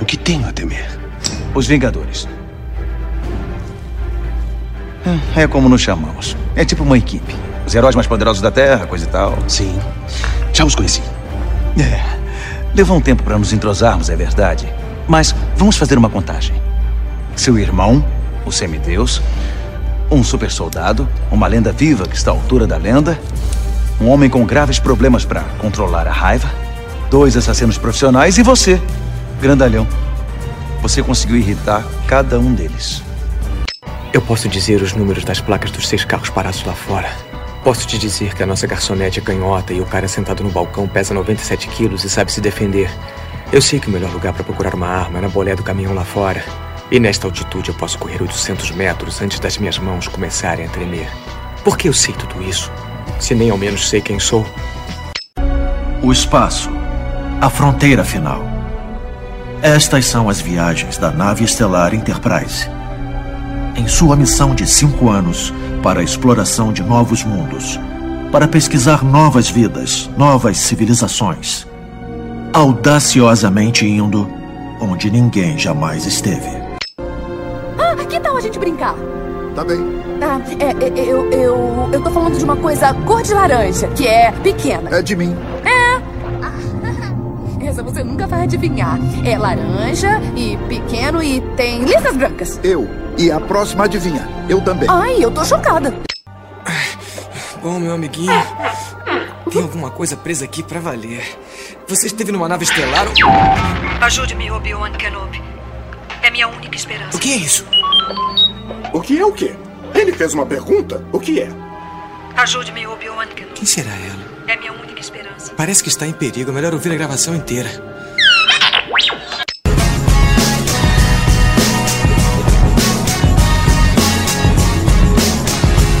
O que tenho a temer? Os Vingadores. É, é como nos chamamos. É tipo uma equipe. Os heróis mais poderosos da Terra, coisa e tal. Sim. Já os conheci. É. Levou um tempo para nos entrosarmos, é verdade. Mas vamos fazer uma contagem. Seu irmão, o semideus, um super soldado, uma lenda viva que está à altura da lenda, um homem com graves problemas para controlar a raiva, dois assassinos profissionais e você, grandalhão. Você conseguiu irritar cada um deles. Eu posso dizer os números das placas dos seis carros parados lá fora. Posso te dizer que a nossa garçonete é canhota e o cara sentado no balcão pesa 97 quilos e sabe se defender. Eu sei que o melhor lugar para procurar uma arma é na bolé do caminhão lá fora. E nesta altitude eu posso correr 800 metros antes das minhas mãos começarem a tremer. Por que eu sei tudo isso? Se nem ao menos sei quem sou. O espaço. A fronteira final. Estas são as viagens da nave estelar Enterprise. Em sua missão de cinco anos para a exploração de novos mundos, para pesquisar novas vidas, novas civilizações, audaciosamente indo onde ninguém jamais esteve. Ah, que tal a gente brincar? Tá bem. Ah, é, é, eu, eu, eu tô falando de uma coisa cor de laranja, que é pequena. É de mim. É. Essa você nunca vai adivinhar. É laranja e pequeno e tem listas brancas. Eu. E a próxima adivinha. Eu também. Ai, eu tô chocada. Bom, meu amiguinho, tem alguma coisa presa aqui pra valer. Você esteve numa nave estelar? Ajude-me, Obi-Wan Kenobi. É minha única esperança. O que é isso? O que é o quê? Ele fez uma pergunta? O que é? Ajude-me, Obi-Wan Kenobi. Quem será ela? É minha única esperança. Parece que está em perigo. É melhor ouvir a gravação inteira.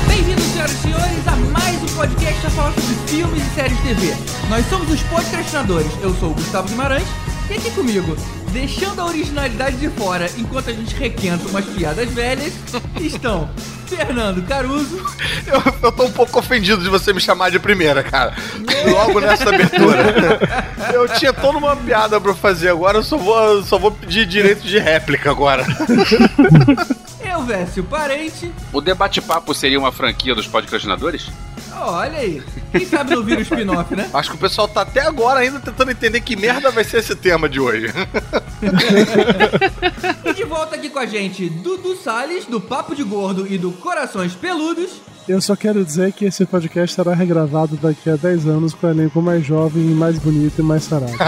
Bem-vindos, senhoras e senhores, a mais um podcast a falar sobre filmes e séries de TV. Nós somos os podcastinadores. Eu sou o Gustavo Guimarães e aqui comigo, deixando a originalidade de fora enquanto a gente requenta umas piadas velhas, estão Fernando Caruso. Eu, eu tô um pouco ofendido de você me chamar de primeira, cara. Logo nessa abertura. Eu tinha toda uma piada pra fazer agora, eu só vou, eu só vou pedir direito de réplica agora. Eu, Vécio Parente. O debate-papo seria uma franquia dos podcastinadores? Olha aí. Quem sabe não vira o spin-off, né? Acho que o pessoal tá até agora ainda tentando entender que merda vai ser esse tema de hoje. E de volta aqui com a gente, Dudu Salles, do Papo de Gordo e do Corações Peludos. Eu só quero dizer que esse podcast será regravado daqui a 10 anos com o elenco mais jovem, mais bonito e mais sarado.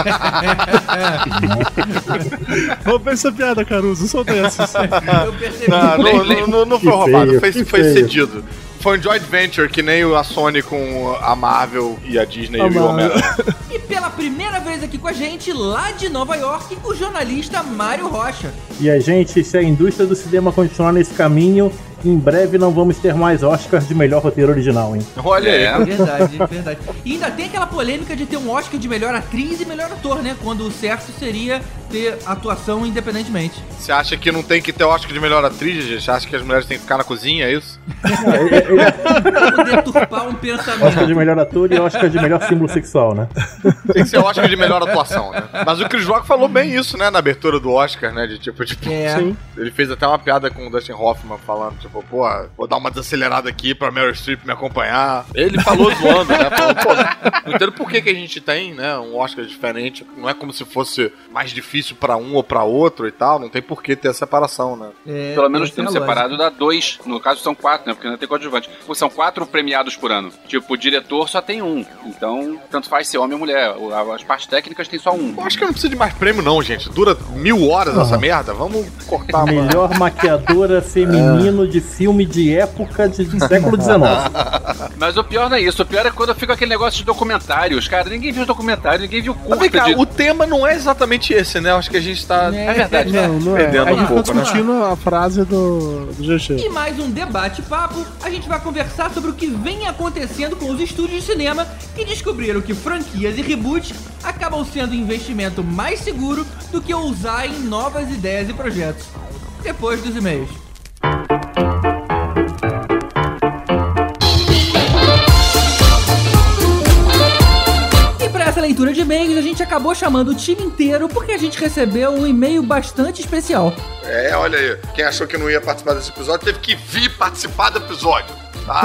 Ver essa piada, Caruso. Sou desses. Eu percebi. Não, não, não, não, foi roubado, feio, foi, foi cedido. Foi um joint venture, que nem a Sony com a Marvel e a Disney e o Homem-Aranha. E pela primeira vez aqui com a gente, lá de Nova York, o jornalista Mário Rocha. E a gente, se a indústria do cinema continuar nesse caminho, em breve não vamos ter mais Oscars de melhor roteiro original, hein? Olha aí. É verdade, é verdade. E ainda tem aquela polêmica de ter um Oscar de melhor atriz e melhor ator, né? Quando o certo seria ter atuação independentemente. Você acha que não tem que ter Oscar de melhor atriz, gente? Você acha que as mulheres têm que ficar na cozinha, é isso? Pra poder turpar um pensamento. Oscar de melhor ator e Oscar de melhor símbolo sexual, né? Tem que ser Oscar de melhor atuação, né? Mas o Chris Rock falou bem isso, né, na abertura do Oscar, né? De tipo, tipo. É. Sim. Ele fez até uma piada com o Dustin Hoffman falando, tipo, pô, vou dar uma desacelerada aqui pra Meryl Streep me acompanhar. Ele falou zoando, né? Falou, pô, não entendo por que, que a gente tem, né, um Oscar diferente. Não é como se fosse mais difícil pra um ou pra outro e tal. Não tem por que ter a separação, né? É, Pelo menos é tem separado dá dois. No caso são quatro, né? Porque ainda tem coadjuvante. Pô, São quatro premiados por ano. Tipo, o diretor só tem um. Então, tanto faz ser homem ou mulher. As partes técnicas tem só um. Eu acho que não precisa de mais prêmio, não, gente. Dura mil horas essa merda. Vamos cortar mano. Melhor maquiadora feminino de filme de época de século XIX. Mas o pior não é isso. O pior é quando fica aquele negócio de documentários. Cara, ninguém viu os documentários, ninguém viu o Mas vem curta cá, de... o tema não é exatamente esse, né? Eu acho que a gente tá. É verdade. Não, não é. Perdendo A um gente pouco, tá né? discutindo a frase do, do GG. E mais um debate-papo, a gente vai conversar sobre o que vem acontecendo com os estúdios de cinema que descobriram que franquias e reboots acabam sendo um investimento mais seguro do que ousar em novas ideias e projetos. Depois dos e-mails. E para essa leitura de e-mails, a gente acabou chamando o time inteiro porque a gente recebeu um e-mail bastante especial. É, olha aí. Quem achou que não ia participar desse episódio teve que vir participar do episódio. Tá?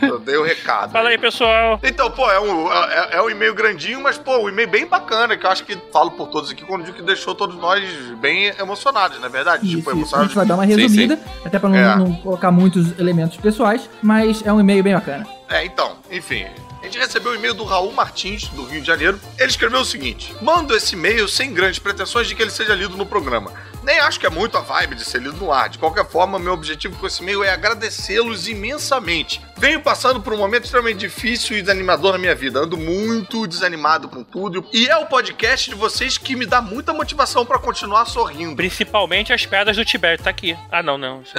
Eu dei o recado. Fala aí, pessoal. Então, pô, é um, é, é um e-mail grandinho, mas, pô, um e-mail bem bacana, que eu acho que falo por todos aqui, quando digo que deixou todos nós bem emocionados, não é verdade? Isso, tipo, isso. A emocionados. gente vai dar uma resumida, até pra não, É. não colocar muitos elementos pessoais, mas é um e-mail bem bacana. É, então, enfim. A gente recebeu o e-mail do Raul Martins, do Rio de Janeiro. Ele escreveu o seguinte: Mando esse e-mail sem grandes pretensões de que ele seja lido no programa. Nem acho que é muito a vibe de ser lido no ar. De qualquer forma, meu objetivo com esse e-mail é agradecê-los imensamente. Venho passando por um momento extremamente difícil e desanimador na minha vida. Ando muito desanimado com tudo. E é o podcast de vocês que me dá muita motivação pra continuar sorrindo. Principalmente as pedras do Tibete, tá aqui. Ah, não, não.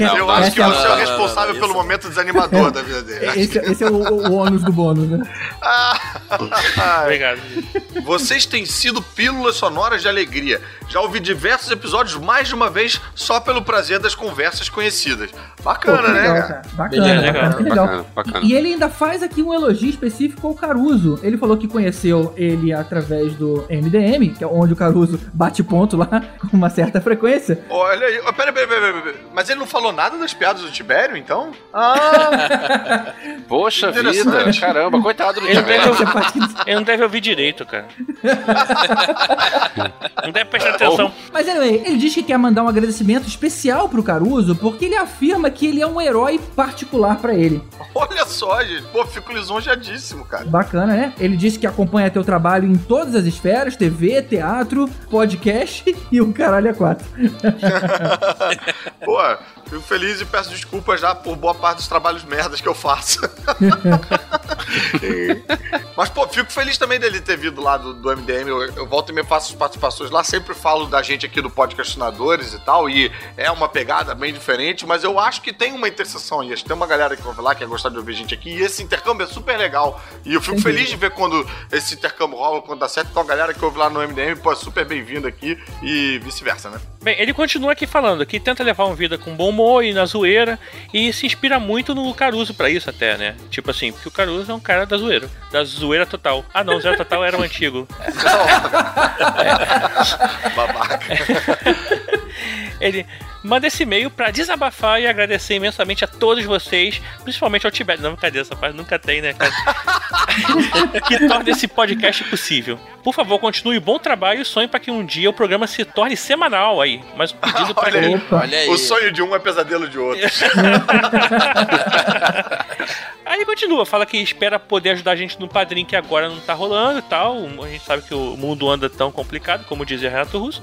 Eu acho que é você é o responsável pelo momento desanimador da vida dele. Esse, esse é o, o ônus do bônus, né? Obrigado. Vocês têm sido pílulas sonoras de alegria. Já ouvi diversos episódios mais de uma vez só pelo prazer das conversas conhecidas. Bacana, Pô, né, legal, cara? cara. Bacana, bacana, que legal. E ele ainda faz aqui um elogio específico ao Caruso. Ele falou que conheceu ele através do MDM, que é onde o Caruso bate ponto lá com uma certa frequência. Olha aí. Peraí, peraí, peraí, peraí, peraí. Mas ele não falou nada das piadas do Tibério, então? Ah! Poxa vida, caramba, coitado do Ele não, deve Tibério. ele não deve ouvir direito, cara. Não deve prestar atenção. Mas anyway, ele diz que quer mandar um agradecimento especial pro Caruso porque ele afirma que ele é um herói particular pra ele. Olha só, gente. Pô, fico lisonjeadíssimo, cara. Bacana, né? Ele disse que acompanha teu trabalho em todas as esferas: TV, teatro, podcast e o caralho a quatro. Pô, fico feliz e peço desculpas já por boa parte dos trabalhos merdas que eu faço. Mas, pô, fico feliz também dele ter vindo lá do, do MDM. Eu, eu volto e me faço as participações lá, sempre falo da gente aqui do Podcastinadores e tal, e é uma pegada bem diferente, mas eu acho que tem uma interseção aí. Acho que tem uma galera que ouve lá que é gostar de ouvir gente aqui, e esse intercâmbio é super legal. E eu fico feliz de ver quando esse intercâmbio rola, quando dá certo, então a galera que ouve lá no MDM, pô, é super bem-vindo aqui e vice-versa, né? Bem, ele continua aqui falando que tenta levar uma vida com bom humor e na zoeira e se inspira muito no Caruso pra isso até, né? Tipo assim, porque o Caruso é um cara da zoeira, da zoeira total. Ah não, zero total era o antigo. Babaca. Ele manda esse e-mail pra desabafar e agradecer imensamente a todos vocês, principalmente ao Tibete. Não, cadê essa parte? Nunca tem, né, cara? que torna esse podcast possível. Por favor, continue o bom trabalho e sonhe para que um dia o programa se torne semanal aí. Mas um pedido pra Olha aí. que... Olha aí. O sonho de um é pesadelo de outro. Aí continua, fala que espera poder ajudar a gente no padrinho que agora não tá rolando e tal. A gente sabe que o mundo anda tão complicado, como dizia Renato Russo.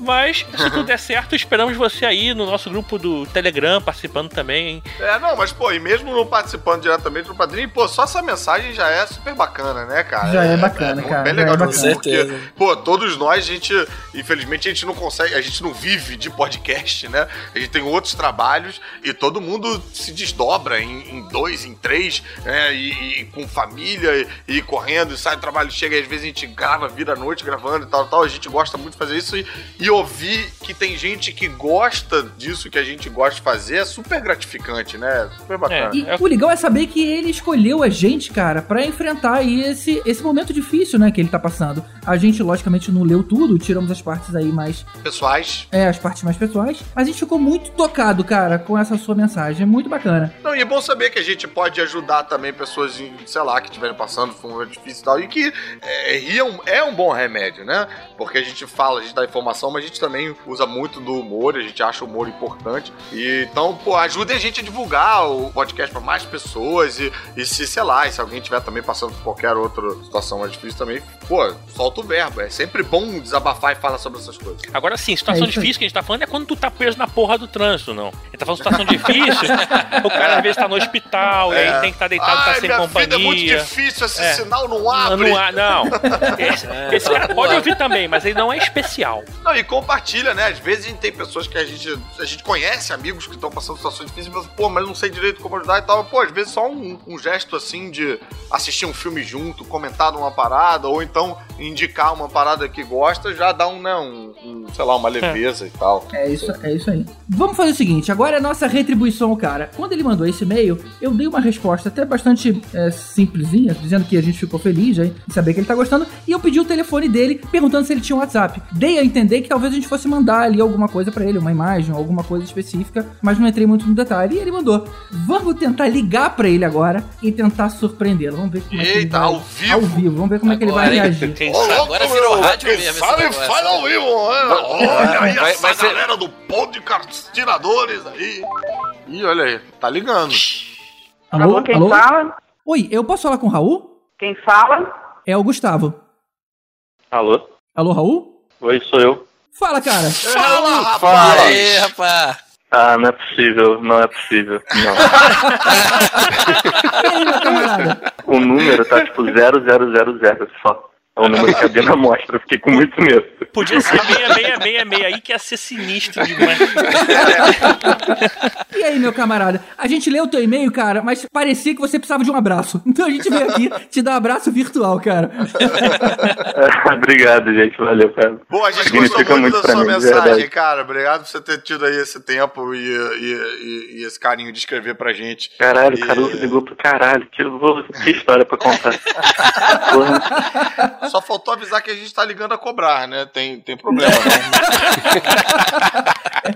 Mas, se tudo der certo, esperamos você aí no nosso grupo do Telegram, participando também, hein? É, não, mas, pô, e mesmo não participando diretamente do padrinho, pô, só essa mensagem já é super bacana, né, cara? Já é bacana, cara, Bem é legal de bacana. porque, pô, todos nós, a gente, infelizmente, a gente não consegue, a gente não vive de podcast, né? A gente tem outros trabalhos e todo mundo se desdobra em, em dois, em três, né? E, e com família e, e correndo, e sai do trabalho, chega e às vezes a gente grava, vira a noite gravando e tal, tal. A gente gosta muito de fazer isso e, e ouvir que tem gente que gosta disso que a gente gosta de fazer é super gratificante, né? Super bacana. E o legal é saber que ele escolheu a gente, cara, pra enfrentar aí esse, esse momento difícil, né, que ele tá passando. A gente, logicamente, não leu tudo, tiramos as partes aí mais. Pessoais. É, as partes mais pessoais. Mas a gente ficou muito tocado, cara, com essa sua mensagem. É muito bacana. Não, e é bom saber que a gente pode ajudar também pessoas, em, sei lá, que estiverem passando por um momento difícil e tal, e que é, é um, é um bom remédio, né? Porque a gente fala, a gente dá informação, mas a gente também usa muito do humor, a gente acha o humor importante. E, então, pô, ajude a gente a divulgar o podcast para mais pessoas e, e se, sei lá, e se alguém estiver também passando por qualquer outra situação mais difícil também, pô, solta o verbo. É sempre bom desabafar e falar sobre essas coisas. Agora sim, situação É difícil que a gente tá falando é quando tu tá preso na porra do trânsito, não. Ele tá falando situação difícil, o cara às vezes tá no hospital, e aí tem que estar deitado, É. Ai, tá sem minha companhia. vida é muito difícil, esse É. sinal não abre. Não, há- não. Esse, esse cara pode ouvir também, mas ele não é especial. Não, e compartilha, né? Às vezes a gente tem pessoas que a gente, a gente conhece, amigos que estão passando situações difíceis, mas, pô, mas não sei direito como ajudar e tal. Pô, às vezes só um, um gesto assim de assistir um filme junto, comentar numa parada, ou então indicar uma parada que gosta, já dá um, né, um, um, sei lá, uma leveza e tal. É isso, é isso aí. Vamos fazer o seguinte, agora é a nossa retribuição ao cara. Quando ele mandou esse e-mail, eu dei uma resposta até bastante é, simplesinha, dizendo que a gente ficou feliz aí, em saber que ele tá gostando. E eu pedi o telefone dele, perguntando se ele tinha um WhatsApp. Dei a entender que talvez a gente fosse mandar ali alguma coisa pra ele, uma imagem, alguma coisa específica, mas não entrei muito no detalhe. E ele mandou. Vamos tentar ligar pra ele agora e tentar surpreendê-lo. Vamos ver como é que ele Eita, vai... ao vivo? Ao vivo. Vamos ver como é que ele vai Agora, reagir. Quem sabe agora virou rádio Quem mesmo. sabe negócio. faz ao vivo, né? Olha aí Vai- essa vai ser- galera do podcastinadores aí. Ih, olha aí, tá ligando. Alô, quem alô? fala? Oi, eu posso falar com o Raul? Quem fala? É o Gustavo. Alô? Alô, Raul? Oi, sou eu. Fala, cara. Fala, Fala. E aí, rapaz? Ah, não é possível, não é possível. Não. Aí, meu camarada? o número tá tipo 0000 só. É o número que a Bina mostra, eu fiquei com muito medo. Podia ser 6666 aí que ia ser sinistro demais. E aí, meu camarada? A gente leu o teu e-mail, cara, mas parecia que você precisava de um abraço. Então a gente veio aqui te dar um abraço virtual, cara. Obrigado, gente, valeu, cara. Bom, a gente Significa gostou muito, muito da sua mim, mensagem, verdade. cara. Obrigado por você ter tido aí esse tempo e, e- e- e esse carinho de escrever pra gente. Caralho, E- o cara ligou pro caralho, que, que história pra contar. Porra. Só faltou avisar que a gente tá ligando a cobrar, né? Tem, tem problema, né?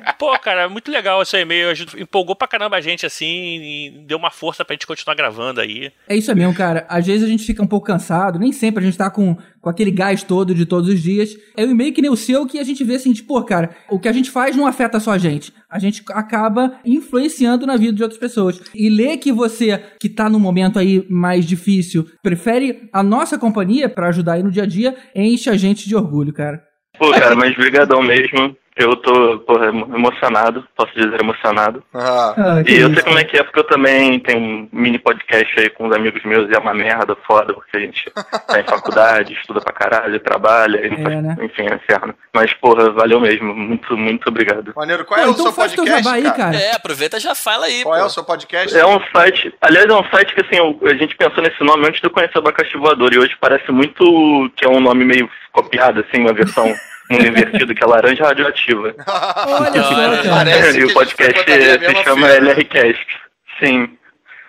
Pô, cara, muito legal esse e-mail. Empolgou pra caramba a gente, assim, e deu uma força pra gente continuar gravando aí. É isso mesmo, cara. Às vezes a gente fica um pouco cansado, nem sempre a gente tá com, com aquele gás todo de todos os dias. É um e-mail que nem o seu que a gente vê assim, tipo, pô, cara, o que a gente faz não afeta só a gente. A gente acaba influenciando na vida de outras pessoas. E ler que você, que tá num momento aí mais difícil, prefere a nossa companhia pra ajudar aí no dia a dia, enche a gente de orgulho, cara. Pô, cara, mas brigadão mesmo. Eu tô, porra, emo- emocionado, posso dizer emocionado. Ah, que e eu isso, sei como é que é, porque eu também tenho um mini podcast aí com os amigos meus e é uma merda foda, porque a gente tá em faculdade, estuda pra caralho, trabalha, É, faz, né? enfim, é inferno. Mas, porra, valeu mesmo, muito, muito obrigado. Maneiro, qual é Pô, o então seu podcast, jabá aí, cara? cara. É, aproveita e já fala aí, Qual pô. é o seu podcast? É um site, aliás, é um site que assim, eu- a gente pensou nesse nome antes de eu conhecer o Abacaxi Voador, e hoje parece muito que é um nome meio copiado, assim, uma versão mundo invertido, que é Laranja Radioativa. Olha só. Parece e o podcast se chama feira. LRCast. Sim.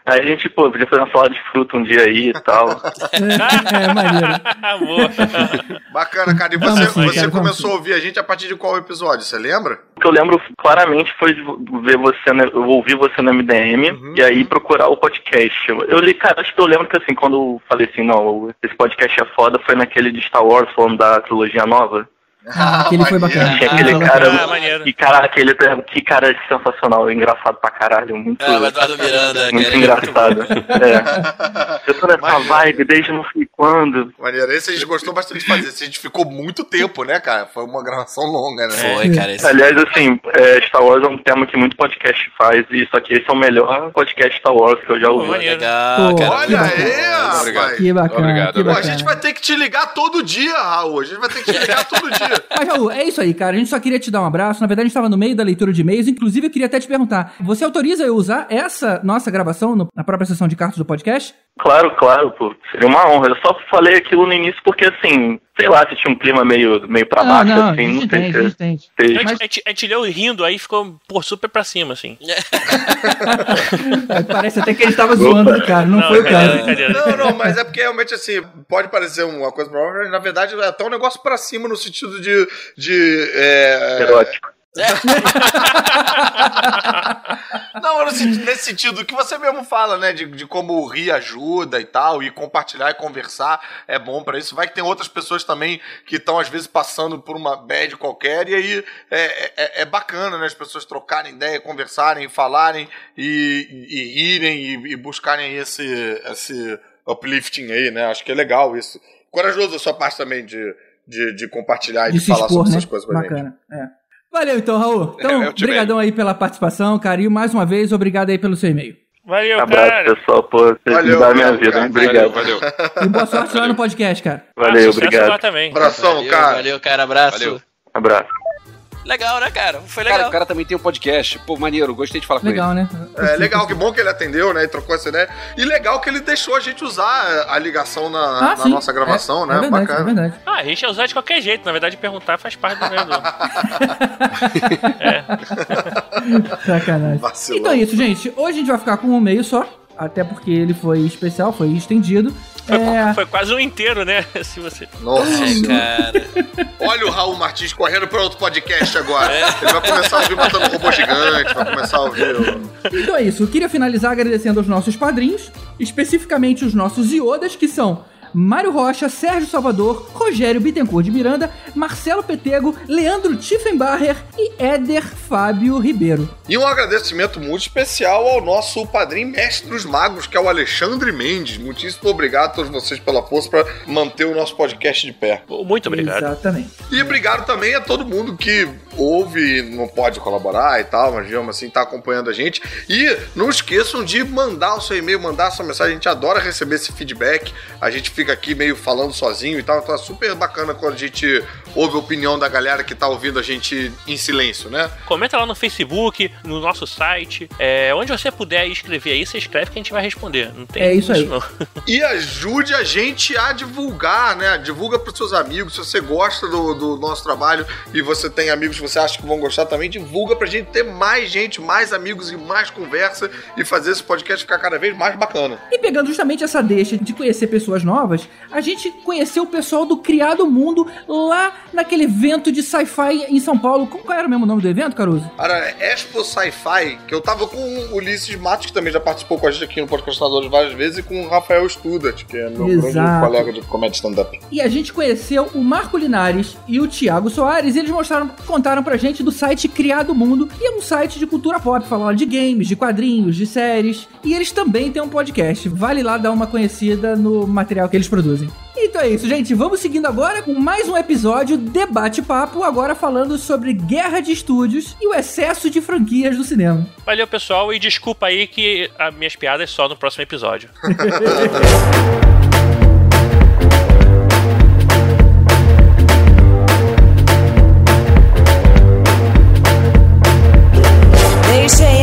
Aí a gente, pô, podia fazer uma salada de fruta um dia aí e tal. É, é maneiro. Bacana, cara. E você, sim, você cara, começou a ouvir a gente a partir de qual episódio? Você lembra? O que eu lembro claramente foi de ver você, na- eu ouvi você no MDM Uhum. e aí procurar o podcast. Eu, eu li, cara, acho que eu lembro que assim, quando eu falei assim, não, esse podcast é foda, foi naquele de Star Wars falando da trilogia nova. Ah, aquele foi bacana. Tinha aquele Ah, cara. Ah, maneiro. E cara, aquele que cara sensacional, engraçado pra caralho, muito, É, o Eduardo Miranda, muito cara, é engraçado. É. Eu tô nessa Maneiro. vibe desde não sei quando. Maneiro. Esse a gente gostou bastante de fazer. Esse a gente ficou muito tempo, né, cara? Foi uma gravação longa, né? Foi, cara. Esse... Aliás, assim, é, Star Wars é um tema que muito podcast faz, e isso aqui esse é o melhor podcast Star Wars que eu já ouvi. Legal, Pô, cara. Olha que aí, bacana. rapaz. Que bacana, Obrigado, que Pô, a bacana. gente vai ter que te ligar todo dia, Raul. A gente vai ter que te ligar todo dia. Mas, Raul, é isso aí, cara. A gente só queria te dar um abraço. Na verdade, a gente estava no meio da leitura de e-mails. Inclusive, eu queria até te perguntar: você autoriza eu usar essa nossa gravação no- na própria sessão de cartas do podcast? Claro, claro, pô. Seria uma honra. Eu só falei aquilo no início porque, assim, sei lá, se tinha um clima meio, meio pra baixo, não, assim, não gente sei entende, a gente se... Mas- a gente- a gente leu rindo aí ficou por super pra cima, assim. É, Parece até que ele estava zoando do cara. Não, foi o caso. Não, não, mas é porque realmente assim, pode parecer uma coisa provável, mas na verdade é até um negócio pra cima no sentido de. de é... Erótico. Não, no sentido- nesse sentido que você mesmo fala, né? De, de como rir ajuda e tal, e compartilhar e conversar é bom pra isso. Vai que tem outras pessoas também que estão, às vezes, passando por uma bad qualquer, e aí é, é, é bacana, né? As pessoas trocarem ideia, conversarem, falarem e, e, e rirem e, e buscarem esse, esse uplifting aí, né? Acho que é legal isso. Corajoso da sua parte também de, de, de compartilhar e De de, falar expor, sobre né? essas coisas pra gente. Bacana. É. Valeu então, Raul. Então, É, eu te brigadão aí pela participação, cara. E mais uma vez, obrigado aí pelo seu e-mail. Valeu, Abraço, cara. pessoal, pô, vocês Valeu, mudaram minha valeu, vida, cara. Obrigado. Valeu, valeu. E boa sorte lá no podcast, cara. Valeu, Ah, obrigado. lá também. Abração, Valeu, cara. valeu, cara. Abraço. Valeu. Abraço. Legal, né, cara? Foi Cara, legal. o cara também tem um podcast. Pô, maneiro, gostei de falar com Legal, ele. né? É legal, que bom que ele atendeu, né? E trocou essa ideia. E legal que ele deixou a gente usar a ligação na, Ah, na sim. nossa gravação, é, né? É verdade, Bacana. é verdade. Ah, a gente ia usar de qualquer jeito. Na verdade, perguntar faz parte do mesmo. Sacanagem. Vacilão. Então é isso, gente. Hoje a gente vai ficar com um e-mail só. Até porque ele foi especial, foi estendido. É, Foi quase um inteiro, né? Se você. Nossa. É, cara. Olha o Raul Martins correndo pra outro podcast agora. Ele vai começar a ouvir Matando Robô Gigante, vai começar a ouvir. o- Então é isso, eu queria finalizar agradecendo aos nossos padrinhos, especificamente os nossos iodas, que são Mário Rocha, Sérgio Salvador, Rogério Bittencourt de Miranda, Marcelo Petego, Leandro Tiffenbacher e Éder Fábio Ribeiro. E um agradecimento muito especial ao nosso padrinho mestre dos magos, que é o Alexandre Mendes. Muitíssimo obrigado a todos vocês pela força para manter o nosso podcast de pé. Muito obrigado. Exatamente. E obrigado também a todo mundo que ouve e não pode colaborar e tal, mas digamos assim, tá acompanhando a gente. E não esqueçam de mandar o seu e-mail, mandar a sua mensagem. A gente adora receber esse feedback. A gente fica aqui meio falando sozinho e tal. É super bacana quando a gente ouve a opinião da galera que tá ouvindo a gente em silêncio, né? Comenta lá no Facebook, no nosso site. É, onde você puder escrever aí, você escreve que a gente vai responder. Não tem É isso aí. não. E ajude a gente a divulgar, né? Divulga para seus amigos. Se você gosta do, do nosso trabalho e você tem amigos que você acha que vão gostar também, divulga pra gente ter mais gente, mais amigos e mais conversa e fazer esse podcast ficar cada vez mais bacana. E pegando justamente essa deixa de conhecer pessoas novas, a gente conheceu o pessoal do Criado Mundo lá naquele evento de sci-fi em São Paulo. Qual era o mesmo nome do evento, Caruso? Cara, Expo Sci-Fi, que eu tava com o Ulisses Matos, que também já participou com a gente aqui no Podcastadores várias vezes, e com o Rafael Studat, que é meu Exato. grande colega de comédia stand-up. E a gente conheceu o Marco Linares e o Thiago Soares, e eles mostraram, contaram pra gente do site Criado Mundo, e é um site de cultura pop, falando de games, de quadrinhos, de séries. E eles também têm um podcast. Vale lá dar uma conhecida no material que eles produzem. Então é isso, gente. Vamos seguindo agora com mais um episódio Debate Papo, agora falando sobre guerra de estúdios e o excesso de franquias do cinema. Valeu, pessoal, e desculpa aí que as minhas piadas só no próximo episódio. They say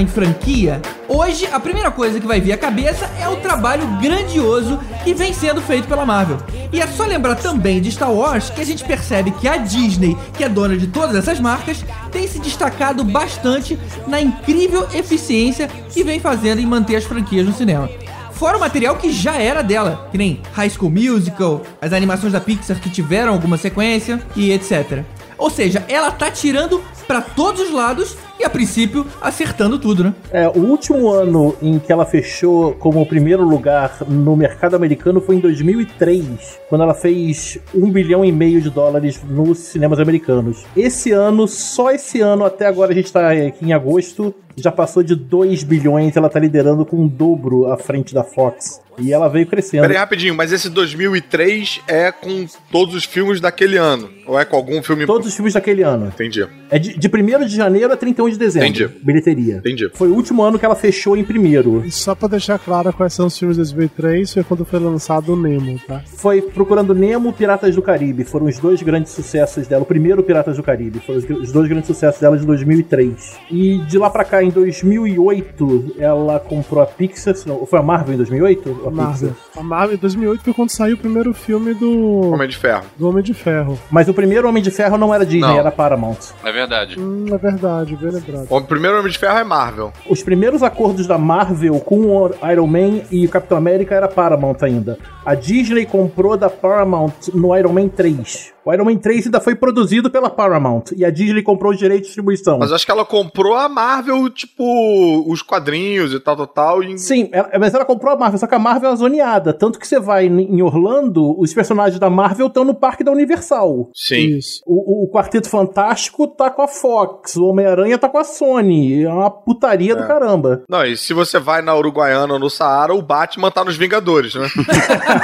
em franquia, hoje a primeira coisa que vai vir à cabeça é o trabalho grandioso que vem sendo feito pela Marvel. E é só lembrar também de Star Wars que a gente percebe que a Disney, que é dona de todas essas marcas, tem se destacado bastante na incrível eficiência que vem fazendo em manter as franquias no cinema. Fora o material que já era dela, que nem High School Musical, as animações da Pixar que tiveram alguma sequência e etc. Ou seja, ela tá tirando pra todos os lados e a princípio acertando tudo, né? É, o último ano em que ela fechou como o primeiro lugar no mercado americano foi em 2003, quando ela fez um bilhão e meio de dólares nos cinemas americanos. Esse ano, só esse ano, até agora a gente tá aqui em agosto, já passou de 2 bilhões, ela tá liderando com um dobro à frente da Fox. E ela veio crescendo. Pera aí rapidinho, mas esse 2003 é com todos os filmes daquele ano? Ou é com algum filme... Todos os filmes daquele ano. Entendi. É de, de 1 de janeiro a 31 de dezembro. Entendi. Bilheteria. Entendi. Foi o último ano que ela fechou em primeiro. E só pra deixar claro quais são os filmes de 2003, foi quando foi lançado o Nemo, tá? Foi Procurando Nemo, Piratas do Caribe. Foram os dois grandes sucessos dela. O primeiro Piratas do Caribe. Foram os, dois grandes sucessos dela de 2003. E de lá pra cá, em 2008, ela comprou a Pixar. Não, foi a Marvel em 2008? A Marvel. A Marvel em 2008 foi quando saiu o primeiro filme do. Homem de Ferro. Do Homem de Ferro. Mas o primeiro Homem de Ferro não era Disney, Não. era Paramount. É verdade. Hum, é verdade, bem lembrado. O primeiro Homem de Ferro é Marvel. Os primeiros acordos da Marvel com o Iron Man e o Capitão América era Paramount ainda. A Disney comprou da Paramount no Iron Man 3. O Iron Man 3 ainda foi produzido pela Paramount e a Disney comprou os direitos de distribuição. Mas acho que ela comprou a Marvel, tipo, os quadrinhos e tal, tal, tal. E... Sim, ela- mas ela comprou a Marvel, só que a Marvel é zoneada. Tanto que você vai em Orlando, os personagens da Marvel estão no parque da Universal. Sim. O, o- o Quarteto Fantástico tá com a Fox, o Homem-Aranha tá com a Sony. É uma putaria do É. caramba. Não, e se você vai na Uruguaiana ou no Saara, o Batman tá nos Vingadores, né?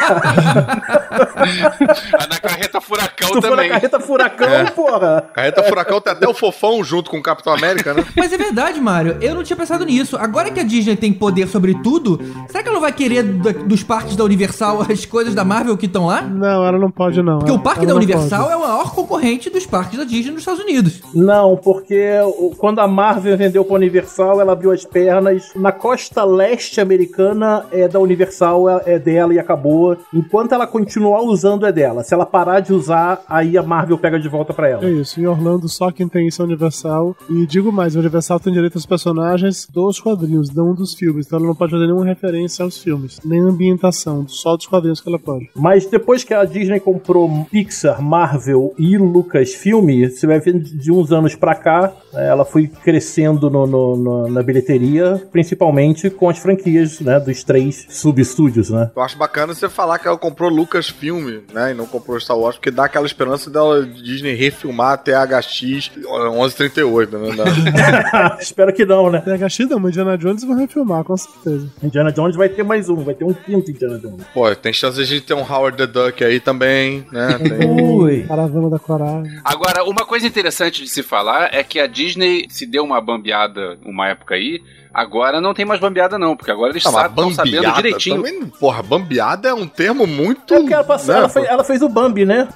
na carreta furacão tu for na também. carreta furacão, É. porra. Carreta Furacão tem até o fofão junto com o Capitão América, né? Mas é verdade, Mário. Eu não tinha pensado nisso. Agora que a Disney tem poder sobre tudo, será que ela não vai querer da- dos parques da Universal as coisas da Marvel que estão lá? Não, ela não pode, não. Porque Ela- o parque da Universal pode. é o maior concorrente dos parques da Disney nos Estados Unidos. Não, porque quando a Marvel vendeu pra Universal, ela abriu as pernas. Na costa leste americana é da Universal, é é dela e acabou. Enquanto ela continuar usando, é dela. Se ela parar de usar, aí a Marvel pega de volta pra ela. É isso, em Orlando só quem tem isso é Universal. E digo mais, a Universal tem direito aos personagens dos quadrinhos, não dos filmes. Então ela não pode fazer nenhuma referência aos filmes, nem ambientação, só dos quadrinhos que ela pode. Mas depois que a Disney comprou Pixar, Marvel e Lucasfilm, você vai ver de uns anos pra cá, eh, ela foi crescendo no- no- no- na bilheteria, principalmente com as franquias né, dos três subestúdios, né? Eu acho bacana você falar que ela comprou Lucasfilm, né? E não comprou Star Wars, porque dá aquela esperança dela Disney refilmar até HX 1138, né? Da- Espero que não, né? THX não, mas Indiana Jones vai refilmar, com certeza. Indiana Jones vai ter mais um, vai ter um quinto Indiana Jones. Pô, tem chance de a gente ter um Howard the Duck aí também, né? Tem... Ui. Caravana da Coragem. Agora, uma coisa interessante de se falar é que a Disney se deu uma bambeada uma época aí. Agora não tem mais bambeada, não, porque agora eles estão sabendo direitinho. também, porra, bambeada é um termo muito. É porque ela, passou- né, ela fez, ela fez o Bambi, né?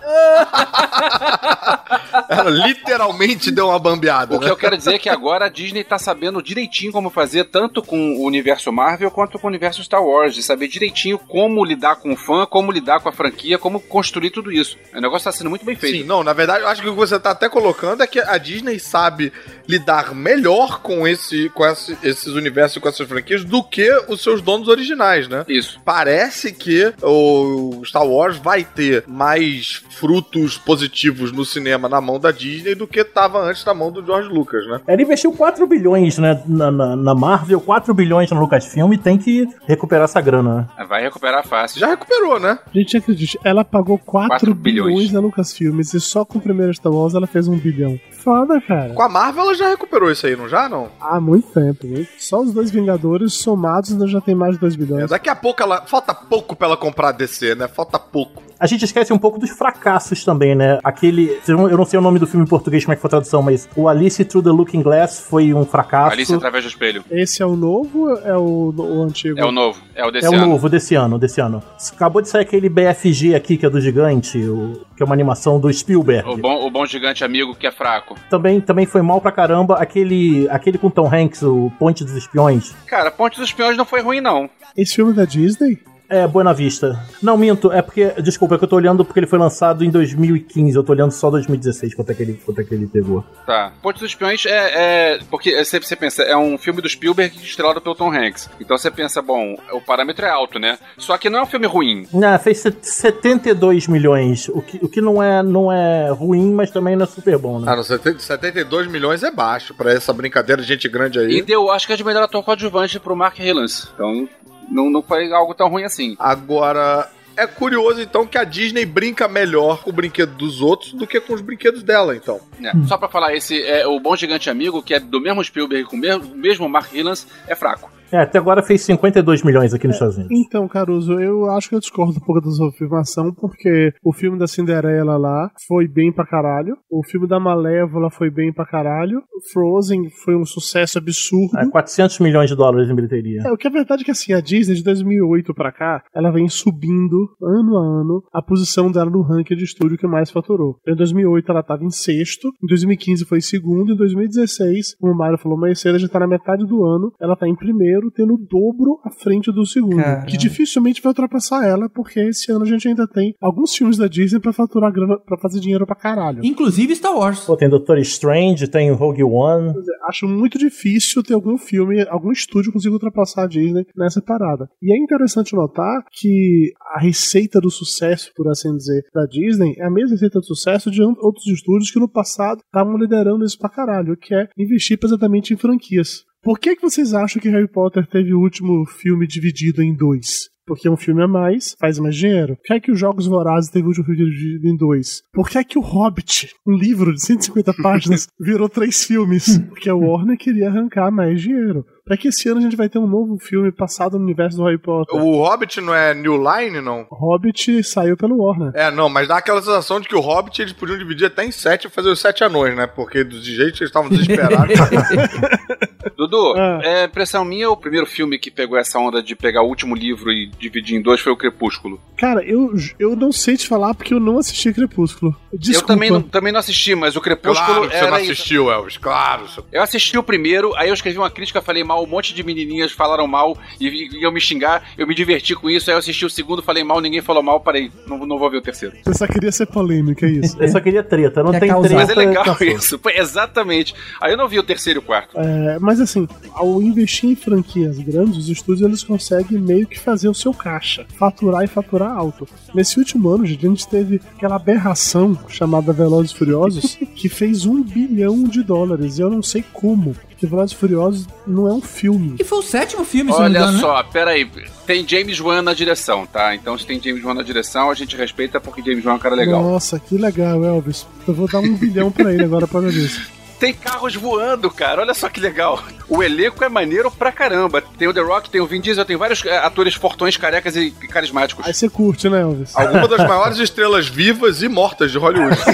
Ela literalmente deu uma bambeada. O que né? eu quero dizer é que agora a Disney tá sabendo direitinho como fazer, tanto com o universo Marvel quanto com o universo Star Wars, de saber direitinho como lidar com o fã, como lidar com a franquia, como construir tudo isso. O negócio tá sendo muito bem feito. Sim, não, na verdade, eu acho que o que você tá até colocando é que a Disney sabe lidar melhor com, esse, com esse- esses universos e com essas franquias do que os seus donos originais, né? Isso. Parece que o Star Wars vai ter mais frutos positivos no cinema na mão da Disney do que tava antes na mão do George Lucas, né? Ela investiu 4 bilhões né, na, na, na Marvel, 4 bilhões no Lucasfilm e tem que recuperar essa grana, né? Vai recuperar fácil. Já recuperou, né? Gente, acredite, ela pagou 4, Quatro bilhões. bilhões. na Lucasfilmes e só com o primeiro Star Wars ela fez um bilhão. Foda, cara. Com a Marvel ela já recuperou isso aí, não já, não? Há muito tempo, né? Só os dois Vingadores somados ainda já tem mais de 2 bilhões. É, daqui a pouco ela. Falta pouco pra ela comprar a DC, né? Falta pouco. A gente esquece um pouco dos fracassos também, né? Aquele. Eu não sei o nome do filme em português, como é que foi a tradução, mas o Alice Through the Looking Glass foi um fracasso. Alice através do espelho. Esse é o novo ou é o, o antigo? É o novo, é o desse é o ano. novo desse ano, desse ano. Acabou de sair aquele BFG aqui, que é do gigante, o- que é uma animação do Spielberg. O bom, o bom gigante amigo que é fraco. Também, também foi mal pra caramba aquele, aquele com Tom Hanks, o Ponte dos Espiões. Cara, Ponte dos Espiões não foi ruim, não. Esse filme é da Disney? É, Buena Vista. Não, minto, é porque. Desculpa, é que eu tô olhando porque ele foi lançado em 2015. Eu tô olhando só 2016, quanto é que ele, quanto é que ele pegou. Tá. Ponte dos Espiões é. é porque é, sempre você pensa, é um filme do Spielberg estrelado pelo Tom Hanks. Então você pensa, bom, o parâmetro é alto, né? Só que não é um filme ruim. Ah, fez set- 72 milhões, o que, o que não, é, não é ruim, mas também não é super bom, né? Ah, não, 70 72 milhões é baixo pra essa brincadeira de gente grande aí. E deu, acho que é de melhor ator coadjuvante pro Mark Rylance. Então não, não foi algo tão ruim assim. Agora, é curioso então que a Disney brinca melhor com o brinquedo dos outros do que com os brinquedos dela, então. É, Só pra falar, esse é o Bom Gigante Amigo, que é do mesmo Spielberg com o mesmo, mesmo Mark Rylance, é fraco. É, até agora fez 52 milhões aqui nos Estados Unidos. Então, Caruso, eu acho que eu discordo um pouco da sua afirmação, porque o filme da Cinderela lá foi bem pra caralho, o filme da Malévola foi bem pra caralho, Frozen foi um sucesso absurdo. É, 400 milhões de dólares em bilheteria. É, o que é verdade é que assim, a Disney de 2008 pra cá, ela vem subindo ano a ano a posição dela no ranking de estúdio que mais faturou. Em 2008 ela tava em sexto, em 2015 foi em segundo, em 2016, como o Mário falou mais cedo, já tá na metade do ano, ela tá em primeiro, tendo o dobro à frente do segundo, Caramba. que dificilmente vai ultrapassar ela, porque esse ano a gente ainda tem alguns filmes da Disney pra faturar grana, pra fazer dinheiro pra caralho. Inclusive Star Wars. Pô, tem Doctor Strange, tem Rogue One. Acho muito difícil ter algum filme, algum estúdio consiga ultrapassar a Disney nessa parada. E é interessante notar que a receita do sucesso, por assim dizer, da Disney é a mesma receita do sucesso de outros estúdios que no passado estavam liderando isso pra caralho, que é investir pesadamente em franquias. Por que, que vocês acham que Harry Potter teve o último filme dividido em dois? Porque um filme a mais faz mais dinheiro. Por que é que os Jogos Vorazes teve o último filme dividido em dois? Por que é que o Hobbit, um livro de 150 páginas, virou três filmes? Porque a Warner queria arrancar mais dinheiro. Pra que esse ano a gente vai ter um novo filme passado no universo do Harry Potter? O Hobbit não é New Line, não? Hobbit saiu pelo Warner. É, não, mas dá aquela sensação de que o Hobbit eles podiam dividir até em sete e fazer os sete anões, né? Porque do jeito que eles estavam desesperados. Dudu, é impressão minha, o primeiro filme que pegou essa onda de pegar o último livro e dividir em dois foi o Crepúsculo. Cara, eu, eu não sei te falar porque eu não assisti Crepúsculo. Desculpa. Eu também não, também não assisti, mas o Crepúsculo claro que você era não isso. assistiu, Elvis, claro. Eu assisti o primeiro, aí eu escrevi uma crítica, falei mal, um monte de menininhas falaram mal e iam me xingar, eu me diverti com isso, aí eu assisti o segundo, falei mal, ninguém falou mal, parei, não, não vou ver o terceiro. Você só queria ser polêmico, é isso? Eu só queria treta, não Quer tem causar. treta. Mas é legal tá isso, Pô, exatamente. Aí eu não vi o terceiro e o quarto. É, mas assim, ao investir em franquias grandes, os estúdios eles conseguem meio que fazer o seu caixa, faturar e faturar alto. Nesse último ano, gente, a gente teve aquela aberração chamada Velozes e Furiosos que fez um bilhão de dólares. E eu não sei como. Porque Velozes e Furiosos não é um filme. E foi o sétimo filme, se não me Olha engano, né? só, peraí, tem James Wan na direção, tá? Então se tem James Wan na direção, a gente respeita porque James Wan é um cara legal. Nossa, que legal, Elvis. Eu vou dar um bilhão pra ele agora por causa disso. Tem carros voando, cara. Olha só que legal. O elenco é maneiro pra caramba. Tem o The Rock, tem o Vin Diesel, tem vários é, atores fortões, carecas e carismáticos. Aí você curte, né, Elvis? Alguma das maiores estrelas vivas e mortas de Hollywood.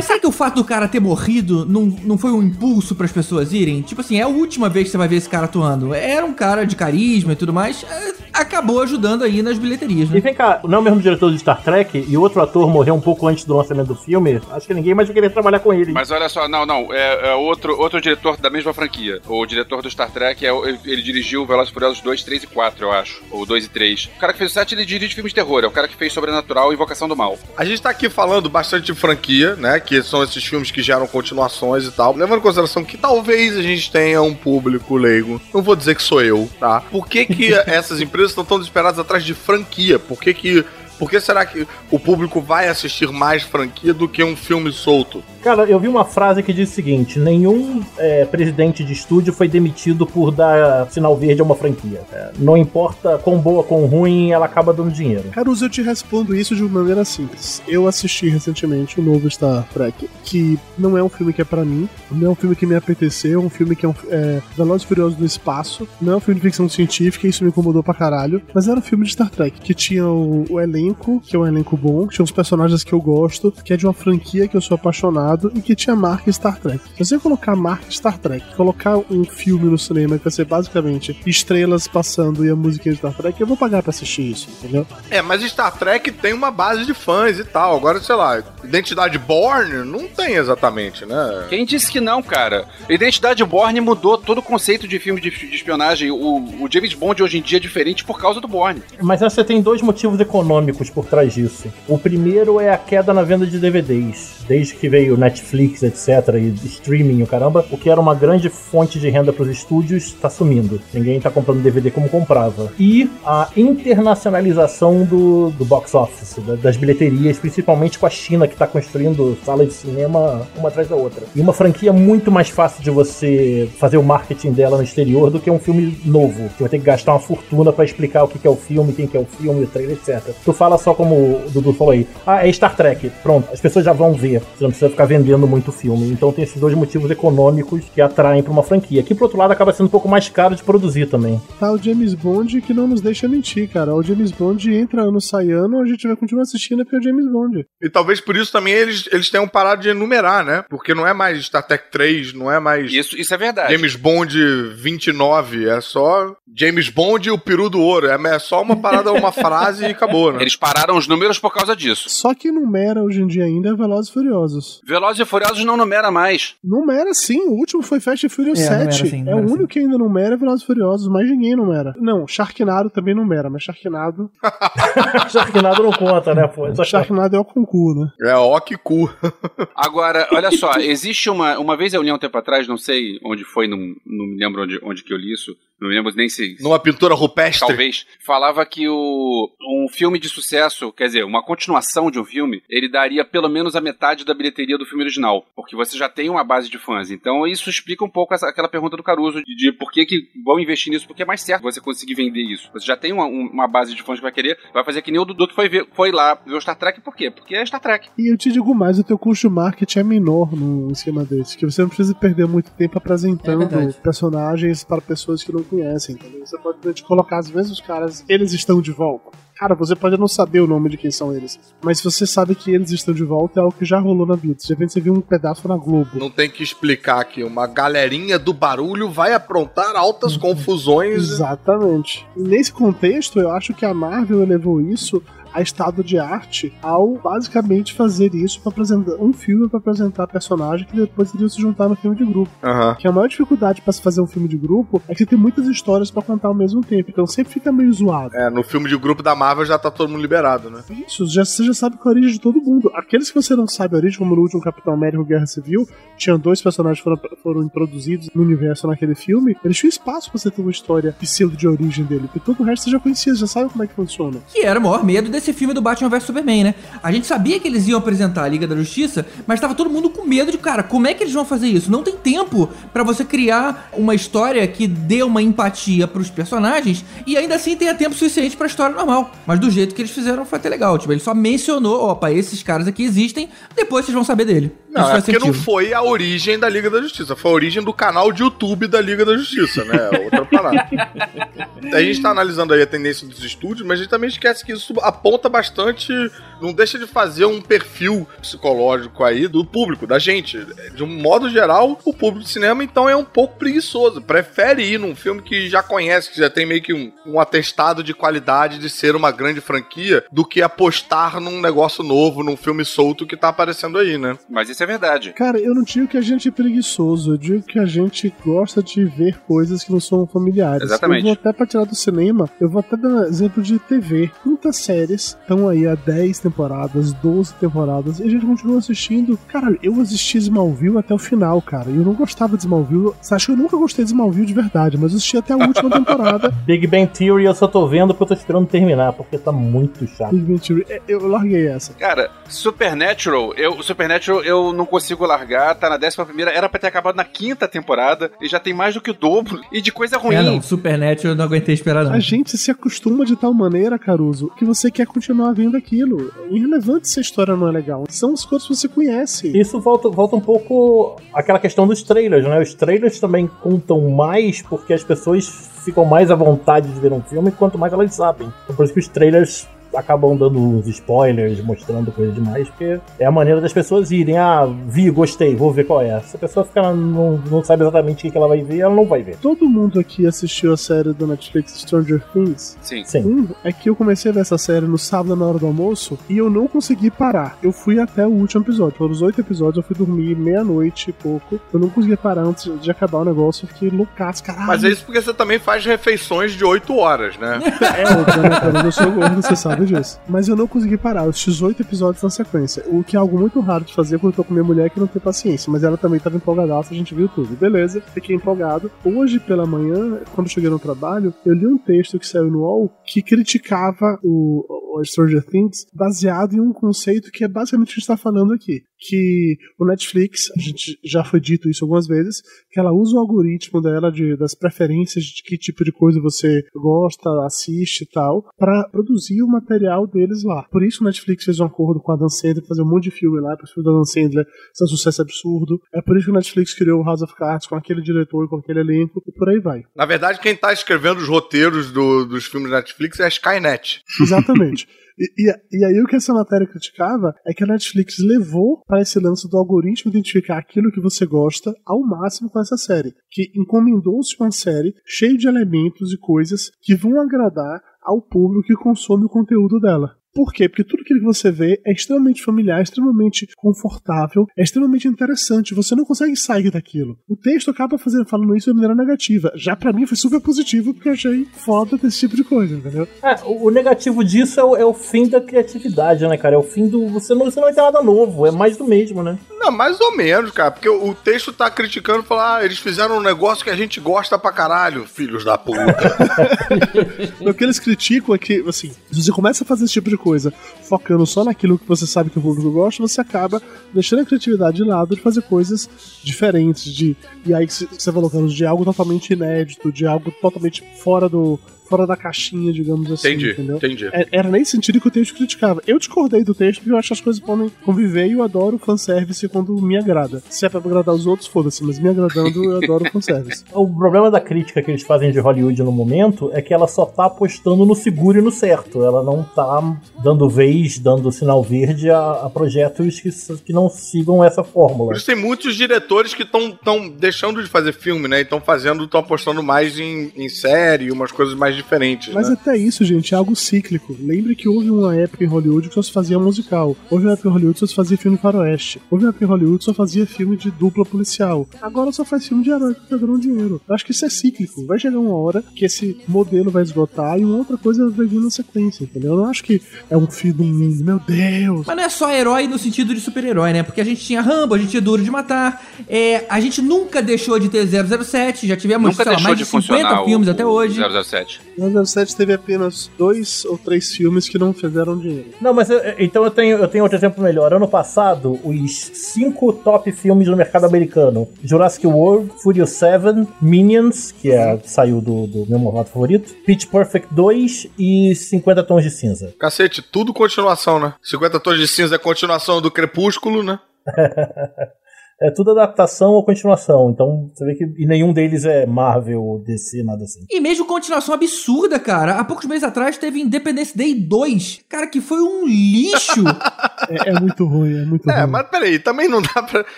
Mas será que o fato do cara ter morrido não, não foi um impulso para as pessoas irem? Tipo assim, é a última vez que você vai ver esse cara atuando. Era um cara de carisma e tudo mais. é, acabou ajudando aí nas bilheterias, E né? vem cá, não é o mesmo diretor de Star Trek e outro ator morreu um pouco antes do lançamento do filme? Acho que ninguém mais vai querer trabalhar com ele. Mas olha só, não, não, é, é outro, outro diretor da mesma franquia. O diretor do Star Trek, é, ele dirigiu Velozes e Furiosos 2, 3 e 4, eu acho. Ou 2 e 3. O cara que fez o 7, ele dirige filmes de terror. É o cara que fez Sobrenatural e Invocação do Mal. A gente tá aqui falando bastante de franquia, né? Que são esses filmes que geram continuações e tal. Levando em consideração que talvez a gente tenha um público leigo. Não vou dizer que sou eu, tá? Por que, que essas empresas estão tão desesperadas atrás de franquia? Por que que. Por que será que o público vai assistir mais franquia do que um filme solto? Cara, eu vi uma frase que diz o seguinte: nenhum é, presidente de estúdio foi demitido por dar sinal verde a uma franquia. É, não importa quão boa, quão ruim, ela acaba dando dinheiro. Caruso, eu te respondo isso de uma maneira simples. Eu assisti recentemente o novo Star Trek, que não é um filme que é pra mim, não é um filme que me apeteceu, é um filme que é, um, é Velozes Furiosos no espaço, não é um filme de ficção científica, isso me incomodou pra caralho, mas era um filme de Star Trek, que tinha o, o elenco, que é um elenco bom, que tinha os personagens que eu gosto, que é de uma franquia que eu sou apaixonado e que tinha a marca Star Trek. Se você colocar a marca Star Trek, colocar um filme no cinema que vai ser basicamente estrelas passando e a musiquinha de Star Trek, eu vou pagar pra assistir isso, entendeu? É, mas Star Trek tem uma base de fãs e tal. Agora, sei lá, Identidade Born não tem exatamente, né? Quem disse que não, cara? Identidade Borne mudou todo o conceito de filme de, de espionagem. O, o James Bond hoje em dia é diferente por causa do Borne. Mas você tem dois motivos econômicos por trás disso. O primeiro é a queda na venda de DVDs. Desde que veio Netflix, etc., e streaming, o caramba, o que era uma grande fonte de renda para os estúdios está sumindo. Ninguém está comprando DVD como comprava. E a internacionalização do, do box office, da- das bilheterias, principalmente com a China, que está construindo salas de cinema uma atrás da outra. E uma franquia muito mais fácil de você fazer o marketing dela no exterior do que um filme novo. Que vai ter que gastar uma fortuna para explicar o que que é o filme, quem que é o filme, o trailer, etc. Tu fala só como o Dudu falou aí. Ah, é Star Trek. Pronto, as pessoas já vão ver. Você não precisa ficar vendendo muito o filme. Então tem esses dois motivos econômicos que atraem para uma franquia. Que, por outro lado, acaba sendo um pouco mais caro de produzir também. Tá o James Bond que não nos deixa mentir, cara. O James Bond entra ano, sai ano, a gente vai continuar assistindo porque é o James Bond. E talvez por isso também eles, eles tenham parado de enumerar, né? Porque não é mais Star Trek 3, não é mais Isso, isso é verdade. James Bond 29, é só James Bond e o peru do ouro. É, é só uma parada, uma frase e acabou, né? Eles pararam os números por causa disso. Só que numera hoje em dia ainda é Velozes e Furiosos. Velozes e Furiosos não numera mais. Numera sim, o último foi Fast and Furious É, 7. numera sim, é numera o sim. único que ainda numera é Velozes e Furiosos, mais ninguém numera. Não, Sharknado também numera, mas Sharknado. Sharknado não conta, né? Pô, só Sharknado é o concurso, né? É ó que cu. Agora, olha só, existe uma. Uma vez eu li um tempo atrás, não sei onde foi, não, não me lembro onde, onde que eu li isso. não me lembro nem se. Numa pintura rupestre? Talvez. Falava que o, um filme de sucesso, quer dizer, uma continuação de um filme, ele daria pelo menos a metade da bilheteria do filme original. Porque você já tem uma base de fãs. Então isso explica um pouco essa, aquela pergunta do Caruso de, de por que, que vão investir nisso, porque é mais certo você conseguir vender isso. Você já tem uma, um- uma base de fãs que vai querer, vai fazer que nem o Dudu que foi, ver, foi lá ver o Star Trek, por quê? Porque é Star Trek. E eu te digo mais, o teu custo de marketing é menor num esquema desse, que você não precisa perder muito tempo É apresentando verdade. personagens para pessoas que não conhecem, entendeu? Você pode colocar às vezes os caras, eles estão de volta. Cara, você pode não saber o nome de quem são eles, mas se você sabe que eles estão de volta, é algo que já rolou na vida. De repente você viu um pedaço na Globo. Não tem que explicar aqui. Uma galerinha do barulho vai aprontar altas confusões. Exatamente. E nesse contexto, eu acho que a Marvel elevou isso a estado de arte ao basicamente fazer isso para apresentar um filme para apresentar personagem que depois iriam se juntar no filme de grupo. Aham. Que a maior dificuldade para se fazer um filme de grupo é que tem muitas histórias para contar ao mesmo tempo, então sempre fica meio zoado. É, no filme de grupo da Marvel já tá todo mundo liberado, né? Isso, já, você já sabe qual é a origem de todo mundo. Aqueles que você não sabe a origem, como no último Capitão América Guerra Civil, tinha dois personagens que foram, foram introduzidos no universo naquele filme, eles tinham espaço pra você ter uma história pseudo de origem dele, porque todo o resto você já conhecia, já sabe como é que funciona. Que era o maior medo desse filme do Batman vs Superman, né? A gente sabia que eles iam apresentar a Liga da Justiça, mas tava todo mundo com medo de, cara, como é que eles vão fazer isso? Não tem tempo pra você criar uma história que dê uma empatia pros personagens e ainda assim tenha tempo suficiente pra história normal. Mas do jeito que eles fizeram foi até legal. Tipo, ele só mencionou, opa, esses caras aqui existem, depois vocês vão saber dele. Não, isso é porque não assertivo. foi a origem da Liga da Justiça, foi a origem do canal de YouTube da Liga da Justiça, né? Outra parada. a gente tá analisando aí a tendência dos estúdios, mas a gente também esquece que isso aponta bastante, não deixa de fazer um perfil psicológico aí do público, da gente. De um modo geral, o público de cinema então é um pouco preguiçoso, prefere ir num filme que já conhece, que já tem meio que um, um atestado de qualidade de ser uma grande franquia, do que apostar num negócio novo, num filme solto que tá aparecendo aí, né? Mas isso é verdade. Cara, eu não digo que a gente é preguiçoso, eu digo que a gente gosta de ver coisas que não são familiares. Exatamente. Eu vou até pra tirar do cinema, eu vou até dar exemplo de TV. Muitas séries estão aí há 10 temporadas, 12 temporadas, e a gente continua assistindo. Cara, eu assisti Smallville até o final, cara, e eu não gostava de Smallville. Você acha que eu nunca gostei de Smallville de verdade, mas eu assisti até a última temporada. Big Bang Theory eu só tô vendo porque eu tô esperando terminar, porque tá muito chato. Big Bang Theory, é, eu larguei essa. Cara, Supernatural, eu, Supernatural eu não consigo largar, tá na décima primeira, era pra ter acabado na quinta temporada, e já tem mais do que o dobro, e de coisa ruim. É, não, Supernatural eu não aguentei esperar não. A gente se acostuma de tal maneira, Caruso, que você quer continuar vendo aquilo. É irrelevante se a história não é legal. São as coisas que você conhece. Isso volta, volta um pouco àquela questão dos trailers, né? Os trailers também contam mais porque as pessoas ficam mais à vontade de ver um filme quanto mais elas sabem. Então, por isso que os trailers acabam dando uns spoilers, mostrando coisa demais, porque é a maneira das pessoas irem. Ah, vi, gostei, vou ver qual é. Se a pessoa ficar não, não sabe exatamente o que ela vai ver, ela não vai ver. Todo mundo aqui assistiu a série do Netflix Stranger Things? Sim. Sim. Um, é que eu comecei a ver essa série no sábado na hora do almoço e eu não consegui parar. Eu fui até o último episódio. Foram os oito episódios, eu fui dormir meia-noite e pouco. Eu não consegui parar antes de acabar o negócio. Eu fiquei loucaço, caralho. Mas é isso porque você também faz refeições de 8 horas, né? É, cara? Eu sou gordo, você sabe disso. Mas eu não consegui parar. Eu assisti os oito episódios na sequência. O que é algo muito raro de fazer quando eu tô com minha mulher que não tem paciência. Mas ela também tava empolgadaça, a gente viu tudo. Beleza, fiquei empolgado. Hoje pela manhã, quando cheguei no trabalho, eu li um texto que saiu no UOL que criticava o, o Stranger Things baseado em um conceito que é basicamente o que a gente tá falando aqui. Que o Netflix, a gente já foi dito isso algumas vezes, que ela usa o algoritmo dela de, das preferências de que tipo de coisa você gosta, assiste e tal, para produzir o material deles lá. Por isso o Netflix fez um acordo com a Dan Sandler fazer um monte de filme lá, para os filmes da Dan Sandler ser um sucesso absurdo. É por isso que o Netflix criou o House of Cards com aquele diretor e com aquele elenco, e por aí vai. Na verdade, quem tá escrevendo os roteiros do- dos filmes da Netflix é a Skynet. Exatamente. E, e- e aí o que essa matéria criticava é que a Netflix levou para esse lance do algoritmo identificar aquilo que você gosta ao máximo com essa série. Que encomendou-se uma série cheia de elementos e coisas que vão agradar ao público que consome o conteúdo dela. Por quê? Porque tudo aquilo que você vê é extremamente familiar, extremamente confortável, é extremamente interessante. Você não consegue sair daquilo. O texto acaba fazendo, falando isso de maneira negativa. Já pra mim foi super positivo porque eu achei foda desse tipo de coisa, entendeu? É, o o negativo disso é o, é o fim da criatividade, né, cara? É o fim do. Você não, você não vai ter nada novo, é mais do mesmo, né? Não, mais ou menos, cara. Porque o o texto tá criticando, falar, ah, eles fizeram um negócio que a gente gosta pra caralho, filhos da puta. O que eles criticam é que, assim, se você começa a fazer esse tipo de coisa focando só naquilo que você sabe que o público gosta, você acaba deixando a criatividade de lado de fazer coisas diferentes. De, e aí você falou, Carlos, de algo totalmente inédito, de algo totalmente fora do. Fora da caixinha, digamos assim. Entendi, entendeu? entendi. É- Era nesse sentido que o texto criticava. Eu discordei do texto porque eu acho que as coisas podem conviver e eu adoro fanservice quando me agrada. Se é pra agradar os outros, foda-se, mas me agradando, eu adoro fanservice. O problema da crítica que eles fazem de Hollywood no momento é que ela só tá apostando no seguro e no certo. Ela não tá dando vez, dando sinal verde a, a projetos que, que não sigam essa fórmula. Isso tem muitos diretores que estão tão deixando de fazer filme, né? E estão fazendo, estão apostando mais em, em série, umas coisas mais diferentes, Mas né? até isso, gente, é algo cíclico. Lembre que houve uma época em Hollywood que só se fazia musical. Houve uma época em Hollywood que só se fazia filme faroeste. Houve uma época em Hollywood que só fazia filme de dupla policial. Agora só faz filme de herói que tá dando dinheiro. Eu acho que isso é cíclico. Vai chegar uma hora que esse modelo vai esgotar e uma outra coisa vai vir na sequência, entendeu? Eu não acho que é um fim do mundo. Meu Deus! Mas não é só herói no sentido de super-herói, né? Porque a gente tinha Rambo, a gente tinha Duro de Matar. É, a gente nunca deixou de ter 007, já tivemos, Nunca sei lá, mais de de 50 funcionar filmes o, até hoje. 007. O 07 teve apenas dois ou três filmes que não fizeram dinheiro. Não, mas eu- então eu tenho, eu tenho outro exemplo melhor. Ano passado, os cinco top filmes no mercado americano: Jurassic World, Furious 7, Minions, que é, saiu do, do meu modo favorito, Pitch Perfect 2 e 50 Tons de Cinza. Cacete, tudo continuação, né? 50 Tons de Cinza é continuação do Crepúsculo, né? É tudo adaptação ou continuação. Então você vê que e nenhum deles é Marvel, DC, nada assim. E mesmo continuação absurda, cara. Há poucos meses atrás teve Independence Day 2. Cara, que foi um lixo. É, é muito ruim, é muito É, ruim. mas peraí, também não dá pra.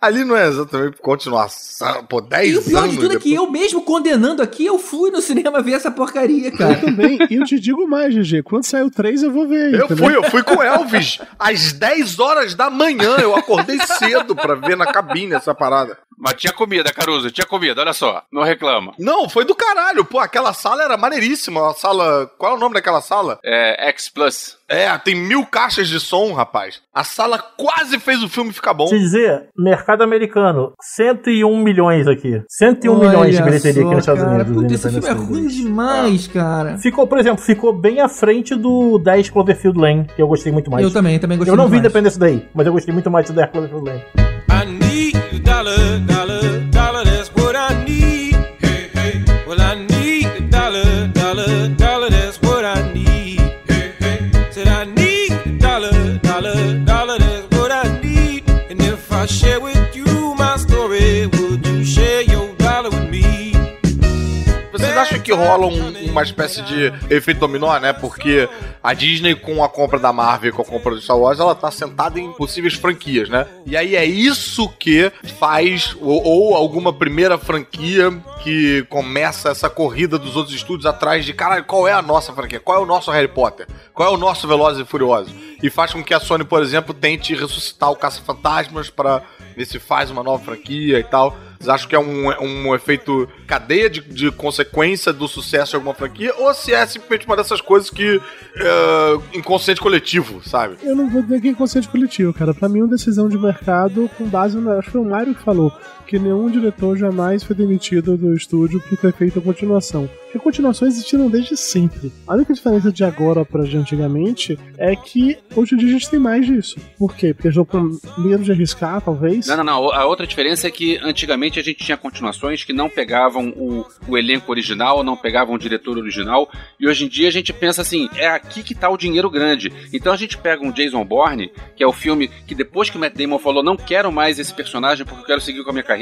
Ali não é exatamente continuação. Pô, 10 e o pior anos. de tudo é que eu mesmo condenando aqui, eu fui no cinema ver essa porcaria, cara. Eu também. E eu te digo mais, GG. Quando sair o 3, eu vou ver. Eu entendeu? fui, eu fui com o Elvis às 10 horas da manhã. Eu acordei cedo pra ver na cabine essa parada. Mas tinha comida, Caruso, tinha comida, olha só. Não reclama. Não, foi do caralho. Pô, aquela sala era maneiríssima. A sala. Qual é o nome daquela sala? É X Plus. É, tem mil caixas de som, rapaz. A sala quase fez o filme ficar bom. Te dizer, mercado americano, 101 milhões aqui. 101 Olha milhões de bilheteria aqui nos Estados cara. Unidos. Puta, esse filme é ruim demais, cara. Ficou, por exemplo, ficou bem à frente do 10 Cloverfield Lane, que eu gostei muito mais. Eu também, também gostei Eu não muito vi mais. Independence Day, mas eu gostei muito mais do 10 Cloverfield Lane. Dollar, dollar, dollar, that's what I need. Hey, hey. Well, I need a dollar, dollar, dollar, that's what I need. Hey, hey. Said I need a dollar, dollar, dollar, that's what I need. And if I share que rola um- uma espécie de efeito dominó, né? Porque a Disney, com a compra da Marvel, com a compra do Star Wars, ela tá sentada em possíveis franquias, né? E aí é isso que faz, ou, ou alguma primeira franquia que começa essa corrida dos outros estúdios atrás de, caralho, qual é a nossa franquia? Qual é o nosso Harry Potter? Qual é o nosso Velozes e Furiosos? E faz com que a Sony, por exemplo, tente ressuscitar o Caça-Fantasmas pra ver se faz uma nova franquia e tal. Vocês acham que é um, um efeito cadeia de, de consequência do sucesso de alguma franquia? Ou se é simplesmente uma dessas coisas que. É, inconsciente coletivo, sabe? Eu não vou dizer que é inconsciente coletivo, cara. Pra mim é uma decisão de mercado com base no. Acho que foi o Mário que falou que nenhum diretor jamais foi demitido do estúdio por ter feito a continuação. Porque continuações existiram desde sempre. A única diferença de agora pra de antigamente é que hoje em dia a gente tem mais disso. Por quê? Porque eles com medo de arriscar, talvez. Não, não, não. A outra diferença é que antigamente a gente tinha continuações que não pegavam o, o elenco original, não pegavam o diretor original. E hoje em dia a gente pensa assim: é aqui que tá o dinheiro grande. Então a gente pega um Jason Bourne, que é o filme que depois que o Matt Damon falou, não quero mais esse personagem porque eu quero seguir com a minha carreira.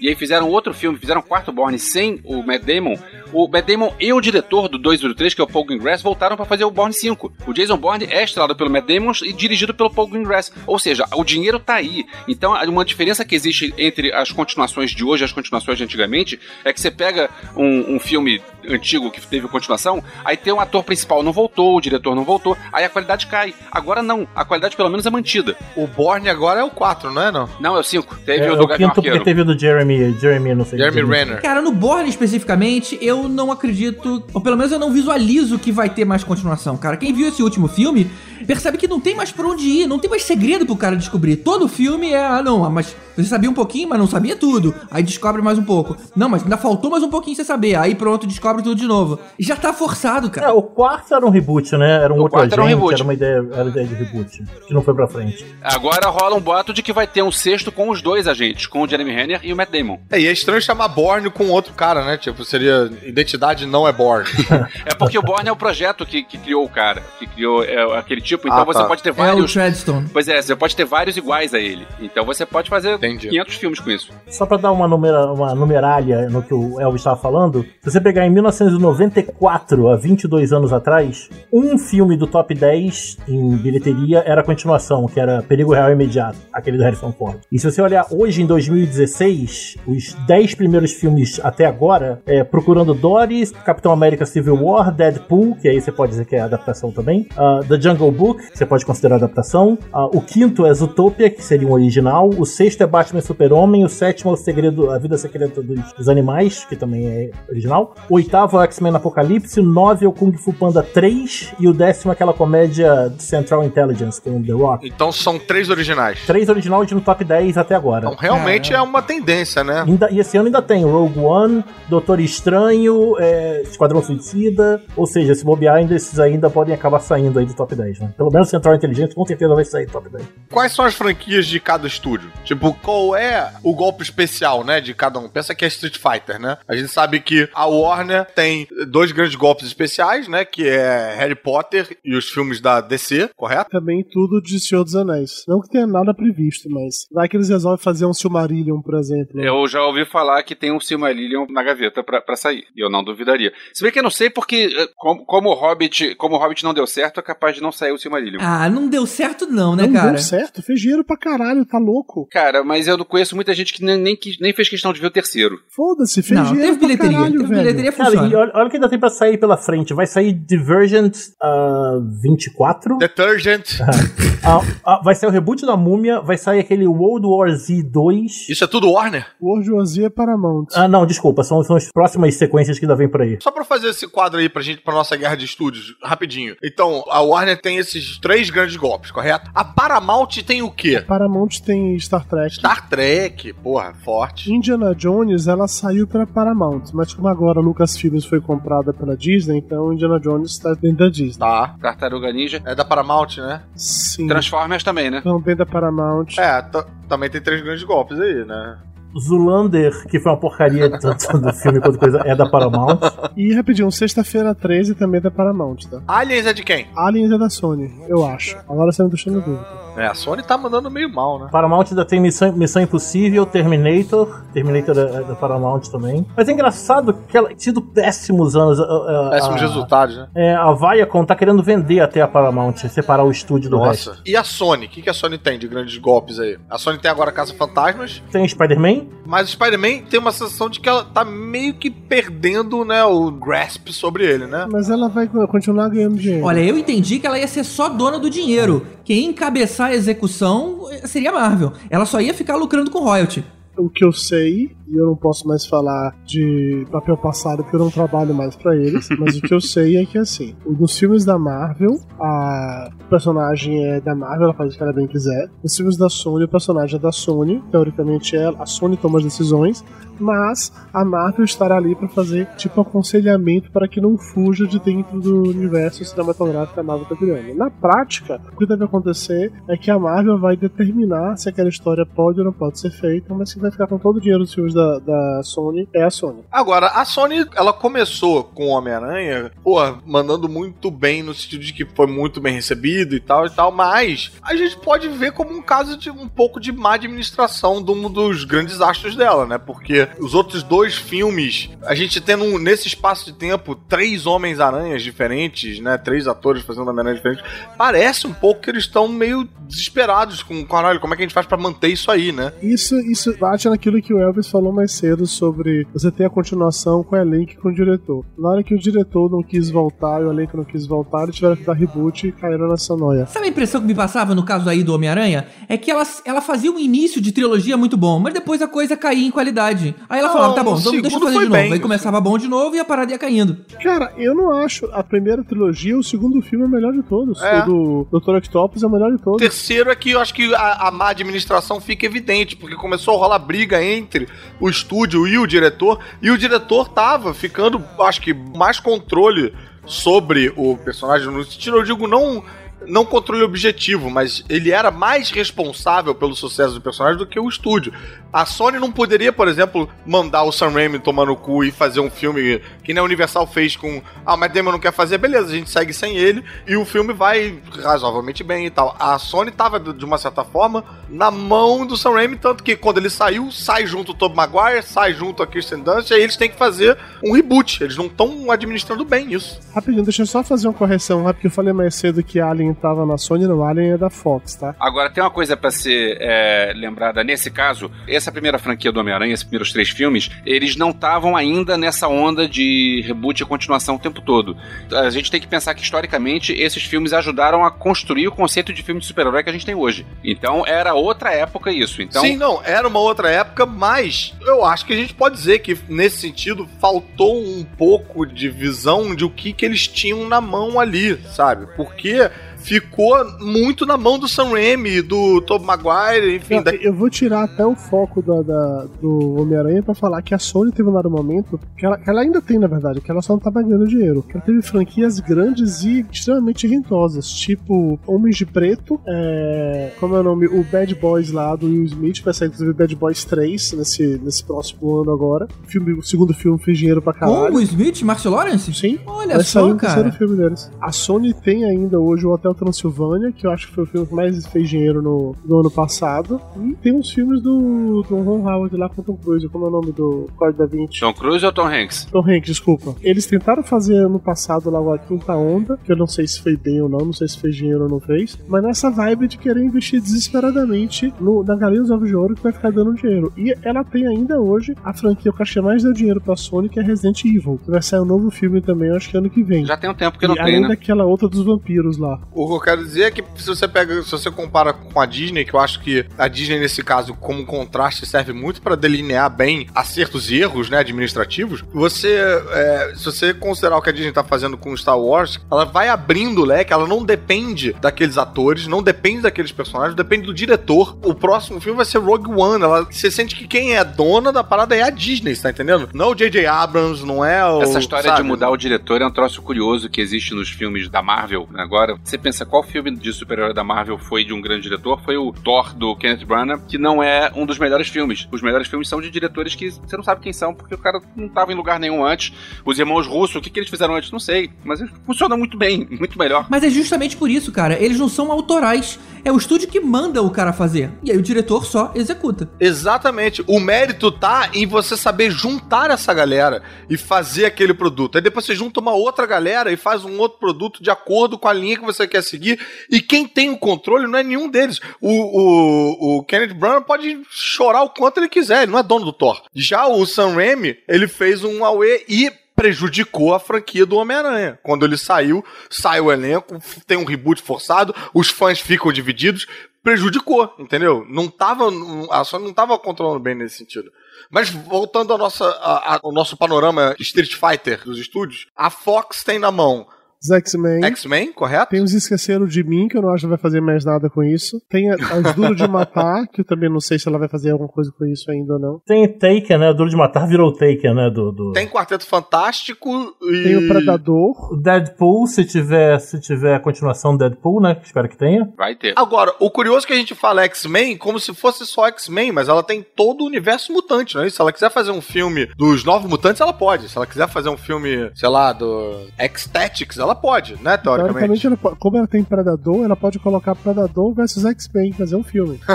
E aí fizeram outro filme, fizeram quarto Bourne sem o Matt Damon. O Matt Damon e o diretor do 2 e do 3, que é o Paul Greengrass, voltaram para fazer o Bourne 5. O Jason Bourne é estrelado pelo Matt Damon e dirigido pelo Paul Greengrass. Ou seja, o dinheiro tá aí. Então, uma diferença que existe entre as continuações de hoje e as continuações de antigamente é que você pega um, um filme antigo que teve continuação, aí tem um ator principal não voltou, o diretor não voltou, aí a qualidade cai. Agora não, a qualidade pelo menos é mantida. O Bourne agora é o 4, não é não? Não, é o 5. Teve É, o é do o Gavião quinto porque Arqueiro. teve o do Jeremy, Jeremy, não sei. Jeremy Renner. Cara, no Borne especificamente, eu não acredito, ou pelo menos eu não visualizo que vai ter mais continuação, cara. Quem viu esse último filme percebe que não tem mais pra onde ir, não tem mais segredo pro cara descobrir. Todo filme é, ah, não, mas você sabia um pouquinho, mas não sabia tudo. Aí descobre mais um pouco. Não, mas ainda faltou mais um pouquinho você saber. Aí pronto, descobre tudo de novo. Já tá forçado, cara. É, o quarto era um reboot, né? Era um O outro quarto agente, era um reboot. era uma ideia, era ideia de reboot, que não foi pra frente. Agora rola um boato de que vai ter um sexto com os dois agentes, com o Jeremy Renner e o Matt Damon. É, e é estranho chamar Borne com outro cara, né? Tipo, seria identidade não é Borne. É porque o Bourne é o projeto que, que criou o cara, que criou é, aquele tipo, então Ah, você tá. pode ter É o vários. Treadstone. Pois é, você pode ter vários iguais a ele. Então você pode fazer 500 filmes com isso. Só pra dar uma, numera, uma numeralha no que o Elvis estava falando, se você pegar em 1994, há 22 anos atrás, um filme do top 10 em bilheteria era a continuação, que era Perigo Real Imediato, aquele do Harrison Ford. E se você olhar hoje, em 2016, os 10 primeiros filmes até agora, é Procurando Dory, Capitão América Civil War, Deadpool, que aí você pode dizer que é adaptação também, ah, The Jungle Book, que você pode considerar adaptação, Ah, o quinto é Zootopia, que seria um original, o sexto é Batman e Super-Homem, o sétimo é o Segredo, A Vida Secreta dos, dos Animais, que também é original, o oitavo é o X-Men Apocalipse, o nove é o Kung Fu Panda 3 e o décimo é aquela comédia Central Intelligence com o The Rock. Então são três originais. Três originais no top 10 até agora. Então realmente é uma tendência, né? Ainda- e esse ano ainda tem Rogue One, Doutor Estranho, é, Esquadrão Suicida. Ou seja, se bobear, ainda esses ainda podem acabar saindo aí do top 10, né? Pelo menos Central Inteligente com certeza vai sair top 10. Quais são as franquias de cada estúdio? Tipo, qual é o golpe especial, né, de cada um? Pensa que é Street Fighter, né? A gente sabe que a Warner tem dois grandes golpes especiais, né, que é Harry Potter e os filmes da DC, correto? Também tudo de Senhor dos Anéis. Não que tenha nada previsto, mas vai que eles resolvem fazer um Silmarillion, por exemplo. Eu já ouvi falar que tem um Silmarillion na gaveta pra, pra sair. E eu não duvidaria. Se bem que eu não sei porque, eh, como, como o Hobbit, como o Hobbit não deu certo, é capaz de não sair o Silmarillion. Ah, não deu certo não, né, Não cara? deu certo, fez dinheiro pra caralho, tá louco. Cara, mas eu não conheço muita gente que nem, nem, nem fez questão de ver o terceiro. Foda-se, fez Não, dinheiro teve pra bilheteria, caralho, teve velho. bilheteria Cara, funciona. e olha, olha o que ainda tem pra sair pela frente. Vai sair Divergent ah, 24. Detergent. Ah, ah, vai sair o reboot da Múmia. Vai sair aquele World War Z 2. Isso é tudo Warner? World War Z é Paramount. Ah, não, desculpa. São, são as próximas sequências que ainda vem por aí. Só pra fazer esse quadro aí pra gente, pra nossa guerra de estúdios, rapidinho. Então, a Warner tem esses três grandes golpes, correto? A Paramount tem o quê? Paramount tem Star Trek. Star Trek, porra, forte. Indiana Jones, ela saiu pela Paramount, mas como agora a Lucasfilms foi comprada pela Disney, então Indiana Jones está dentro da Disney. Tá. Tartaruga Ninja. É da Paramount, né? Sim. Transformers também, né? Também da Paramount. É, também tem três grandes golpes aí, né? Zulander, que foi uma porcaria tanto do filme quanto coisa, é da Paramount. E rapidinho, sexta-feira 13 também é da Paramount, tá? Aliens é de quem? Aliens é da Sony, eu acho. Agora você não deixando dúvida. É, a Sony tá mandando meio mal, né? Paramount ainda tem Missão, Missão Impossível, Terminator. Terminator é é da Paramount também. Mas é engraçado que ela tido péssimos anos. ah, ah, Péssimos a- resultados, né? É, a Viacom tá querendo vender até a Paramount, separar o estúdio do resto. Nossa. E a Sony? O que, que a Sony tem de grandes golpes aí? A Sony tem agora Caça Fantasmas, Tem Spider-Man, mas o Spider-Man tem uma sensação de que ela tá meio que perdendo, né, o grasp sobre ele, né? Mas ela vai continuar ganhando dinheiro. Olha, eu entendi que ela ia ser só dona do dinheiro. Quem encabeçar a execução eh, seria Marvel. Ela só ia ficar lucrando com royalty. O que eu sei, e eu não posso mais falar de papel passado porque eu não trabalho mais pra eles, mas o que eu sei é que assim, nos filmes da Marvel, a personagem é da Marvel, ela faz o que ela bem quiser. Nos filmes da Sony, o personagem é da Sony, teoricamente é a Sony toma as decisões, mas a Marvel estará ali pra fazer tipo aconselhamento para que não fuja de dentro do universo cinematográfico que a Marvel tá criando. Na prática, o que deve acontecer é que a Marvel vai determinar se aquela história pode ou não pode ser feita, mas quem vai ficar com todo o dinheiro dos filmes da, da Sony é a Sony. Agora, a Sony, ela começou com o Homem-Aranha, pô, mandando muito bem no sentido de que foi muito bem recebido e tal e tal, mas a gente pode ver como um caso de um pouco de má administração de um dos grandes astros dela, né? Porque os outros dois filmes, a gente tendo um- nesse espaço de tempo três Homens-Aranhas diferentes, né? Três atores fazendo Homem-Aranha diferentes, parece um pouco que eles estão meio desesperados com, caralho, como é que a gente faz pra manter isso aí, né? Isso, isso bate naquilo que o Elvis falou falou mais cedo sobre você ter a continuação com o elenco e com o diretor. Na hora que o diretor não quis voltar e o elenco não quis voltar, eles tiveram que dar reboot e caíram nessa noia. Sabe a impressão que me passava no caso aí do Homem-Aranha? É que ela, ela fazia um início de trilogia muito bom, mas depois a coisa caía em qualidade. Aí ela Não, falava, tá bom, o então deixa eu fazer de novo. bem. Aí começava bom de novo e a parada ia caindo. Cara, eu não acho a primeira trilogia, o segundo filme é o melhor de todos. É. O do Dr. Octopus é o melhor de O todos. terceiro é que eu acho que a, a má administração fica evidente, porque começou a rolar briga entre o estúdio e o diretor, e o diretor tava ficando, acho que, mais controle sobre o personagem. No sentido, eu digo, não. Não controle objetivo, mas ele era mais responsável pelo sucesso do personagem do que o estúdio. A Sony não poderia, por exemplo, mandar o Sam Raimi tomar no cu e fazer um filme que nem a Universal fez com. Ah, mas Damon não quer fazer, beleza, a gente segue sem ele e o filme vai razoavelmente bem e tal. A Sony tava, de uma certa forma, na mão do Sam Raimi, tanto que quando ele saiu, sai junto o Tobey Maguire, sai junto a Kirsten Dunst, e aí eles têm que fazer um reboot. Eles não estão administrando bem isso. Rapidinho, deixa eu só fazer uma correção rápida, porque eu falei mais cedo que Alien tava na Sony, não, Alien é da Fox, tá? Agora, tem uma coisa pra ser é, lembrada nesse caso: essa primeira franquia do Homem-Aranha, esses primeiros três filmes, eles não estavam ainda nessa onda de reboot e continuação o tempo todo. A gente tem que pensar que, historicamente, esses filmes ajudaram a construir o conceito de filme de super-herói que a gente tem hoje. Então, era outra época isso. Então, Sim, não, era uma outra época, mas eu acho que a gente pode dizer que, nesse sentido, faltou um pouco de visão de o que, que eles tinham na mão ali, sabe? Porque ficou muito na mão do Sam Raimi, do Tobey Maguire, enfim. Não, da- Eu vou tirar até o foco da, da- do Homem-Aranha pra falar que a Sony teve um dado momento, que ela, ela ainda tem, na verdade, que ela só não tá ganhando dinheiro. Que ela teve franquias grandes e extremamente rentosas, tipo Homens de Preto, é, como é o nome? O Bad Boys lá do Will Smith, vai sair inclusive Bad Boys 3 nesse, nesse próximo ano agora. O, filme, o segundo filme fez dinheiro pra Com caralho. o Will Smith, Marcio Lawrence? Sim. Olha Vai só, sair o cara. filme deles. A Sony tem ainda hoje o Hotel Transilvânia, que eu acho que foi o filme que mais fez dinheiro no, no ano passado. E tem os filmes do, do Ron Howard lá com o Tom Cruise. Como é o nome do Código da Vinci? Tom Cruise ou Tom Hanks? Tom Hanks, desculpa. Eles tentaram fazer ano passado lá a Quinta Onda, que eu não sei se foi bem ou não, não sei se fez dinheiro ou não fez, mas nessa vibe de querer investir desesperadamente no, na Galinha dos Ovos de Ouro que vai ficar dando dinheiro. E ela tem ainda hoje a franquia que acho que mais deu dinheiro pra Sony, que é Resident Evil, que vai sair um novo filme também, acho que ano que vem. Já tem um tempo que não e tem, além né? daquela outra dos vampiros lá. O que eu quero dizer é que se você pega, se você compara com a Disney, que eu acho que a Disney nesse caso, como contraste, serve muito para delinear bem acertos e erros, né, administrativos. Você, é, se você considerar o que a Disney tá fazendo com Star Wars, ela vai abrindo o leque, ela não depende daqueles atores, não depende daqueles personagens, depende do diretor. O próximo filme vai ser Rogue One. Ela, você sente que quem é dona da parada é a Disney, você tá entendendo? Não o J.J. Abrams, não é o. Essa história sabe? de mudar o diretor é um troço curioso que existe nos filmes da Marvel. né? Agora, você pensa qual filme de super-herói da Marvel foi de um grande diretor? Foi o Thor do Kenneth Branagh, que não é um dos melhores filmes. Os melhores filmes são de diretores que você não sabe quem são, porque o cara não estava em lugar nenhum antes. Os irmãos russos, o que, que eles fizeram antes? Não sei. Mas eles funcionam muito bem, muito melhor. Mas é justamente por isso, cara. Eles não são autorais. É o estúdio que manda o cara fazer. E aí o diretor só executa. Exatamente. O mérito tá em você saber juntar essa galera e fazer aquele produto. Aí depois você junta uma outra galera e faz um outro produto de acordo com a linha que você quer seguir. E quem tem o controle não é nenhum deles. O, o, o Kenneth Branagh pode chorar o quanto ele quiser, ele não é dono do Thor. Já o Sam Raimi, ele fez um Aue e prejudicou a franquia do Homem-Aranha. Quando ele saiu, sai o elenco, tem um reboot forçado, os fãs ficam divididos, prejudicou, entendeu? Não tava, a Sony não tava controlando bem nesse sentido. Mas voltando à nossa, a- a- ao nosso panorama Street Fighter dos estúdios, a Fox tem na mão Os X-Men. X-Men, correto? Tem os Esqueceram de Mim, que eu não acho que vai fazer mais nada com isso. Tem a- as Duro de Matar, que eu também não sei se ela vai fazer alguma coisa com isso ainda ou não. Tem Taken, né? Duro de Matar virou Taken, né? Do, do... Tem Quarteto Fantástico e. Tem o Predador. Deadpool, se tiver, se tiver a continuação do Deadpool, né? Espero que tenha. Vai ter. Agora, o curioso é que a gente fala X-Men como se fosse só X-Men, mas ela tem todo o universo mutante, não é isso? Se ela quiser fazer um filme dos Novos Mutantes, ela pode. Se ela quiser fazer um filme, sei lá, do Ecstatics, ela ela pode, né, teoricamente. Teoricamente, ela como ela tem Predador, ela pode colocar Predador versus X-Men, fazer um filme.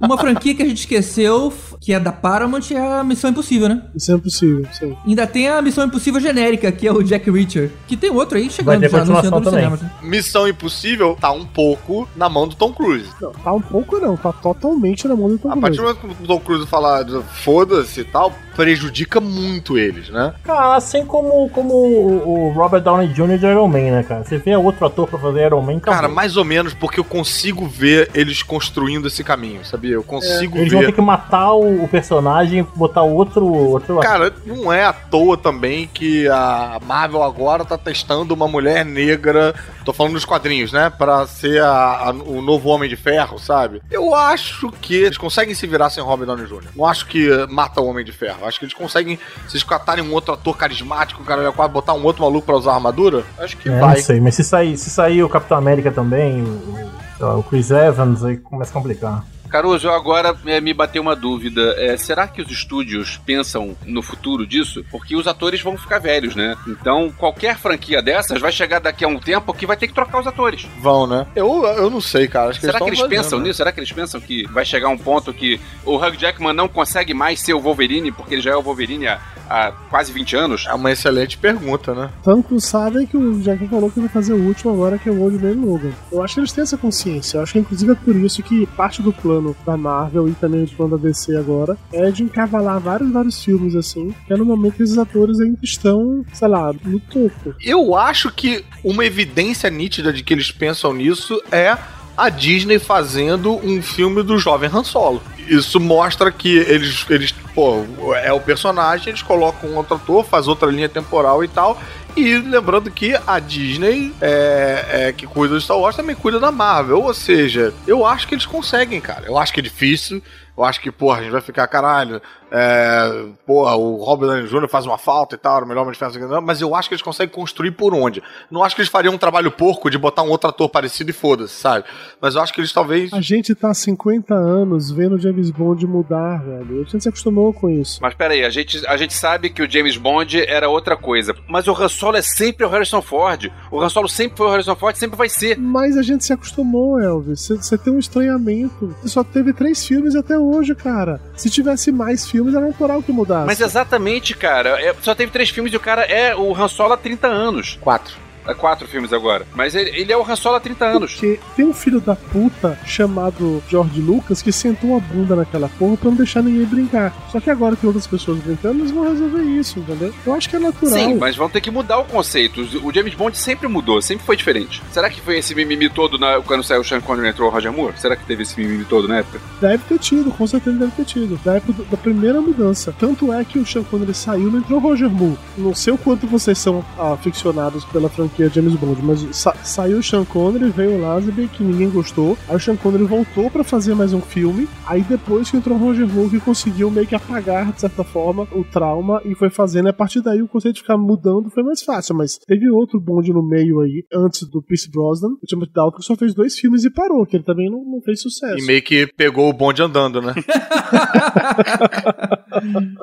Uma franquia que a gente esqueceu, que é da Paramount, é a Missão Impossível, né? Isso é impossível, sim. Ainda tem a Missão Impossível genérica, que é o Jack Reacher. Que tem outro aí chegando já no cinemas. né? Missão Impossível tá um pouco na mão do Tom Cruise. Não, tá um pouco não, tá totalmente na mão do Tom A partir Cruise. do momento que o Tom Cruise falar de foda-se e tal, prejudica muito eles, né? Cara, assim como, como o, o Robert Downey Jr. de Iron Man, né, cara? Você vê outro ator pra fazer Iron Man, acabou. Cara, mais ou menos porque eu consigo ver eles construindo esse caminho, sabia? Eu consigo Eles vão ter ver. que matar o, o personagem e botar outro, outro Cara, não é à toa também que a Marvel agora tá testando uma mulher negra, tô falando dos quadrinhos, né? Pra ser a- a- o novo Homem de Ferro, sabe? Eu acho que eles conseguem se virar sem Robert Downey Jr. Não acho que mata o Homem de Ferro. Acho que eles conseguem, se eles catarem um outro ator carismático, cara, botar um outro maluco pra usar armadura, acho que É, vai. não sei, mas se sair, se sair o Capitão América também, o- o Chris Evans, aí começa a complicar. Caruso, agora é, me bateu uma dúvida. É, será que os estúdios pensam no futuro disso? Porque os atores vão ficar velhos, né? Então, qualquer franquia dessas vai chegar daqui a um tempo que vai ter que trocar os atores. Vão, né? Eu, eu não sei, cara. Acho que Será que eles eles tão fazendo, pensam né? nisso? Será que eles pensam que vai chegar um ponto que o Hugh Jackman não consegue mais ser o Wolverine, porque ele já é o Wolverine há, há quase 20 anos? É uma excelente pergunta, né? Tanto sabem que o Jack falou que vai fazer o último agora, que é o Old Man Logan. Eu acho que eles têm essa consciência. Eu acho que, inclusive, é por isso que parte do plano da Marvel e também do plano da DC agora é de encavalar vários, vários filmes, assim, que é no momento que esses atores ainda estão, sei lá, no topo. Eu acho que uma evidência nítida de que eles pensam nisso é a Disney fazendo um filme do jovem Han Solo. Isso mostra que eles, eles pô, é o personagem, eles colocam um outro ator, faz outra linha temporal e tal. E lembrando que a Disney, é, é, que cuida do Star Wars, também cuida da Marvel. Ou seja, eu acho que eles conseguem, cara. Eu acho que é difícil. Eu acho que, porra, a gente vai ficar, caralho, é, porra, o Robert Downey Jr. faz uma falta e tal, era o melhor homem de ferro, não, mas eu acho que eles conseguem construir por onde. Não acho que eles fariam um trabalho porco de botar um outro ator parecido e foda-se, sabe? Mas eu acho que eles talvez. A gente tá há 50 anos vendo o James Bond mudar, velho. A gente se acostumou com isso. Mas peraí, a gente, a gente sabe que o James Bond era outra coisa. Mas o Han Solo é sempre o Harrison Ford. O Han Solo sempre foi o Harrison Ford, sempre vai ser. Mas a gente se acostumou, Elvis. Você- Você tem um estranhamento. Você só teve três filmes até hoje, cara. Se tivesse mais filmes, era natural que mudasse. Mas exatamente, cara. É- só teve três filmes e o cara é o Han Solo há 30 anos. Quatro. É quatro filmes agora. Mas ele, ele é o Han Solo há 30 anos. Porque tem um filho da puta chamado George Lucas que sentou a bunda naquela porra pra não deixar ninguém brincar. Só que agora tem outras pessoas brincando, eles vão resolver isso, entendeu? Eu acho que é natural. Sim, mas vão ter que mudar o conceito. O James Bond sempre mudou, sempre foi diferente. Será que foi esse mimimi todo na- quando saiu o Sean Connery e entrou o Roger Moore? Será que teve esse mimimi todo na época? Deve ter tido, com certeza deve ter tido. Da época da primeira mudança. Tanto é que o Sean Connery saiu, não entrou o Roger Moore. Não sei o quanto vocês são aficionados pela franquia James Bond, mas sa- saiu o Sean Connery, veio o Lazenby, que ninguém gostou. Aí o Sean Connery voltou pra fazer mais um filme. Aí depois que entrou o Roger Moore, que conseguiu meio que apagar, de certa forma, o trauma e foi fazendo. E a partir daí o conceito de ficar mudando foi mais fácil. Mas teve outro Bond no meio aí, antes do Pierce Brosnan, o Timothy Dalton, que só fez dois filmes e parou, que ele também não, não fez sucesso. E meio que pegou o bonde andando, né?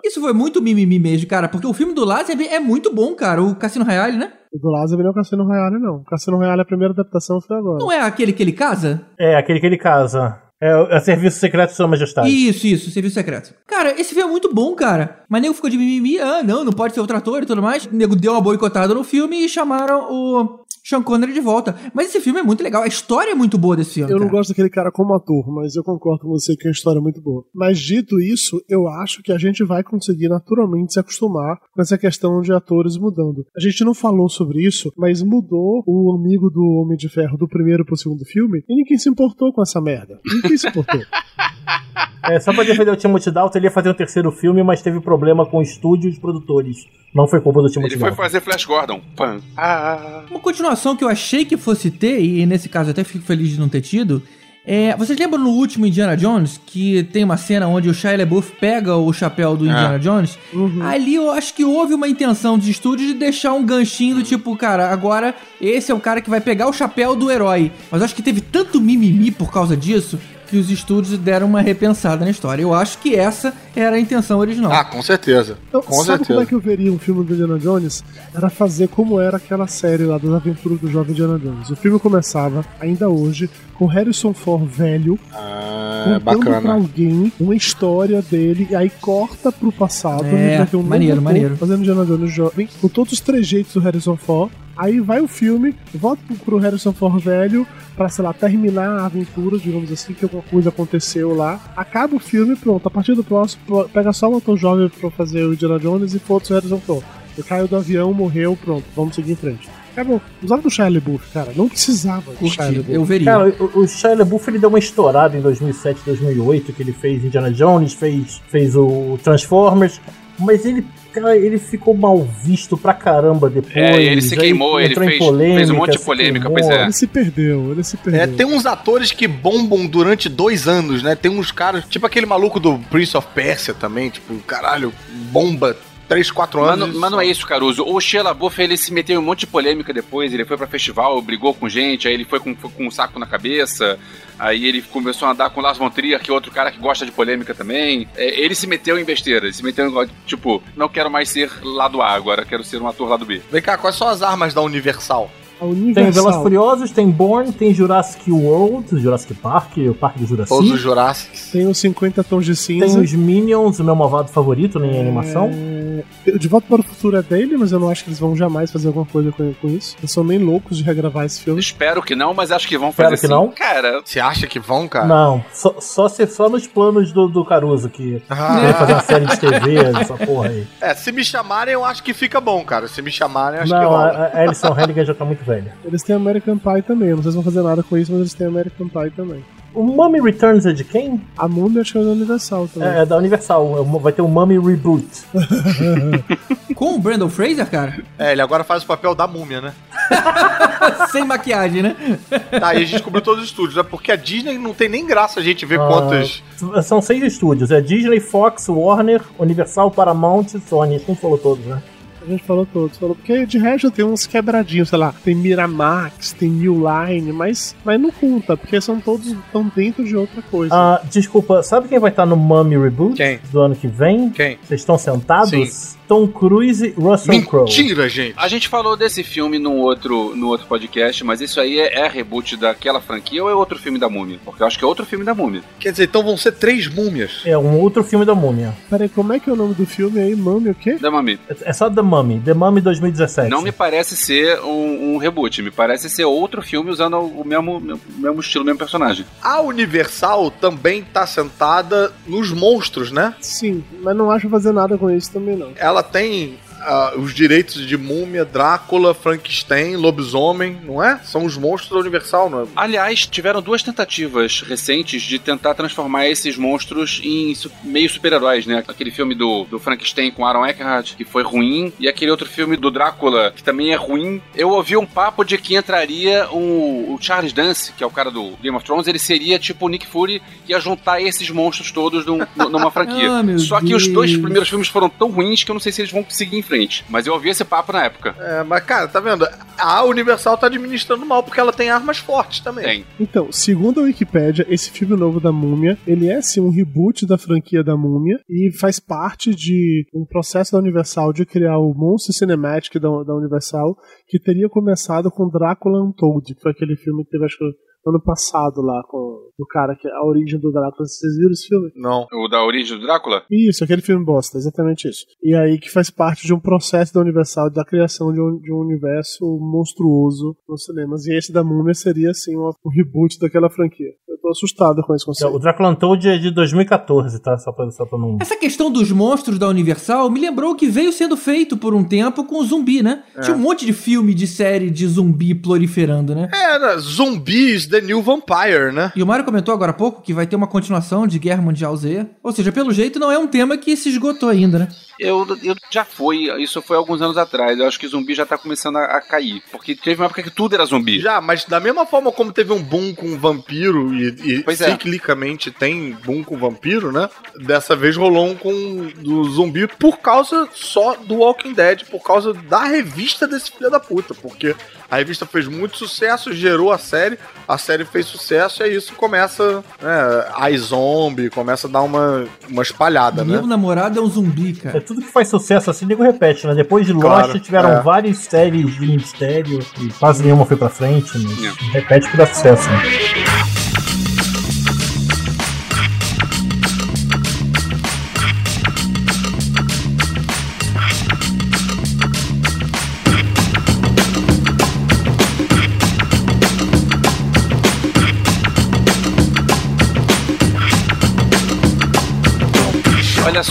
Isso foi muito mimimi mesmo, cara, porque o filme do Lazenby é muito bom, cara. O Cassino Royale, né? O do Lázaro não é o Cassino Royale, não. O Cassino Royale, a primeira adaptação foi agora. Não é aquele que ele casa? É, aquele que ele casa. É, o- é o Serviço Secreto de Sua Majestade. Isso, isso, Serviço Secreto. Cara, esse filme é muito bom, cara. Mas nego ficou de mimimi, ah, não, não pode ser outro ator e tudo mais. O nego deu uma boicotada no filme e chamaram o Sean Connery de volta. Mas esse filme é muito legal, a história é muito boa desse filme. Eu não cara. gosto daquele cara como ator, mas eu concordo com você que a história é muito boa. Mas dito isso, eu acho que a gente vai conseguir naturalmente se acostumar com essa questão de atores mudando. A gente não falou sobre isso, mas mudou o amigo do Homem de Ferro do primeiro pro segundo filme e ninguém se importou com essa merda. Ninguém se importou. É, só pra defender o Timothy Dalton, ele ia fazer o terceiro filme, mas teve problema com o estúdio e os produtores. Não foi culpa do Timothy Ele foi fazer Flash Gordon. Pam. Ah. Uma continuação que eu achei que fosse ter, e nesse caso eu até fico feliz de não ter tido, é, vocês lembram no último Indiana Jones, que tem uma cena onde o Shia LaBeouf pega o chapéu do Indiana Ah. Jones? Ali eu acho que houve uma intenção de estúdio de deixar um ganchinho do tipo, cara, agora esse é o cara que vai pegar o chapéu do herói. Mas eu acho que teve tanto mimimi por causa disso, que os estúdios deram uma repensada na história. Eu acho que essa era a intenção original. Ah, com certeza. Então, com sabe certeza. como é que eu veria um filme do Indiana Jones? Era fazer como era aquela série lá das aventuras do jovem Indiana Jones. O filme começava, ainda hoje, com Harrison Ford velho, Ah, contando pra bacana. alguém uma história dele, e aí corta pro passado, É, vai ter um maneiro, maneiro. fazendo Indiana Jones jovem, com todos os trejeitos do Harrison Ford. Aí vai o filme, volta pro- pro Harrison Ford velho, pra, sei lá, terminar a aventura, digamos assim, que alguma coisa aconteceu lá. Acaba o filme, pronto. A partir do próximo, pega só um ator jovem pra fazer o Indiana Jones e foda-se o Harrison Ford. Ele caiu do avião, morreu, pronto, vamos seguir em frente. Acabou. Usava do Shia LaBeouf, cara. Não precisava do Shia LaBeouf. Cara, o, o Shia LaBeouf ele deu uma estourada em 2007, 2008, que ele fez Indiana Jones, fez, fez o Transformers, mas ele, cara, ele ficou mal visto pra caramba depois. É, ele se aí queimou, ele entrou em fez- fez um monte de polêmica, pois é. Ele se perdeu, ele se perdeu. É, tem uns atores que bombam durante dois anos, né? Tem uns caras, tipo aquele maluco do Prince of Persia também, tipo, caralho, bomba 3, 4 Mas anos. mas não é isso, Caruso. O Shia LaBeouf, ele se meteu em um monte de polêmica depois. Ele foi pra festival, brigou com gente, aí ele foi com, foi com um saco na cabeça. Aí ele começou a andar com o Lars von Trier, que é outro cara que gosta de polêmica também. É, ele se meteu em besteira. Ele se meteu em, tipo, não quero mais ser lado A agora, quero ser um ator lado B. Vem cá, quais são as armas da Universal? A Tem. Velozes Furiosos, tem Bourne, tem Jurassic World, Jurassic Park, o Parque do Jurassic. Todos os Jurassics. Tem os 50 tons de cinza. Tem os Minions, o meu malvado favorito em animação. É, De Volta para o Futuro é dele, mas eu não acho que eles vão jamais fazer alguma coisa com, com isso. Eles são nem loucos de regravar esse filme. Espero que não, mas acho que vão Espero fazer que sim. não. Cara, Você acha que vão, cara? Não, só, só, se, só nos planos do, do Caruso, que Ah. fazer uma série de TV, essa porra aí. É, se me chamarem, eu acho que fica bom, cara. Se me chamarem, eu acho que Não, a, rola. a Alison Hennigan já tá muito velha. Eles têm American Pie também. Eu Não sei se vão fazer nada com isso, mas eles têm American Pie também. O Mummy Returns é de quem? A Múmia acho que é da Universal também. É, é da Universal. é Vai ter o Mummy Reboot. Com o Brandon Fraser, cara? É, ele agora faz o papel da múmia, né? Sem maquiagem, né? Tá, e a gente descobriu todos os estúdios, né? Porque a Disney não tem nem graça a gente ver Ah, quantos. São seis estúdios. É Disney, Fox, Warner, Universal, Paramount e Sony. Quem falou todos, né? A gente falou todos, falou, porque de resto tem uns quebradinhos, sei lá, tem Miramax, tem New Line, mas, mas não conta, porque são todos estão dentro de outra coisa. Ah, desculpa, sabe quem vai estar no Mummy Reboot Quem? do ano que vem? Quem? Vocês estão sentados? Sim. Tom Cruise e Russell Crowe. Mentira, gente! A gente falou desse filme num outro, no outro podcast, mas isso aí é, é reboot daquela franquia ou é outro filme da Múmia? Porque eu acho que é outro filme da Múmia. Quer dizer, então vão ser três múmias. É um outro filme da Múmia. Peraí, como é que é o nome do filme aí? Mami, o quê? Da Mami. É só The Mummy, The Mummy 2017. Não me parece ser um, um reboot, me parece ser outro filme usando o mesmo, mesmo estilo, o mesmo personagem. A Universal também tá sentada nos monstros, né? Sim, mas não acho fazer nada com isso também não. Ela tem ah, os direitos de múmia, Drácula, Frankenstein, lobisomem, não é? São os monstros da Universal, não é? Aliás, tiveram duas tentativas recentes de tentar transformar esses monstros em su- meio super-heróis, né? Aquele filme do, do Frankenstein com Aaron Eckhart, que foi ruim, e aquele outro filme do Drácula, que também é ruim. Eu ouvi um papo de que entraria um, o Charles Dance, que é o cara do Game of Thrones, ele seria tipo o Nick Fury, que ia juntar esses monstros todos num- numa franquia. Ah, Só que os dois Deus. primeiros filmes foram tão ruins que eu não sei se eles vão seguir em frente. Mas eu ouvi esse papo na época. É, mas cara, tá vendo? A Universal tá administrando mal porque ela tem armas fortes também. Tem. Então, segundo a Wikipédia, esse filme novo da Múmia, ele é sim um reboot da franquia da Múmia e faz parte de um processo da Universal de criar o Monster Cinematic da, da Universal, que teria começado com Drácula Untold, que foi aquele filme que teve, acho que, ano passado lá, com o cara que é a origem do Drácula. Vocês viram esse filme? Não. O da origem do Drácula? Isso, aquele filme bosta, exatamente isso. E aí que faz parte de um processo da Universal da criação de um, de um universo monstruoso nos cinemas. E esse da Múmia seria, assim, um, um reboot daquela franquia. Eu tô assustado com esse O conceito. Drácula Untold é de 2014, tá? Só pra, só pra não. Essa questão dos monstros da Universal me lembrou o que veio sendo feito por um tempo com o zumbi, né? É. Tinha um monte de filme de série de zumbi proliferando, né? É? Zumbis, The New Vampire, né? E o Mário comentou agora há pouco que vai ter uma continuação de Guerra Mundial Z. Ou seja, pelo jeito não é um tema que se esgotou ainda, né? Eu, eu já foi, isso foi alguns anos atrás. Eu acho que zumbi já tá começando a, a cair. Porque teve uma época que tudo era zumbi. Já, mas da mesma forma como teve um boom com vampiro e e Pois é. ciclicamente tem boom com vampiro, né? Dessa vez rolou um com do zumbi por causa só do Walking Dead, por causa da revista desse filho da puta, porque a revista fez muito sucesso, gerou a série, a série fez sucesso e aí isso começa, né, a zombie, começa a dar uma, uma espalhada, né? Meu namorado é um zumbi, É cara. tudo que faz sucesso assim, nego repete, né? Depois de Lost Claro, tiveram é. várias séries de mistério e quase nenhuma foi pra frente, mas repete que dá sucesso, né?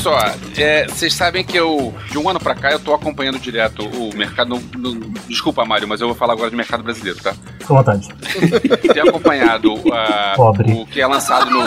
Só, é, vocês sabem que eu, de um ano pra cá, eu tô acompanhando direto o mercado. no- no- desculpa, Mário, mas eu vou falar agora de mercado brasileiro, tá? Fica à vontade. Tenho acompanhado Pobre. o que é lançado no,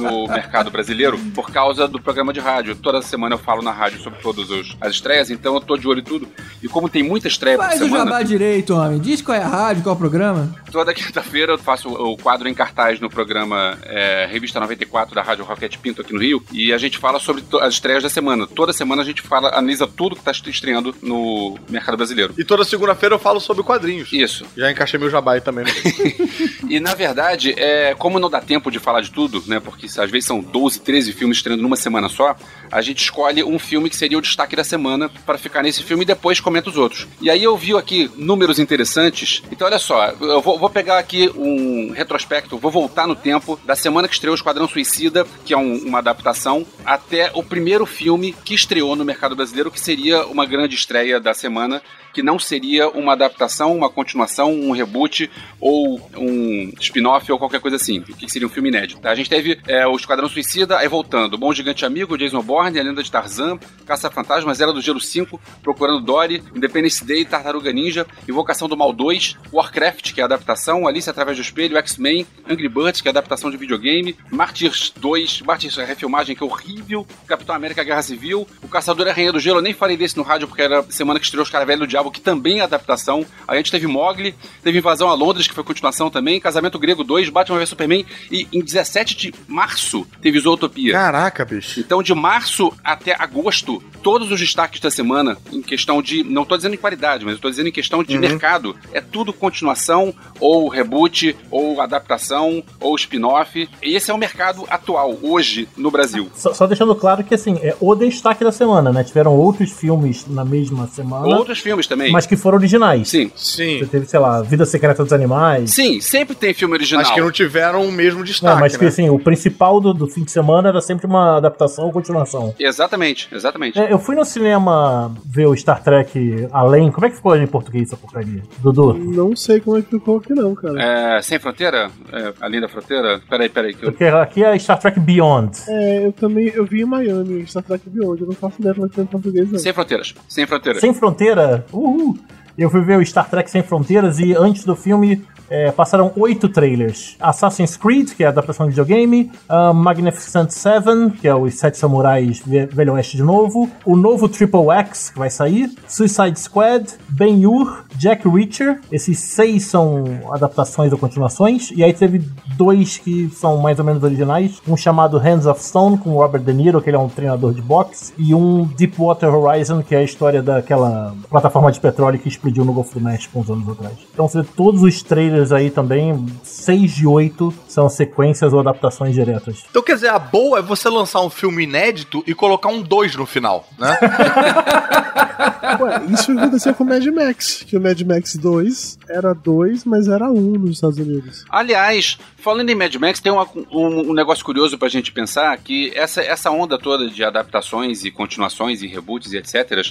no mercado brasileiro por causa do programa de rádio. Toda semana eu falo na rádio sobre todas os- as estreias, então eu tô de olho em tudo. E como tem muita estreia por Faz o semana. jabá direito, homem. Diz qual é a rádio, qual é o programa. Toda quinta-feira eu faço o quadro em cartaz no programa é, Revista 94 da Rádio Rocket Pinto aqui no Rio. E a gente fala sobre as estreias da semana. Toda semana a gente fala, analisa tudo que está estreando no mercado brasileiro. E toda segunda-feira eu falo sobre quadrinhos. Isso. Já encaixei meu jabá aí também. Né? E na verdade, é, como não dá tempo de falar de tudo, né? Porque às vezes são 12, 13 filmes estreando numa semana só, a gente escolhe um filme que seria o destaque da semana para ficar nesse filme e depois comenta os outros. E aí eu vi aqui números interessantes. Então olha só, eu vou, vou pegar aqui um retrospecto, vou voltar no tempo da semana que estreou Esquadrão Suicida, que é um- uma adaptação, até o primeiro filme que estreou no mercado brasileiro, que seria uma grande estreia da semana, que não seria uma adaptação, uma continuação, um reboot ou um spin-off ou qualquer coisa assim, que seria um filme inédito. A gente teve é, o Esquadrão Suicida, aí voltando, Bom Gigante Amigo, Jason Bourne, A Lenda de Tarzan, Caça-Fantasmas, Era do Gelo 5, Procurando Dory, Independence Day, Tartaruga Ninja, Invocação do Mal 2, Warcraft, que é a adaptação, Alice Através do Espelho, X-Men, Angry Birds, que é a adaptação de videogame, Martyrs 2, Martyrs é a refilmagem, que é horrível, Capitão América Guerra Civil, O Caçador e a Rainha do Gelo, eu nem falei desse no rádio porque era semana que estreou Os Caravelhos do Diabo, que também é adaptação. A gente teve Mogli, teve Invasão a Londres, que foi continuação também, Casamento Grego 2, Batman vs Superman, e em 17 de março teve Zootopia. Caraca, bicho. Então, de março até agosto, todos os destaques da semana, em questão de. Não tô dizendo em qualidade, mas eu tô dizendo em questão de Uhum. mercado. É tudo continuação, ou reboot, ou adaptação, ou spin-off. E esse é o mercado atual, hoje, no Brasil. Só, só deixando claro que, assim, é o destaque da semana, né? Tiveram outros filmes na mesma semana. Outros filmes também. Mas que foram originais. Sim. Sim. Você teve, sei lá, Vida Secreta dos Animais. Sim, sempre tem filme original. Mas que não tiveram o mesmo destaque, Não, mas que né? assim, o principal do, do fim de semana era sempre uma adaptação ou continuação. Exatamente, exatamente. É, eu fui no cinema ver o Star Trek Além. Como é que ficou em português essa porcaria? Dudu? Não sei como é que ficou aqui não, cara. É, sem fronteira? É, além da fronteira? Peraí, peraí. Que eu... Porque aqui é Star Trek Beyond. É, eu também eu vi em Miami, Star Trek Beyond, eu não faço ideia como é que em português, não. Sem fronteiras. Sem fronteiras. Sem Fronteira? Uhul! Eu fui ver o Star Trek Sem Fronteiras e antes do filme é, passaram oito trailers. Assassin's Creed, que é a adaptação de videogame, uh, Magnificent Seven, que é os Sete Samurais Ve- Velho Oeste de novo, o novo Triple X, que vai sair, Suicide Squad, Ben-Hur, Jack Reacher. Esses seis são adaptações ou continuações, e aí teve dois que são mais ou menos originais, um chamado Hands of Stone, com Robert De Niro, que ele é um treinador de boxe, e um Deepwater Horizon, que é a história daquela plataforma de petróleo que explodiu no Golfo do México uns anos atrás. Então você vê todos os trailers aí também, seis de oito são sequências ou adaptações diretas. Então, quer dizer, a boa é você lançar um filme inédito e colocar um 2 no final, né? Ué, isso aconteceu com o Mad Max, que o Mad Max 2 era 2, mas era 1 nos Estados Unidos. Aliás, falando em Mad Max, tem uma- um, um negócio curioso pra gente pensar que essa, essa onda toda de adaptações e continuações e reboots e etc.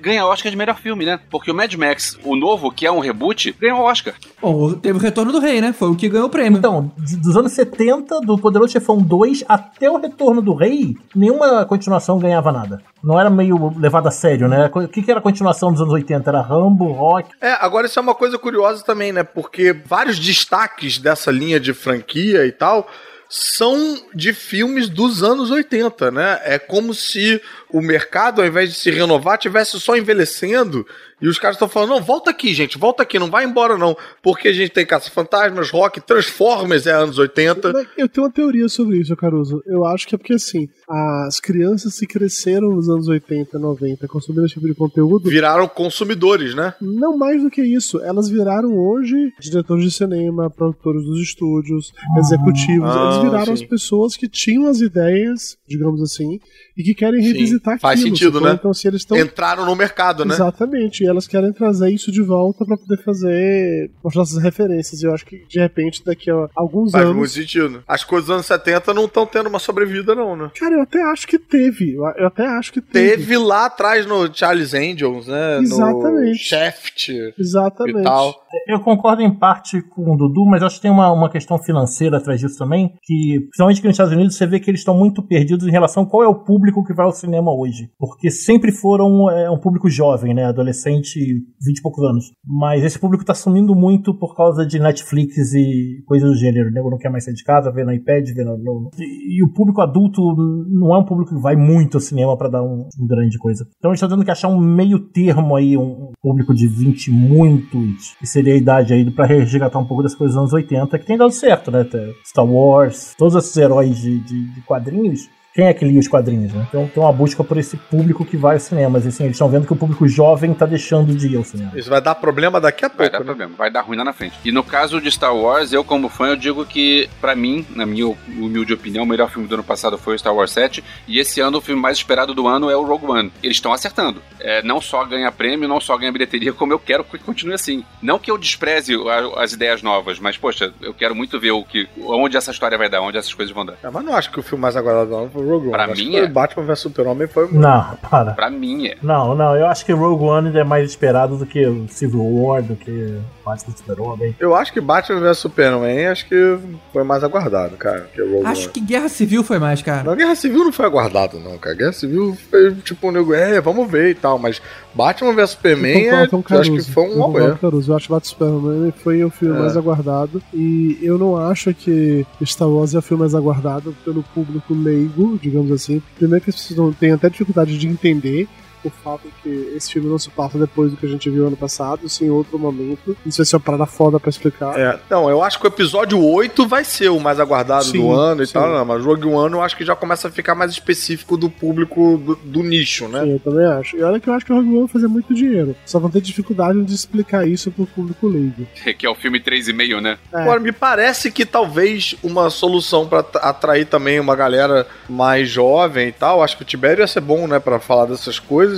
ganha Oscar de melhor filme, né? Porque o Mad Max, o novo, que é um reboot, ganhou Oscar. Bom, teve o Retorno do Rei, né? Foi o que ganhou o prêmio. Então, dos anos 70, do Poderoso Chefão 2 até o Retorno do Rei, nenhuma continuação ganhava nada. Não era meio levado a sério, né? O que, que era a continuação dos anos 80? Era Rambo, Rock. É, agora isso é uma coisa curiosa também, né? Porque vários destaques dessa linha de franquia e tal são de filmes dos anos 80, né? É como se o mercado, ao invés de se renovar, tivesse só envelhecendo E os caras estão falando, não, volta aqui, gente, volta aqui, não vai embora não. Porque a gente tem Caça-Fantasmas, Rock, Transformers é anos 80. Mas Eu tenho uma teoria sobre isso, Caruso. Eu acho que é porque, assim, as crianças que cresceram nos anos 80, 90, consumindo esse tipo de conteúdo. Viraram consumidores, né? Não mais do que isso. Elas viraram hoje diretores de cinema, produtores dos estúdios, executivos. Ah, Eles viraram sim. as pessoas que tinham as ideias, digamos assim, e que querem Sim, revisitar faz aquilo. sentido, sacou? né? Então, se eles estão. Entraram no mercado, né? Exatamente, e elas querem trazer isso de volta pra poder fazer mostrar essas referências. E eu acho que de repente daqui a alguns Faz anos. muito sentido. As coisas dos anos 70 não estão tendo uma sobrevida, não, né? Cara, eu até acho que teve. Eu até acho que teve. Teve lá atrás no Charles Angels, né? No Exatamente. Shaft. Exatamente. E tal. Eu concordo em parte com o Dudu, mas acho que tem uma, uma questão financeira atrás disso também, que, principalmente aqui nos Estados Unidos, você vê que eles estão muito perdidos em relação a qual é o público que vai ao cinema hoje. Porque sempre foram é, um público jovem, né? Adolescente, 20 e poucos anos. Mas esse público tá sumindo muito por causa de Netflix e coisas do gênero. né? Não quer mais sair de casa, vê no iPad, vê no. no- E, e o público adulto não é um público que vai muito ao cinema pra dar um, um grande coisa. Então a gente tá tendo que achar um meio termo aí, um público de 20 e muitos, que seria a idade aí pra resgatar um pouco das coisas dos anos 80, que tem dado certo, né? Star Wars, todos esses heróis de, de- de quadrinhos. Quem é que lia os quadrinhos, né? Então tem uma busca por esse público que vai aos cinemas. E, assim, eles estão vendo que o público jovem tá deixando de ir ao cinema. Isso vai dar problema daqui a pouco. Vai dar problema, vai dar ruim lá na frente. E no caso de Star Wars, eu como fã, eu digo que, pra mim, na minha humilde opinião, o melhor filme do ano passado foi o Star Wars 7, e esse ano o filme mais esperado do ano é o Rogue One. Eles estão acertando. É, não só ganha prêmio, não só ganha bilheteria, como eu quero que continue assim. Não que eu despreze as ideias novas, mas, poxa, eu quero muito ver o que, onde essa história vai dar, onde essas coisas vão dar. É, mas não acho que o filme mais aguardado não foi o Rogue One. Pra Acho mim é. Batman vs Super-Homem foi Não, para. Pra mim é. Não, não, eu acho que Rogue One ainda é mais esperado do que o Civil War, do que Batman Super-Homem. Eu acho que Batman vs Superman acho que foi mais aguardado, cara, que Rogue Acho One. que Guerra Civil foi mais, cara. Não, Guerra Civil não foi aguardado, não, cara. Guerra Civil foi tipo um nego, é, vamos ver e tal, mas Batman vs Superman, Eu é, eu acho que foi Eu um o Caruso. Eu acho que Batman Superman foi o filme É. mais aguardado. E eu não acho que Star Wars é o filme mais aguardado pelo público leigo, digamos assim. Primeiro que as pessoas têm até dificuldade de entender o fato que esse filme não se passa depois do que a gente viu ano passado, sim em outro momento. Isso vai ser uma parada foda pra explicar. É, não, eu acho que o episódio 8 vai ser o mais aguardado Sim, do ano e sim. tal, não, mas Rogue One eu acho que já começa a ficar mais específico do público do, do nicho, né? Sim, eu também acho. E olha que eu acho que o Rogue One vai fazer muito dinheiro. Só vão ter dificuldade de explicar isso pro público leigo. Que é o filme 3,5, né? Agora, me parece que talvez uma solução pra t- atrair também uma galera mais jovem e tal, acho que o Tibério ia ser bom, né, pra falar dessas coisas.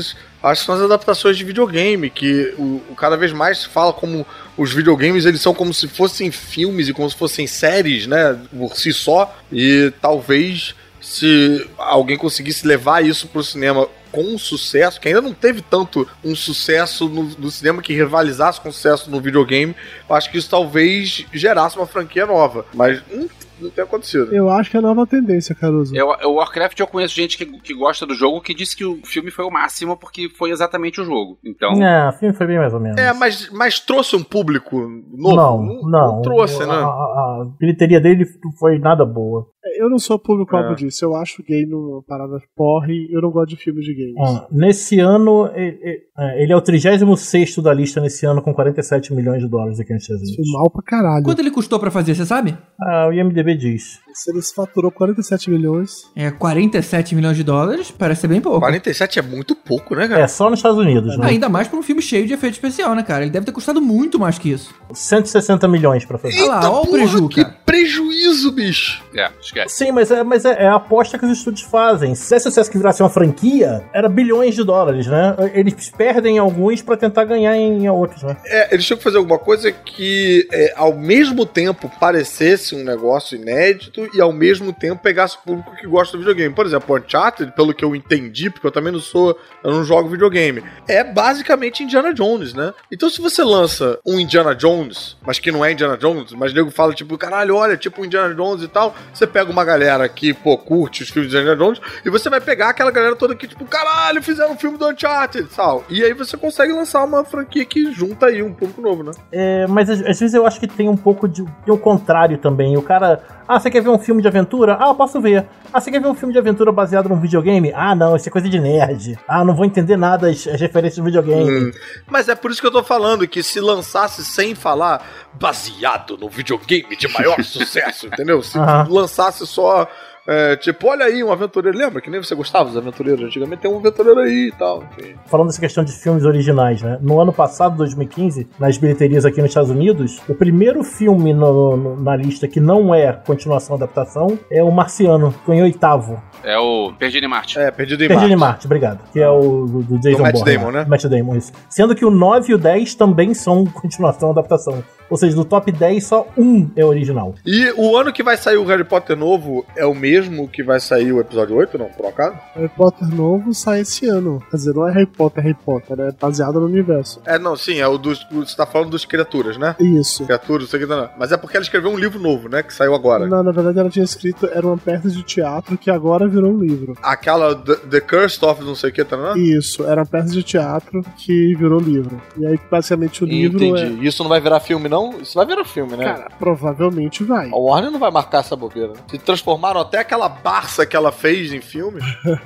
Acho que são as adaptações de videogame, que o, o cada vez mais se fala como os videogames eles são como se fossem filmes e como se fossem séries, né, por si só. E talvez se alguém conseguisse levar isso pro cinema com sucesso, que ainda não teve tanto um sucesso no, no cinema que rivalizasse com sucesso no videogame, eu acho que isso talvez gerasse uma franquia nova. Mas não, não tem acontecido. Eu acho que é a nova tendência, Caruso. Eu, o Warcraft eu conheço gente que, que gosta do jogo que disse que o filme foi o máximo porque foi exatamente o jogo. Então. É, o filme foi bem mais ou menos. É, mas, mas trouxe um público novo? Não, não. trouxe, a, né? A, a bilheteria dele não foi nada boa. Eu não sou público-alvo É. disso. Eu acho gay numa parada porre. Eu não gosto de filmes de games. Ah, nesse ano, ele, ele- ele é o 36 da lista nesse ano, com 47 milhões de dólares aqui nos Estados Unidos. Foi mal pra caralho. Quanto ele custou pra fazer, você sabe? Ah, o IMDB diz. Se ele faturou 47 milhões. É 47 milhões de dólares, parece ser bem pouco. 47 é muito pouco, né, cara? É, só nos Estados Unidos, né? Ainda mais pra um filme cheio de efeito especial, né, cara? Ele deve ter custado muito mais que isso. 160 milhões pra fazer. Olha lá, olha o preju, que cara. prejuízo, bicho. É, esquece. Sim, mas, é, mas é, é a aposta que os estúdios fazem. Se esse sucesso que virasse uma franquia, era bilhões de dólares, né? Eles perdem alguns pra tentar ganhar em outros, né? É, eles tinham que fazer alguma coisa que é, ao mesmo tempo parecesse um negócio inédito e ao mesmo tempo pegasse o público que gosta do videogame. Por exemplo, Uncharted, pelo que eu entendi, porque eu também não sou, eu não jogo videogame, é basicamente Indiana Jones, né? Então se você lança um Indiana Jones, mas que não é Indiana Jones, mas o nego fala tipo, caralho, olha, tipo um Indiana Jones e tal, você pega uma galera que, pô, curte os filmes de Indiana Jones e você vai pegar aquela galera toda que, tipo, caralho, fizeram um filme do Uncharted e tal. E aí você consegue lançar uma franquia que junta aí um público novo, né? É, mas às, às vezes eu acho que tem um pouco de, de um contrário também. O cara, ah, você quer ver um filme de aventura? Ah, eu posso ver. Ah, você quer ver um filme de aventura baseado num videogame? Ah, não, isso é coisa de nerd. Ah, não vou entender nada as, as referências do videogame. Hum. Mas é por isso que eu tô falando que se lançasse sem falar baseado no videogame de maior sucesso, entendeu? Se lançasse só. É, tipo, olha aí, um aventureiro. Lembra que nem você gostava dos aventureiros? Antigamente tem um aventureiro aí e tal. Enfim. Falando dessa questão de filmes originais, né? No ano passado, 2015, nas bilheterias aqui nos Estados Unidos, o primeiro filme no- no- na lista que não é continuação adaptação é o Marciano, que foi em oitavo. É o Perdido em Marte. É, Perdido em Perdido em Marte, obrigado. Que é o do, do Jason Matt Bourne, Damon, né? Matt Damon, isso. Sendo que o 9 e o 10 também são continuação adaptação. Ou seja, do top 10, só um é original. E o ano que vai sair o Harry Potter novo é o mesmo que vai sair o episódio 8, não? Por acaso? Harry Potter novo sai esse ano. Quer dizer, não é Harry Potter, Harry Potter, é baseado no universo. É, não, sim, é o dos. Você tá falando dos criaturas, né? Isso. Criaturas, não sei o que, não. Mas é porque ela escreveu um livro novo, né? Que saiu agora. Não, na verdade ela tinha escrito, era uma peça de teatro que agora virou um livro. Aquela The, The Curse of não sei o que, tá não? Isso, era uma peça de teatro que virou livro. E aí, basicamente, o livro Entendi. Isso não vai virar filme, não? Isso vai virar filme, né? Cara, provavelmente vai. A Warner não vai marcar essa bobeira. Se transformaram até aquela Barça que ela fez em filme.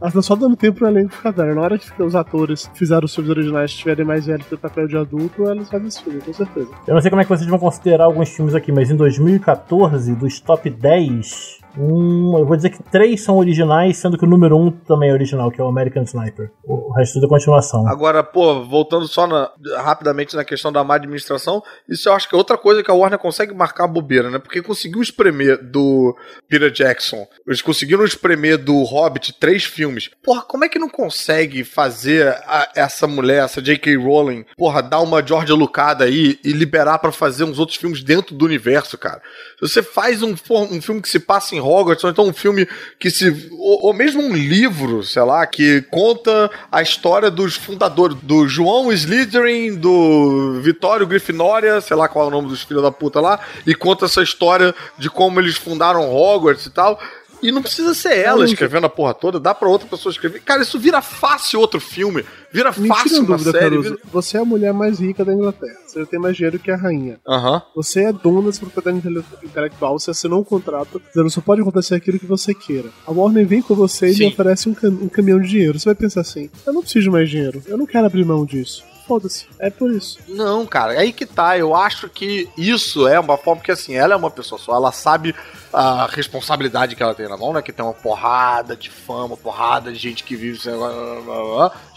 Mas tá só dando tempo pro elenco ficar velho. Na hora que os atores fizeram os filmes originais estiverem mais velhos pro papel de adulto, eles fazem esse filme, com certeza. Eu não sei como é que vocês vão considerar alguns filmes aqui, mas em 2014, dos top 10, um, eu vou dizer que três são originais, sendo que o número um também é original, que é o American Sniper. O resto tudo é continuação. Agora, pô, voltando só na- rapidamente na questão da má administração, isso eu acho que é outra coisa que a Warner consegue marcar a bobeira, né? Porque conseguiu espremer do Peter Jackson, eles conseguiram espremer do Hobbit três filmes. Porra, como é que não consegue fazer a- essa mulher, essa J.K. Rowling, porra, dar uma Georgia Lucada aí e liberar pra fazer uns outros filmes dentro do universo, cara? Você faz um, um filme que se passa em Hogwarts, ou então um filme que se. Ou, ou mesmo um livro, sei lá, que conta a história dos fundadores, do João Slytherin, do Vitório Grifinória, sei lá qual é o nome dos filhos da puta lá, e conta essa história de como eles fundaram Hogwarts e tal. E não precisa ser ela escrevendo a porra toda, dá pra outra pessoa escrever. Cara, isso vira fácil outro filme, vira Me fácil uma dúvida, série. Vira- Você é a mulher mais rica da Inglaterra. Você tem mais dinheiro que a rainha. Aham. Você é dona dessa propriedade intele- intelectual, você assinou um contrato dizendo só pode acontecer aquilo que você queira. A Warner vem com você e lhe oferece um, cam- um caminhão de dinheiro. Você vai pensar assim: eu não preciso de mais dinheiro, eu não quero abrir mão disso. Foda-se, é por isso. Não, cara, é aí que tá. Eu acho que isso é uma forma que, assim, ela é uma pessoa só, ela sabe a responsabilidade que ela tem na mão, né? Que tem uma porrada de fama, porrada de gente que vive,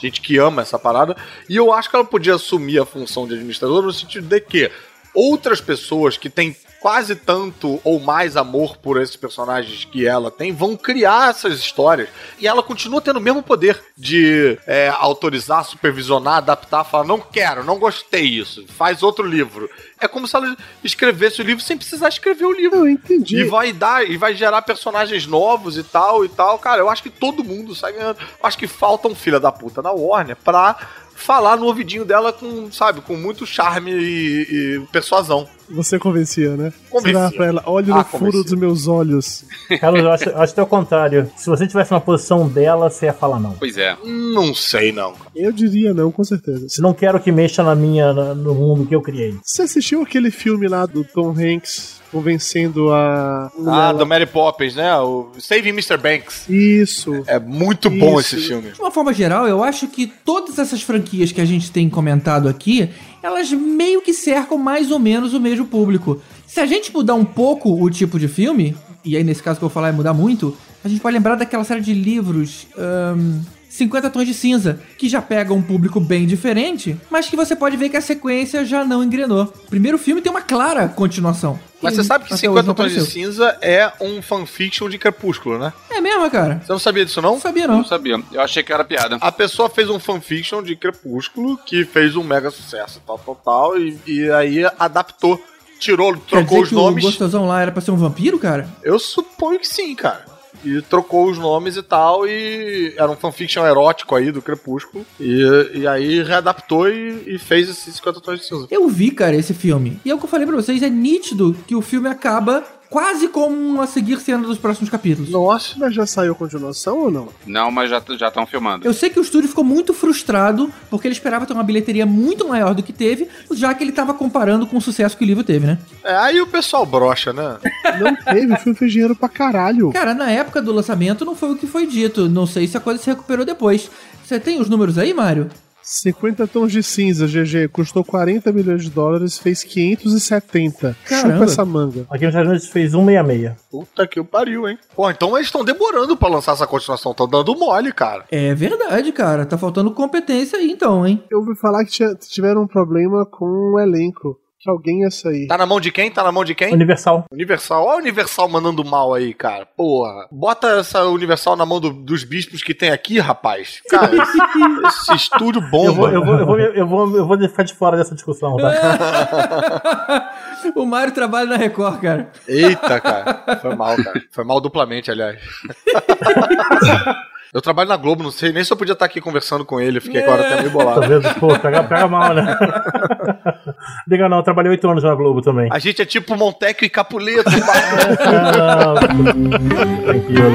gente que ama essa parada. E eu acho que ela podia assumir a função de administradora no sentido de que outras pessoas que têm quase tanto ou mais amor por esses personagens que ela tem vão criar essas histórias e ela continua tendo o mesmo poder de é, autorizar, supervisionar, adaptar, falar não quero, não gostei isso, faz outro livro. É como se ela escrevesse o livro sem precisar escrever o livro. Eu entendi. E vai dar, e vai gerar personagens novos e tal e tal. Cara, eu acho que todo mundo sai ganhando. Eu acho que falta um filho da puta na Warner pra falar no ouvidinho dela com, sabe, com muito charme e, e persuasão. Você convencia, né? Convencia. Você pra ela, olha Ah, no furo convencia. dos meus olhos. Carlos, eu acho, eu acho que é o contrário. Se você tivesse na posição dela, você ia falar não. Pois é. Não sei, não. Eu diria não, com certeza. Se não quero que mexa na minha, na- no mundo que eu criei. Você assistiu aquele filme lá do Tom Hanks convencendo a. Ah, do Mary Poppins, né? O Saving Mr. Banks. Isso. É muito bom Isso. esse filme. De uma forma geral, eu acho que todas essas franquias que a gente tem comentado aqui, elas meio que cercam mais ou menos o mesmo público. Se a gente mudar um pouco o tipo de filme, e aí nesse caso que eu vou falar é mudar muito, a gente pode lembrar daquela série de livros. ahn, 50 Tons de Cinza, que já pega um público bem diferente, mas que você pode ver que a sequência já não engrenou. O primeiro filme tem uma clara continuação. Mas você sabe que Até hoje 50 não Tons de. Cinza é um fanfiction de Crepúsculo, né? É mesmo, cara? Você não sabia disso, não? Não sabia, Não não. sabia. Eu achei que era piada. A pessoa fez um fanfiction de Crepúsculo que fez um mega sucesso, tal, tal, tal, e, e aí adaptou, tirou, Quer trocou dizer os que nomes. o gostosão lá era pra ser um vampiro, cara? Eu suponho que sim, cara. E trocou os nomes e tal, e era um fanfiction erótico aí do Crepúsculo. E, e aí readaptou e, e fez esses 50 tons de cinza. Eu vi, cara, esse filme. E é o que eu falei pra vocês, é nítido que o filme acaba quase como a seguir cena dos próximos capítulos. Nossa. Mas já saiu continuação ou não? Não, mas já já estão filmando. Eu sei que o estúdio ficou muito frustrado porque ele esperava ter uma bilheteria muito maior do que teve, já que ele tava comparando com o sucesso que o livro teve, né? É, aí o pessoal brocha, né? Não teve, o filme fez dinheiro pra caralho. Cara, na época do lançamento não foi o que foi dito. Não sei se a coisa se recuperou depois. Você tem os números aí, Mário? 50 tons de cinza, GG, custou 40 milhões de dólares, fez 570. Caramba. Chupa essa manga. Aqui nos Estados Unidos fez 166. Puta que o pariu, hein? Pô, então eles estão demorando pra lançar essa continuação, estão dando mole, cara. É verdade, cara. Tá faltando competência aí então, hein? Eu ouvi falar que tiveram um problema com o elenco. Que alguém ia sair. Tá na mão de quem? Tá na mão de quem? Universal. Universal. Olha o Universal mandando mal aí, cara. Porra. Bota essa Universal na mão do- dos bispos que tem aqui, rapaz. Cara, esse, esse estúdio bomba. Eu vou, eu, vou, eu, vou, eu, vou, eu vou ficar de fora dessa discussão, tá? o Mário trabalha na Record, cara. Eita, cara. Foi mal, cara. Foi mal duplamente, aliás. Eu trabalho na Globo, não sei nem se eu podia estar aqui conversando com ele. Eu fiquei agora até meio Tá bolado. vendo? Pô, pega, pega mal, né? Diga não, eu trabalhei oito anos na Globo também. A gente é tipo Monteco e Capuleto. Ah, Tranquilo.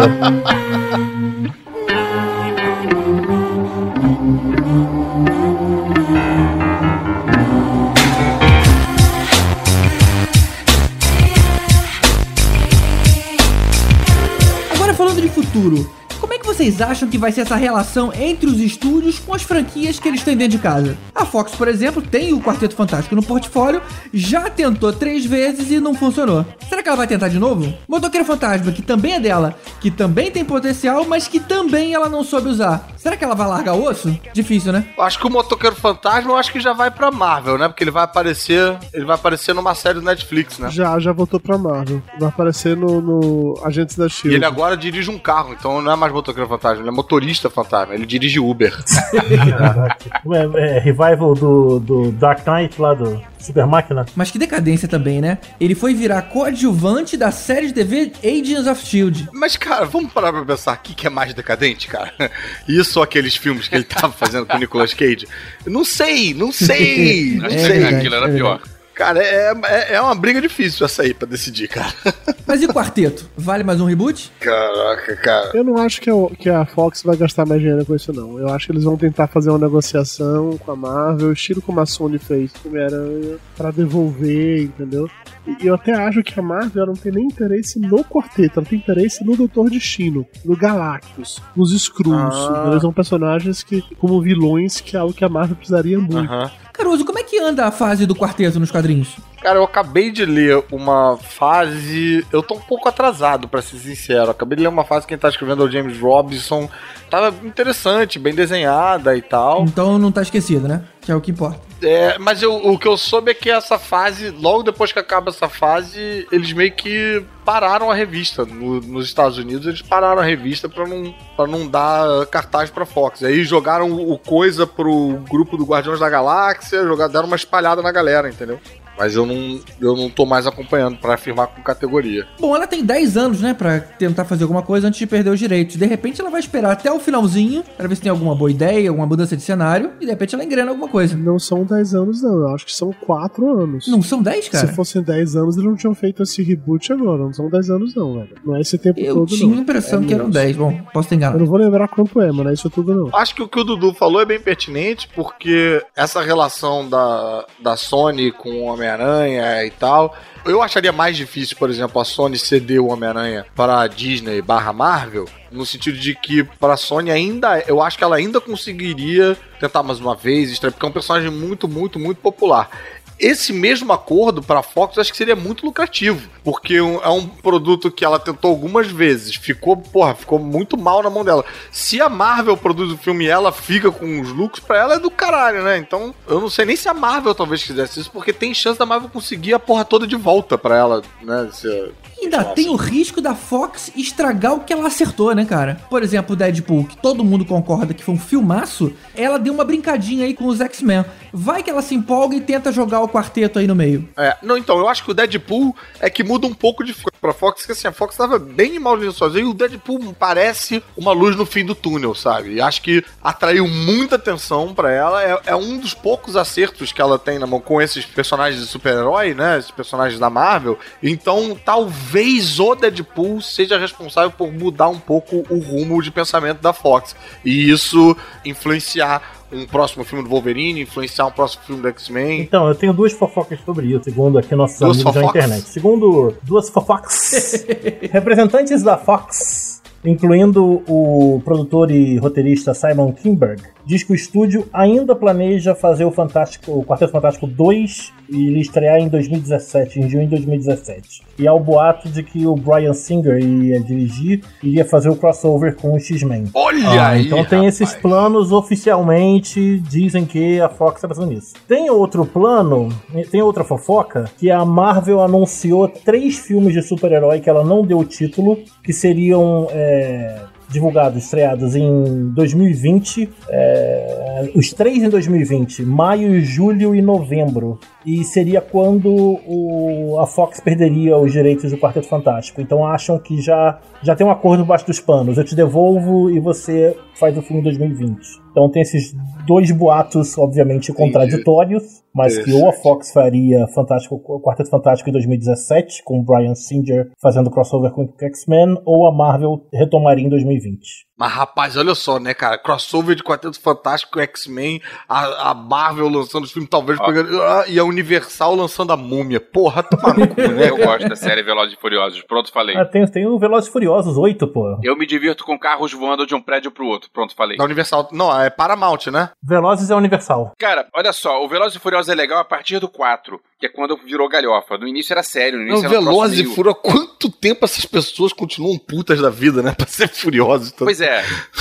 Agora falando de futuro, é vocês acham que vai ser essa relação entre os estúdios com as franquias que eles têm dentro de casa? A Fox, por exemplo, tem o Quarteto Fantástico no portfólio, já tentou três vezes e não funcionou. Será que ela vai tentar de novo? Motoqueiro Fantasma, que também é dela, que também tem potencial, mas que também ela não soube usar. Será que ela vai largar o osso? Difícil, né? Acho que o Motoqueiro Fantasma, eu acho que já vai pra Marvel, né? Porque ele vai aparecer. Ele vai aparecer numa série do Netflix, né? Já, já voltou pra Marvel. Vai aparecer no, no Agentes da E Shield. ele agora dirige um carro, então não é mais motoqueiro fantasma, ele é motorista fantasma, ele dirige Uber. É, é, revival do, do Dark Knight lá do Super Máquina. Mas que decadência também, né? Ele foi virar coadjuvante da série de TV Agents of Shield. Mas, cara, vamos parar pra pensar o que, é mais decadente, cara? Isso ou aqueles filmes que ele tava fazendo com o Nicolas Cage? Não sei, não sei, não É sei. verdade, Aquilo era é pior. Cara, é, é, é uma briga difícil essa aí pra decidir, cara. Mas e o quarteto? Vale mais um reboot? Caraca, cara. Eu não acho que, o- que a Fox vai gastar mais dinheiro com isso, não. Eu acho que eles vão tentar fazer uma negociação com a Marvel, estilo como a Sony fez com o Homem-Aranha, pra devolver, entendeu? E eu até acho que a Marvel não tem nem interesse no quarteto, ela tem interesse no Doutor Destino, no Galactus, nos Skrulls. Ah. Eles são personagens que, como vilões, que é algo que a Marvel precisaria muito. Aham. Caruso, como é que anda a fase do quarteto nos quadrinhos? Cara, eu acabei de ler uma fase. Eu tô um pouco atrasado, pra ser sincero. Eu acabei de ler uma fase que quem tá escrevendo é o James Robinson. Tava interessante, bem desenhada e tal. Então não tá esquecido, né? Que é o que importa. É, mas eu- o que eu soube é que essa fase, logo depois que acaba essa fase, eles meio que pararam a revista. No- nos Estados Unidos, eles pararam a revista pra não, pra não dar cartaz pra Fox. Aí jogaram o coisa pro grupo do Guardiões da Galáxia, jogaram, deram uma espalhada na galera, entendeu? Mas eu não, eu não tô mais acompanhando pra afirmar com categoria. Bom, ela tem 10 anos, né, Pra tentar fazer alguma coisa antes de perder os direitos. De repente ela vai esperar até o finalzinho pra ver se tem alguma boa ideia, alguma mudança de cenário e de repente ela engrena alguma coisa. Não são 10 anos, não. Eu acho que são 4 anos. Não são 10, cara? Se fossem 10 anos, eles não tinham feito esse reboot agora. Não são 10 anos, não, velho. Não é esse tempo Eu todo, tinha não. a impressão É que eram menos. 10. Bom, posso ter Eu não vou lembrar quanto é, mas não é isso tudo, não. Acho que o que o Dudu falou é bem pertinente, porque essa relação da, da Sony com o Homem-Aranha e tal. Eu acharia mais difícil, por exemplo, a Sony ceder o Homem-Aranha para a Disney barra Marvel, no sentido de que para a Sony ainda, eu acho que ela ainda conseguiria tentar mais uma vez, porque é um personagem muito, muito, muito popular. Esse mesmo acordo para a Fox acho que seria muito lucrativo, porque é um produto que ela tentou algumas vezes, ficou, porra, ficou muito mal na mão dela. Se a Marvel produz o filme e ela fica com os lucros, pra ela é do caralho, né? Então, eu não sei nem se a Marvel talvez quisesse isso, porque tem chance da Marvel conseguir a porra toda de volta pra ela, né? Se- Ainda tem o risco da Fox estragar o que ela acertou, né, cara? Por exemplo, o Deadpool, que todo mundo concorda que foi um filmaço, ela deu uma brincadinha aí com os X-Men. Vai que ela se empolga e tenta jogar o quarteto aí no meio. É, não, então, eu acho que o Deadpool é que muda um pouco de pra Fox, que assim, a Fox tava bem mal de sozinha e o Deadpool parece uma luz no fim do túnel, sabe? E acho que atraiu muita atenção pra ela. É, é um dos poucos acertos que ela tem na mão com esses personagens de super-herói, né? Esses personagens da Marvel. Então, talvez talvez o Deadpool seja responsável por mudar um pouco o rumo de pensamento da Fox. E isso influenciar um próximo filme do Wolverine, influenciar um próximo filme do X-Men. Então, eu tenho duas fofocas sobre isso, segundo aqui nossos Duas amigos da fofocas? internet. Segundo duas fofocas, representantes da Fox, incluindo o produtor e roteirista Simon Kinberg, diz que o estúdio ainda planeja fazer o Fantástico, o Quarteto Fantástico 2 e ele estrear em 2017, em junho de 2017. E há o boato de que o Brian Singer ia dirigir e iria fazer o crossover com o X-Men. Olha aí, Então tem esses planos oficialmente, dizem que a Fox está pensando nisso. Tem outro plano, tem outra fofoca, que a Marvel anunciou três filmes de super-herói que ela não deu título, que seriam é, divulgados, estreados em 2020. é, os três em 2020, maio, julho e novembro. E seria quando o- a Fox perderia os direitos do Quarteto Fantástico. Então acham que já, já tem um acordo baixo dos panos. Eu te devolvo e você faz o filme em 2020. Então tem esses dois boatos, obviamente, contraditórios, mas que ou a Fox faria Fantástico, o Quarteto Fantástico em 2017, com o Brian Singer fazendo crossover com o X-Men, ou a Marvel retomaria em 2020. Mas rapaz, olha só, né, cara? Crossover de Quarteto Fantástico, X-Men, a, a Marvel lançando os filmes, talvez pegando. ah, e a Universal lançando a múmia. Porra, toma no cu, né? Eu gosto da série Velozes e Furiosos. Pronto, falei. Ah, tem, tem o Velozes e Furiosos 8, pô. Eu me divirto com carros voando de um prédio pro outro. Pronto, falei. Da Universal. Não, é Paramount, né? Velozes é Universal. Cara, olha só, o Velozes e Furiosos é legal a partir do 4, que é quando virou galhofa. No início era sério, no Não, início era um troço Velozes e Furiosos. Quanto tempo essas pessoas continuam putas da vida, né? Pra ser furiosas. Pois é.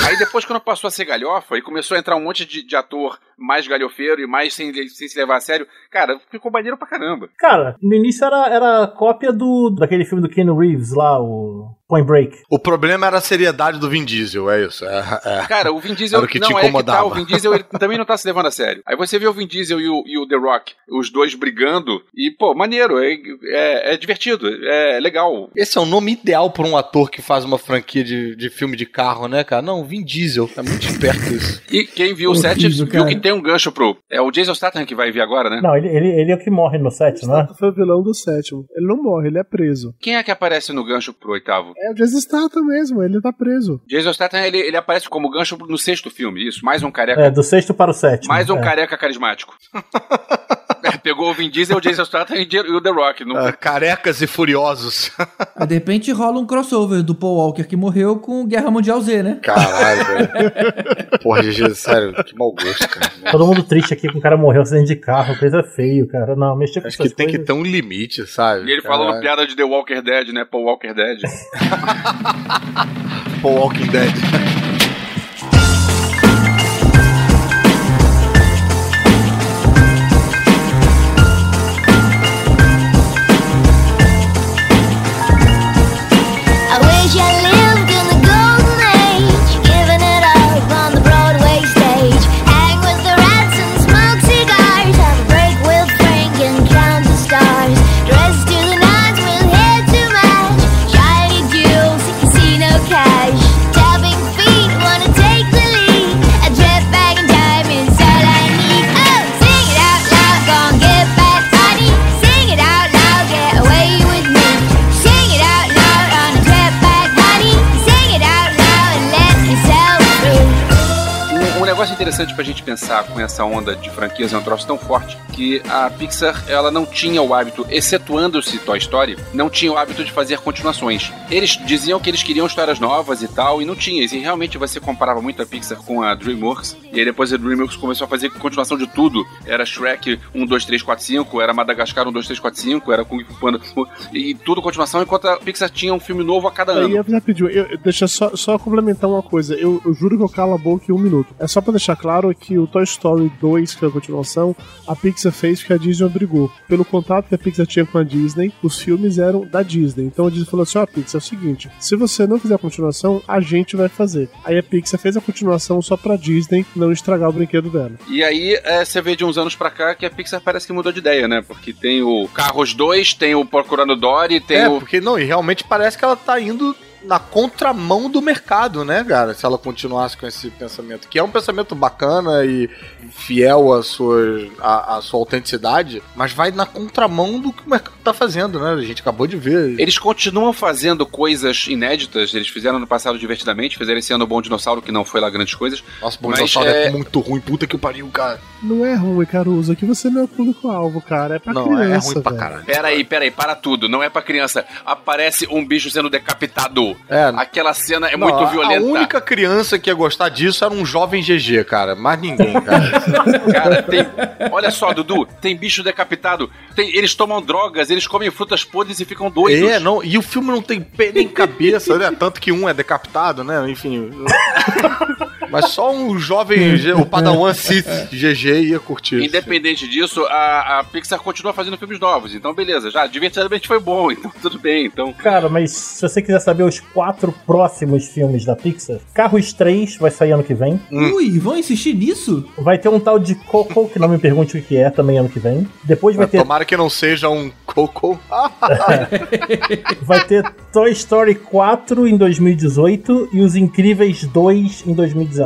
Aí depois, quando passou a ser galhofa e começou a entrar um monte de, de ator mais galhofeiro e mais sem, sem se levar a sério, cara, ficou maneiro pra caramba. Cara, no início era, era cópia do daquele filme do Keanu Reeves lá, o Point Break. O problema era a seriedade do Vin Diesel, é isso. É, é. Cara, o Vin Diesel Era o que não te é que tá, incomodava. o Vin Diesel ele também não tá se levando a sério. Aí você vê o Vin Diesel e o, e o The Rock, os dois brigando, e, pô, maneiro, é, é, é divertido, é legal. Esse é o nome ideal pra um ator que faz uma franquia de, de filme de carro, né, cara? Não, Vin Diesel. É muito esperto isso. E quem viu o Horrível, 7 viu cara. que tem um gancho pro. É o Jason Statham que vai vir agora, né? Não, ele, ele, ele é o que morre no set, não é? Foi o vilão do sétimo. Ele não morre, ele é preso. Quem é que aparece no gancho pro oitavo? É o Jason Statham mesmo, ele tá preso. Jason Statham, ele, ele aparece como gancho no sexto filme, isso. Mais um careca. É, do sexto para o sétimo. mais um é. careca carismático. É, Pegou o Vin Diesel, o Jason Statham e o The Rock. No... Ah, carecas e furiosos. De repente rola um crossover do Paul Walker que morreu com Guerra Mundial Z, né? Caralho, velho. Porra, GG, sério, que mau gosto, cara. Todo mundo triste aqui que o cara morreu acidente de carro, coisa feio, cara. Não, mexer com Acho que essas tem que coisas- ter um limite, sabe? E ele falando piada de The Walker Dead, né? Paul Walker Dead. Paul Walking Dead. Interessante pra gente pensar com essa onda de franquias é um troço tão forte que a Pixar ela não tinha o hábito, excetuando-se Toy Story, não tinha o hábito de fazer continuações. Eles diziam que eles queriam histórias novas e tal, e não tinha. E realmente você comparava muito a Pixar com a DreamWorks, e aí depois a DreamWorks começou a fazer continuação de tudo. Era Shrek 1, 2, 3, 4, 5, era Madagascar 1, 2, 3, 4, 5, era Kung Fu Panda, e tudo continuação, enquanto a Pixar tinha um filme novo a cada ano. Aí, rapidinho, eu, deixa só, só complementar uma coisa. Eu, eu juro que eu calo a boca em um minuto. É só pra deixar claro que o Toy Story 2, que é a continuação, a Pixar fez porque a Disney obrigou. Pelo contrato que a Pixar tinha com a Disney, os filmes eram da Disney. Então a Disney falou assim: ó, Pixar, é o seguinte, se você não fizer a continuação, a gente vai fazer. Aí a Pixar fez a continuação só pra Disney não estragar o brinquedo dela. E aí, é, você vê de uns anos pra cá que a Pixar parece que mudou de ideia, né? Porque tem o Carros 2, tem o Procurando Dory, tem é, o. porque não, e realmente parece que ela tá indo na contramão do mercado, né, cara? Se ela continuasse com esse pensamento. Que é um pensamento bacana e fiel à sua, à, à sua autenticidade, mas vai na contramão do que o mercado tá fazendo, né? A gente acabou de ver. Eles continuam fazendo coisas inéditas, eles fizeram no passado divertidamente, fizeram esse ano o Bom Dinossauro, que não foi lá grandes coisas. Nossa, Bom Mas, Dinossauro é- é muito ruim, puta que pariu, cara. Não é ruim, Caruso. Aqui você não é o público-alvo, cara. É pra Não, criança. é ruim pra caralho. Peraí, peraí, para tudo. Não é pra criança. Aparece um bicho sendo decapitado. É. Aquela cena é Não, muito violenta. A única criança que ia gostar disso era um jovem GG, cara. Mais ninguém, cara. Cara, tem. Olha só, Dudu, tem bicho decapitado. Tem, eles tomam drogas, eles comem frutas podres e ficam doidos. É, não, e o filme não tem pé nem cabeça, né? Tanto que um é decapitado, né? Enfim. Mas só um jovem, o Padawan Sith GG ia curtir. Independente disso, a, a Pixar continua fazendo filmes novos. Então, beleza. Já divertidamente foi bom, então tudo bem. Então, Cara, mas se você quiser saber os quatro próximos filmes da Pixar, Carros 3 vai sair ano que vem. Ui, vão insistir nisso? Vai ter um tal de Coco, que não me pergunte o que é, também ano que vem. Depois vai ter, Tomara que não seja um Coco. vai ter Toy Story 4 em 2018 e Os Incríveis 2 em 2019.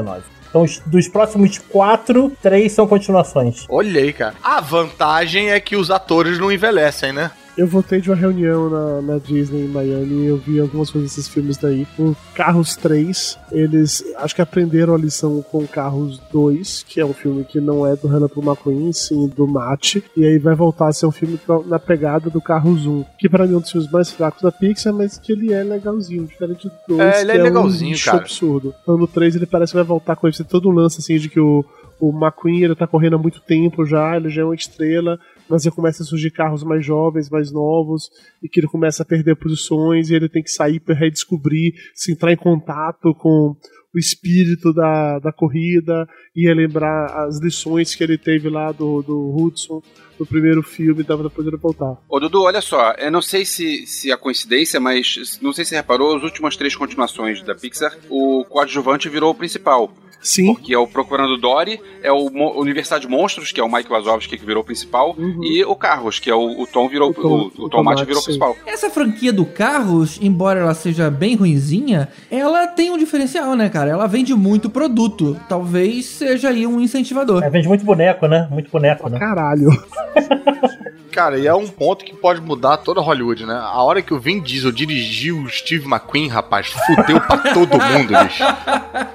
Então, os- dos próximos quatro, três são continuações. Olha aí, cara. A vantagem é que os atores não envelhecem, né? Eu voltei de uma reunião na, na Disney em Miami e eu vi algumas coisas desses filmes daí. O Carros 3, eles acho que aprenderam a lição com Carros 2, que é um filme que não é do Renato McQueen, sim do Matt. E aí vai voltar a ser um filme na pegada do Carros 1, que pra mim é um dos filmes mais fracos da Pixar, mas que ele é legalzinho, diferente do 2. É, ele é que legalzinho, um cara. absurdo. Então no 3 ele parece que vai voltar com esse todo um lance assim de que o o McQueen ele tá correndo há muito tempo já, ele já é uma estrela, mas aí começa a surgir carros mais jovens, mais novos, e que ele começa a perder posições, e ele tem que sair para redescobrir, se entrar em contato com o espírito da, da corrida, e relembrar as lições que ele teve lá do, do Hudson no primeiro filme, dava depois ele voltar. Ô, Dudu, olha só, eu não sei se, se a coincidência, mas não sei se reparou, as últimas três continuações da Pixar, o coadjuvante virou o principal. Sim. Porque é o Procurando Dory, é o Mo- Universidade de Monstros, que é o Mike Wazowski que virou o principal, e o Carros, que é o, o Tom virou o, Tom- o, o Uhum. o Tom Mate virou o sim. principal. Essa franquia do Carros, embora ela seja bem ruinzinha, ela tem um diferencial, né, cara? Ela vende muito produto. Talvez seja aí um incentivador. É, vende muito boneco, né? Muito boneco, né? Caralho. Cara, e é um ponto que pode mudar toda Hollywood, né? A hora que o Vin Diesel dirigiu o Steve McQueen, rapaz, fudeu pra todo mundo, bicho.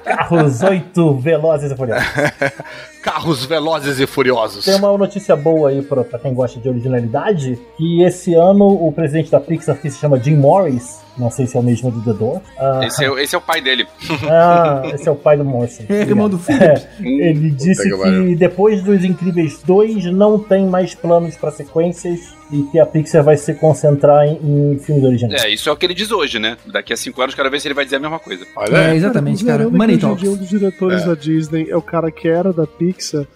Carros 8 velozes e furiosos. Carros velozes e furiosos. Tem uma notícia boa aí pra, pra quem gosta de originalidade, que esse ano o presidente da Pixar, que se chama Jim Morris, não sei se é o mesmo do The Door. ah, Esse, é, o- esse é o pai dele. Ah, esse é o pai do Morrison. É, irmão do filho. É, ele disse que que, pariu. depois dos Incríveis 2 não tem mais planos pra sequências e que a Pixar vai se concentrar em, em filmes originais. É, isso é o que ele diz hoje, né? Daqui a cinco anos, quero ver se ele vai dizer a mesma coisa. É, exatamente, cara. Considerando Money que Talks. um dos diretores É. da Disney é o cara que era da Pixar,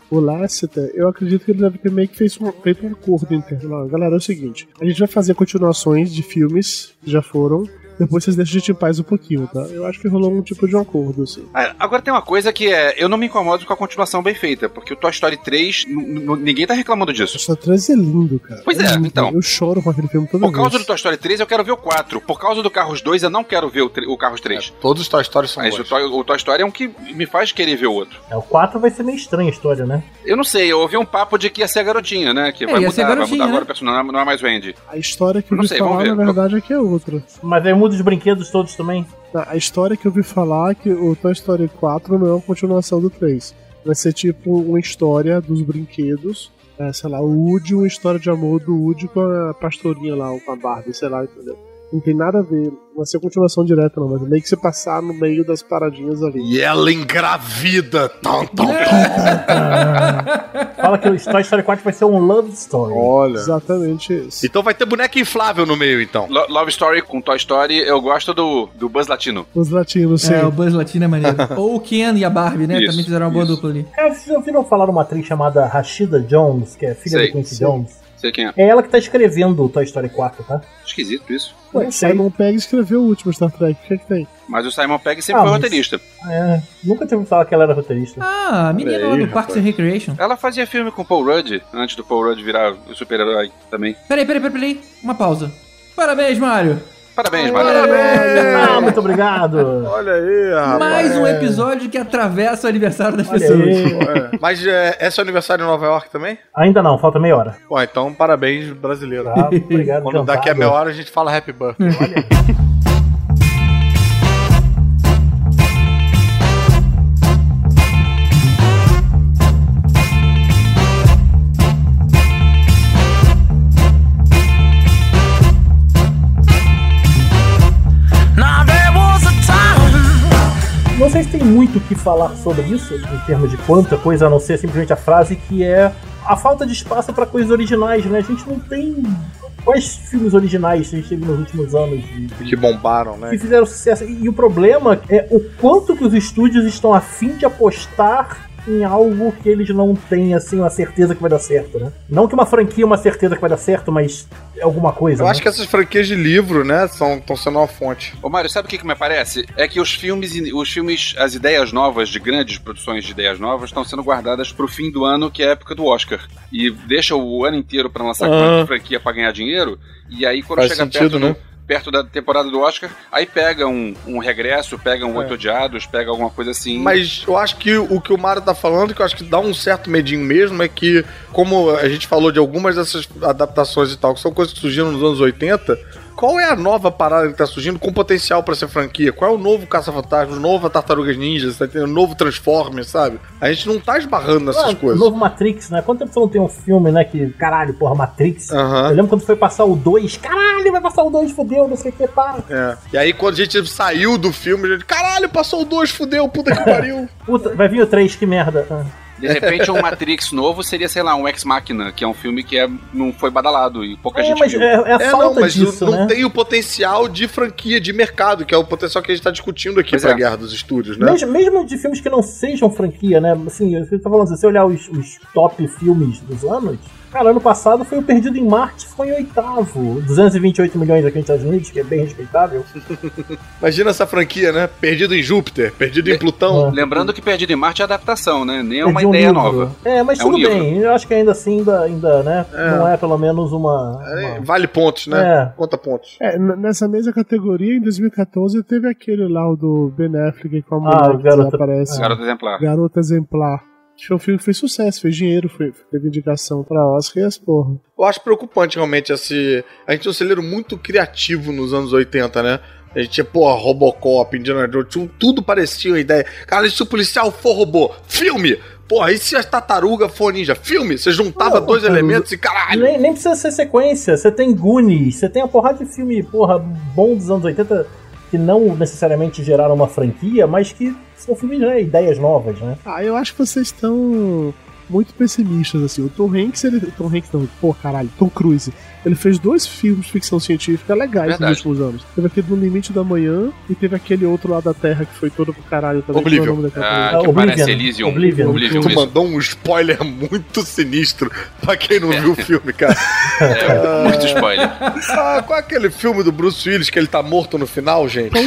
o Lasseter, eu acredito que ele deve ter meio que fez um, feito um acordo interno. Galera, é o seguinte, a gente vai fazer continuações de filmes que já foram, depois vocês deixam a gente em paz um pouquinho, tá? Eu acho que rolou um tipo de um acordo, assim. Ah, Agora tem uma coisa que é, eu não me incomodo com a continuação bem feita, porque o Toy Story 3, n- n- ninguém tá reclamando disso. Só 13 é lindo, cara. Pois é, lindo. então. Eu choro com aquele filme toda Por causa vez. do Toy Story 3, eu quero ver o 4. Por causa do Carros 2, eu não quero ver o, o Carros 3. todos os Toy Story são Mas o Toy, o Toy Story é um que me faz querer ver o outro. É, o 4 vai ser meio estranha a história, né? Eu não sei, eu ouvi um papo de que ia ser a garotinha, né? Que É, vai mudar, vai mudar agora né? o personagem, não é mais o Andy. A história que eu Não sei, vamos falar, ver. na verdade, é que é outra. Mas aí muda os brinquedos todos também. Não, A história que eu vi falar é que o Toy Story 4 não é uma continuação do 3. Vai ser tipo uma história dos brinquedos. É, sei lá, o Woody, uma história de amor do Woody com a pastorinha lá, com a Barbie, sei lá, entendeu? Não tem nada a ver, não vai ser continuação direta não, mas meio que você passar no meio das paradinhas ali. E ela engravida. Tom, tom, Fala que o Toy Story 4 vai ser um love story. Olha. Exatamente isso. Então vai ter boneco inflável no meio, então. Lo- Love Story com Toy Story, eu gosto do, do Buzz Latino. Os latinos, sim. É, o Buzz Latino é maneiro. Ou o Ken e a Barbie, né? Isso, Também fizeram uma boa dupla ali. Cara, vocês ouviram falar de uma atriz chamada Rashida Jones, que é filha Sei, do Quincy. Jones? Sei quem é. É ela que tá escrevendo o Toy Story 4, tá? Esquisito isso. O Simon Pegg escreveu o último Star Trek, o que é que tem? Mas o Simon Pegg sempre Ah, foi mas- roteirista. É, nunca tinha ouvido falar que ela era roteirista. Ah, a menina lá do Parks and Recreation. Ela fazia filme com Paul Rudd, antes do Paul Rudd virar o super-herói também. Peraí, peraí, peraí, peraí. Uma pausa. Parabéns, Mário. Parabéns, Ah, muito obrigado. Olha aí, rapaz. Mais um episódio que atravessa o aniversário das Olha pessoas. aí. É. Mas é, é seu aniversário em Nova York também? Ainda não, falta meia hora. Pô, então parabéns, brasileiro. Tá, obrigado, Quando daqui a cantado. meia hora a gente fala happy birthday. Now muito o que falar sobre isso, em termos de quanta coisa, a não ser simplesmente a frase que é a falta de espaço para coisas originais, né? A gente não tem. Quais filmes originais a gente teve nos últimos anos de- de- Que bombaram, né? que fizeram sucesso? E o problema é o quanto que os estúdios estão afim de apostar em algo que eles não têm, assim, uma certeza que vai dar certo, né? Não que uma franquia é uma certeza que vai dar certo, mas é alguma coisa. Eu né? acho que essas franquias de livro, né, estão sendo uma fonte. Ô Mário, sabe o que, que me parece? É que os filmes, os filmes, as ideias novas, de grandes produções de ideias novas, estão sendo guardadas pro fim do ano, que é a época do Oscar. E deixa o ano inteiro pra lançar Ah. franquia pra ganhar dinheiro, e aí quando Faz chega sentido, perto, né? do, perto da temporada do Oscar, aí pega um, um regresso, pega um Oito Odiados, pega alguma coisa assim. Mas eu acho que o que o Mário tá falando, que eu acho que dá um certo medinho mesmo, é que, como a gente falou de algumas dessas adaptações e tal, que são coisas que surgiram nos anos 80, qual é a nova parada que tá surgindo com potencial pra ser franquia? Qual é o novo Caça-Fantasmas, nova Tartarugas Ninjas, tá entendendo? Novo Transformers, sabe? A gente não tá esbarrando nessas Ah, coisas. Novo Matrix, né? Quanto tempo você não tem um filme, né? Que, caralho, porra, Matrix. Aham. Eu lembro quando foi passar o 2. Caralho, vai passar o 2, fodeu, não sei o que, para. É. E aí, quando a gente saiu do filme, a gente, caralho, passou o 2, fudeu, puta que pariu. Puta, vai vir o 3, que merda. De repente, um Matrix novo seria, sei lá, um Ex Machina, que é um filme que é, não foi badalado e pouca gente viu. É, não, mas não tem o potencial de franquia, de mercado, que é o potencial que a gente tá discutindo aqui Pois pra é. Guerra dos Estúdios, né? Mesmo, mesmo de filmes que não sejam franquia, né? Assim, você tá falando, se você olhar os, os top filmes dos anos, cara, ano passado foi o Perdido em Marte, foi em oitavo. 228 milhões aqui nos Estados Unidos, que é bem respeitável. Imagina essa franquia, né? Perdido em Júpiter, perdido em Plutão. Lembrando que Perdido em Marte é adaptação, né? Nem é uma um ideia livro. nova. É, mas É um tudo livro. bem. Eu acho que ainda assim, ainda, ainda né? É. Não é pelo menos uma. É, Vale pontos, né? É. Conta pontos. É, nessa mesma categoria, em 2014, teve aquele lá, o do Ben Affleck com a mulher Ah, que Garota- desaparece. Garota Exemplar. Garota Exemplar. Foi um filme que fez sucesso, fez dinheiro, foi, teve indicação pra Oscar e as porra. Eu acho preocupante realmente esse. A gente tinha um celeiro muito criativo nos anos 80, né? A gente tinha, porra, Robocop, Indiana Jones, tudo parecia uma ideia. Cara, e se o policial for robô? Filme! Porra, e se a tartaruga for ninja? Filme! Você juntava dois cara, elementos e caralho! Nem, nem precisa ser sequência. Você tem Goonies, você tem uma porrada de filme, porra, bom dos anos 80 que não necessariamente geraram uma franquia, mas que são filmes, né? Ideias novas, né? Ah, eu acho que vocês estão muito pessimistas, assim. O Tom Hanks, ele. o Tom Hanks não, pô, caralho, Tom Cruise. Ele fez dois filmes de ficção científica legais Verdade. nos últimos anos. Teve aquele No Limite da Manhã e teve aquele outro lá da Terra que foi todo pro caralho também. Oblivion. É o nome daquela Ah, coisa? que Oblivion. parece Elysium. Oblivion. Oblivion, Tu mandou um spoiler muito sinistro pra quem não viu o filme, cara. É, muito spoiler. Ah, qual é aquele filme do Bruce Willis que ele tá morto no final, gente?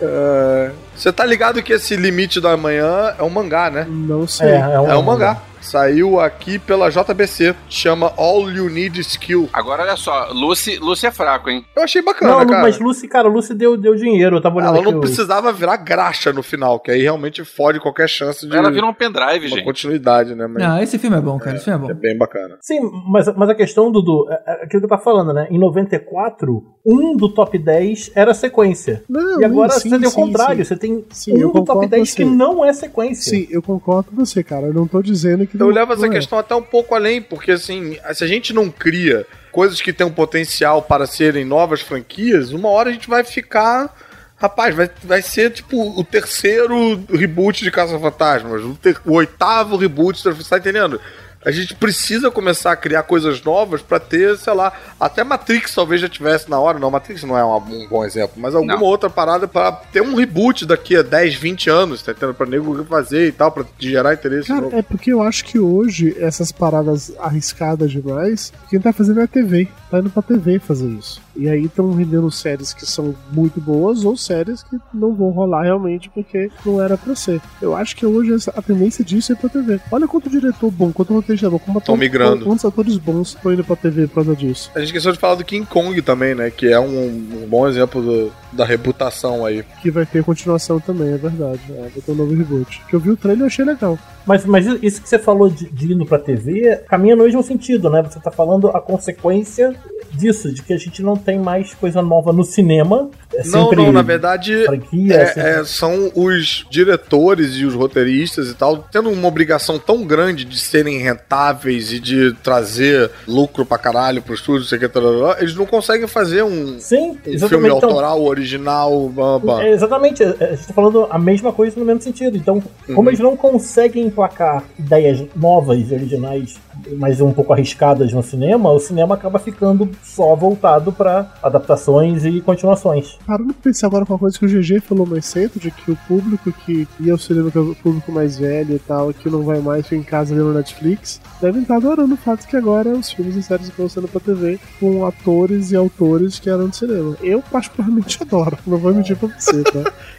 É, Você tá ligado que esse Limite da Manhã é um mangá, né? Não sei. É, é um, É um mangá. Saiu aqui pela JBC. Chama All You Need Skill. Agora olha só, Lucy, Lucy é fraco, hein? Eu achei bacana, Não, cara. mas Lucy, cara, Lucy deu, deu dinheiro, eu tava olhando Ela não precisava virar graxa no final, que aí realmente fode qualquer chance de Ela virou um pendrive, uma gente. continuidade, né? Mas Não, esse filme é bom, cara. Esse filme é bom. é bem bacana. Sim, mas, mas a questão, Dudu, é, é aquilo que eu tava falando, né? Em 94, um do top 10 era sequência. Não, e agora sim, você tem o sim, contrário, sim. você tem Sim, um do top concordo 10 com que você. não é sequência. Sim, eu concordo com você, cara. Eu não tô dizendo que. Eu não- levo essa não é. questão até um pouco além, porque assim, se a gente não cria coisas que têm um potencial para serem novas franquias, uma hora a gente vai ficar. Rapaz, vai, vai ser tipo o terceiro reboot de Caça-Fantasmas, o, ter- o oitavo reboot, você tá entendendo? A gente precisa começar a criar coisas novas pra ter, sei lá, até Matrix talvez já tivesse na hora. Não, Matrix não é um, bom exemplo, mas alguma Não. outra parada pra ter um reboot daqui a 10, 20 anos, tá entendendo? Pra nego fazer e tal, pra gerar interesse. Cara, é porque eu acho que hoje essas paradas arriscadas demais, quem tá fazendo é a TV. Tá indo pra TV fazer isso. E aí estão rendendo séries que são muito boas ou séries que não vão rolar realmente porque não era pra ser. Eu acho que hoje a tendência disso é pra TV. Olha quanto diretor bom, quanto roteirista gente tá. Como migrando. Quantos atores bons estão indo pra TV por causa disso? A gente esqueceu de falar do King Kong também, né? Que é um, um bom exemplo do- da reputação aí. Que vai ter continuação também, é verdade. É, vai ter um novo reboot. Que eu vi o trailer e achei legal. Mas, mas isso que você falou de, de indo pra TV caminha no mesmo sentido, né? Você tá falando a consequência disso, de que a gente não tem mais coisa nova no cinema. É não, não, na verdade franquia, é- sempre- é, são os diretores e os roteiristas e tal, tendo uma obrigação tão grande de serem rentáveis e de trazer lucro pra caralho pro estúdio, sei que, eles não conseguem fazer um, Sim, um filme então- autoral, original, blá, blá. É, exatamente, é, a gente tá falando a mesma coisa no mesmo sentido. Então, como Uhum. eles não conseguem emplacar ideias novas e originais, mas um pouco arriscadas no cinema, o cinema acaba ficando só voltado pra adaptações e continuações. Parando pra pensar agora com uma coisa que o GG falou mais cedo, de que o público que ia ao cinema, que é o público mais velho e tal, que não vai mais ficar em casa vendo Netflix, devem estar adorando o fato que agora os filmes e séries estão sendo pra TV com atores e autores que eram do cinema. Eu particularmente adoro, não vou mentir pra você, tá?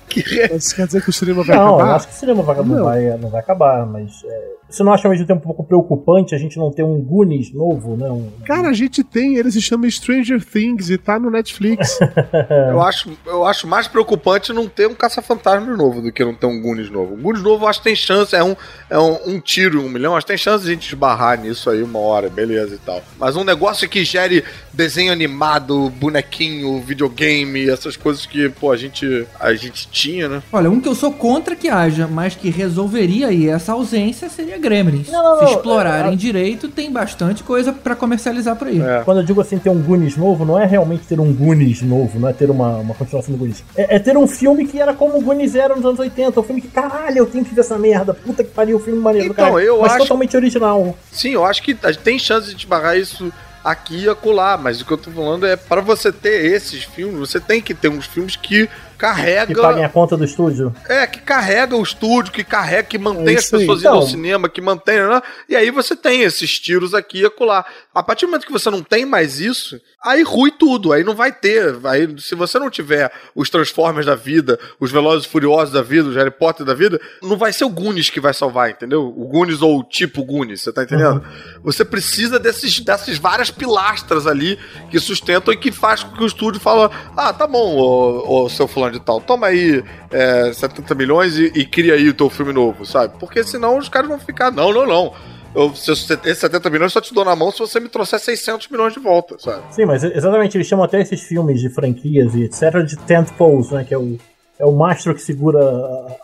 Mas quer dizer que o cinema vai não, acabar? eu acho que o cinema vai, não, Não. vai, não vai acabar, mas é, você não acha ao mesmo tempo um pouco preocupante a gente não ter um Goonies novo, né? Um- Cara, a gente tem, ele se chama Stranger Things e tá no Netflix. Eu acho, eu acho mais preocupante não ter um caça-fantasma novo do que não ter um Goonies novo. Um Goonies novo eu acho que tem chance, é um, é um, um tiro um milhão, acho que tem chance de a gente esbarrar nisso aí uma hora, beleza e tal. Mas um negócio que gere desenho animado, bonequinho, videogame, essas coisas que, pô, a gente, a gente tinha, né? Olha, um que eu sou contra que haja, mas que resolveria aí essa ausência seria Gremlins. Não, não, Se explorarem é- direito, tem bastante coisa pra comercializar por aí. Quando eu digo assim, ter um Goonies novo, não é realmente ter um Goonies novo, não é ter uma, uma continuação do Goonies. É, é ter um filme que era como o Goonies era nos anos 80. Um filme que, caralho, eu tenho que ver essa merda. Puta que pariu, o filme maneiro. do Então, caralho. eu Mas acho- totalmente original. Sim, eu acho que a gente tem chance de esbarrar isso aqui e acolá, mas o que eu tô falando é para você ter esses filmes, você tem que ter uns filmes que carrega Que paguem a conta do estúdio. É, que carrega o estúdio, que carrega, que mantém É as aí. pessoas indo ao Então- cinema, que mantém, né? E aí você tem esses tiros aqui e acolá. A partir do momento que você não tem mais isso, aí rui tudo, aí não vai ter. Aí, se você não tiver os Transformers da vida, os Velozes Furiosos da vida, os Harry Potter da vida, não vai ser o Goonies que vai salvar, entendeu? O Goonies ou o tipo Goonies, você tá entendendo? Você precisa desses, dessas várias pilastras ali que sustentam e que faz com que o estúdio fala, ah, tá bom, ô, ô, seu fulano de tal, toma aí é, 70 milhões e, e cria aí o teu filme novo, sabe? Porque senão os caras vão ficar, não, não, não. Eu, se, esses 70 milhões eu só te dou na mão se você me trouxer 600 milhões de volta, sabe? Sim, mas exatamente, eles chamam até esses filmes de franquias e etc. de tent poles, né? Que é o, é o mastro que segura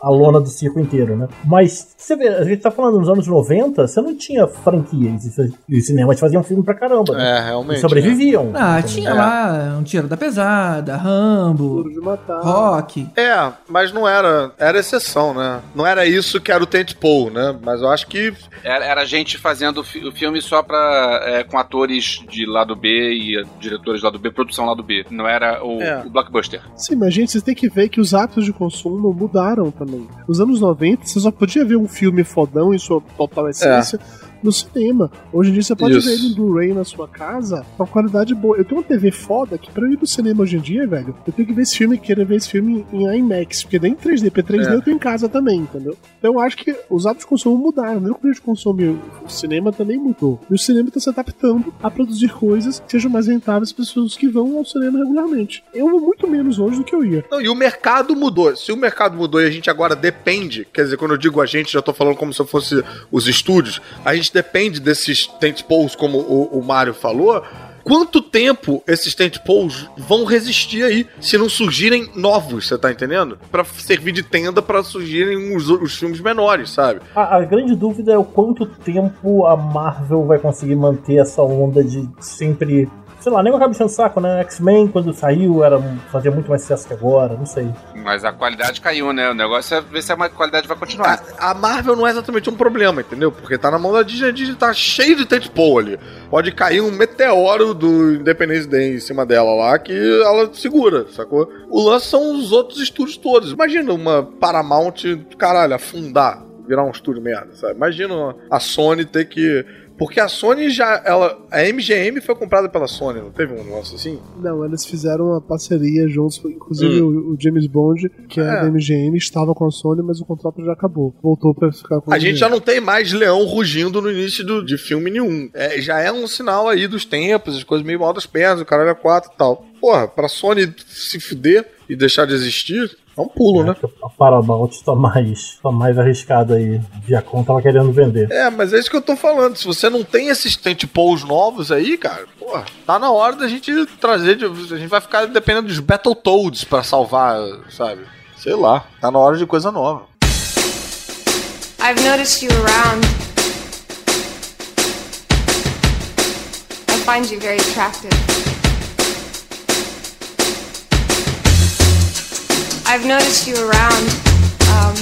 a, lona do circo inteiro, né? Mas, você vê, a gente tá falando nos anos 90, você não tinha franquias e, os cinemas faziam filme pra caramba. né? É, realmente, E sobreviviam. Ah, Entendeu? tinha lá um tiro da pesada, Rambo, Rock. É, mas não era. Era exceção, né? Não era isso que era o Tentpole, né? Mas eu acho que. Era, era gente fazendo o fi- o filme só pra, é, com atores de lado B e diretores de lado B, produção lado B. Não era o, É. o blockbuster. Sim, mas gente, vocês têm que ver que os hábitos de consumo mudaram também. Nos anos 90, você só podia ver um filme fodão em sua total essência no cinema. Hoje em dia você pode Isso. ver ele em Blu-ray na sua casa com qualidade boa. Eu tenho uma TV foda que pra eu ir no cinema hoje em dia, velho, eu tenho que ver esse filme, querer ver esse filme em IMAX, porque nem 3D, porque 3D É. eu tenho em casa também, entendeu? Então eu acho que os hábitos de consumo mudaram. Mesmo que a gente consome o cinema também mudou. E o cinema está se adaptando a produzir coisas que sejam mais rentáveis para as pessoas que vão ao cinema regularmente. Eu vou muito menos hoje do que eu ia. Não, e o mercado mudou. Se o mercado mudou e a gente agora depende, quer dizer, quando eu digo a gente, já tô falando como se eu fosse os estúdios, a gente depende desses tentpoles, como o, o Mário falou. Quanto tempo esses tentpoles vão resistir aí se não surgirem novos, você tá entendendo? Pra servir de tenda pra surgirem os, os filmes menores, sabe? A, a grande dúvida é o quanto tempo a Marvel vai conseguir manter essa onda de sempre. Sei lá, nem eu acabo enchendo o saco, né? X-Men, quando saiu, era, fazia muito mais sucesso que agora, não sei. Mas a qualidade caiu, né? O negócio é ver se a qualidade vai continuar. A Marvel não é exatamente um problema, entendeu? Porque tá na mão da Disney, a Disney tá cheio de tentpole ali. Pode cair um meteoro do Independence Day em cima dela lá que ela segura, sacou? O lance são os outros estúdios todos. Imagina uma Paramount, caralho, afundar. Virar um estúdio merda, sabe? Imagina a Sony ter que Porque a Sony já. Ela, a MGM foi comprada pela Sony, não teve um negócio assim? Não, eles fizeram uma parceria juntos, inclusive Hum. o, o James Bond, que é, É. da MGM, estava com a Sony, mas o contrato já acabou. Voltou pra ficar com A gente já não tem mais leão rugindo no início do, de filme nenhum. É, já é um sinal aí dos tempos, as coisas meio mal das pernas, o caralho é quatro e tal. Porra, pra Sony se fuder e deixar de existir, é um pulo, né? A Paramount tá mais, tá mais arriscada aí. Viacom tava querendo vender. É, mas é isso que eu tô falando. Se você não tem esses tentpoles novos aí, cara, porra, tá na hora da gente trazer. de- a gente vai ficar dependendo dos Battletoads pra salvar, sabe? Sei lá, tá na hora de coisa nova. I've noticed you around. I find you very attractive. I've noticed you around. Um,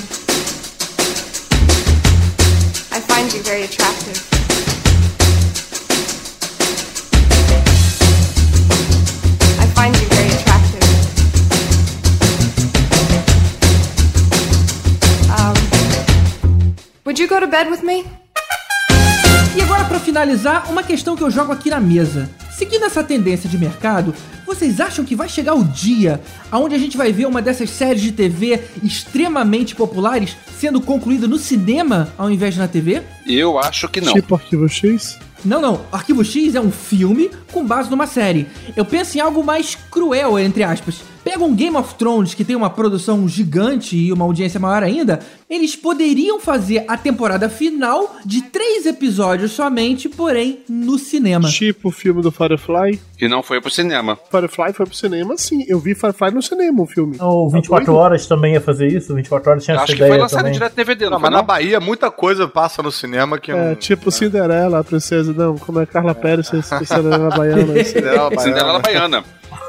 I find you very attractive. I find you very attractive. Um, would you go to bed with me? E agora, pra finalizar, uma questão que eu jogo aqui na mesa. Seguindo essa tendência de mercado, vocês acham que vai chegar o dia onde a gente vai ver uma dessas séries de TV extremamente populares sendo concluída no cinema ao invés de na TV? Eu acho que não. Tipo Arquivo X? Não, não. Arquivo X é um filme com base numa série. Eu penso em algo mais cruel, entre aspas. Pega um Game of Thrones que tem uma produção gigante e uma audiência maior ainda, eles poderiam fazer a temporada final de três episódios somente, porém no cinema. Tipo o filme do Firefly. Que não foi pro cinema. Firefly foi pro cinema, sim. Eu vi Firefly no cinema, o filme. O 24 doido? Horas também ia fazer isso? 24 Horas tinha essa Acho que ideia foi lançado também. direto DVD, não, Não, mas não? na Bahia muita coisa passa no cinema que É, não. tipo Cinderela, a princesa. Não, como é Carla Pérez, Cinderela Baiana. Cinderela Cinderela Baiana.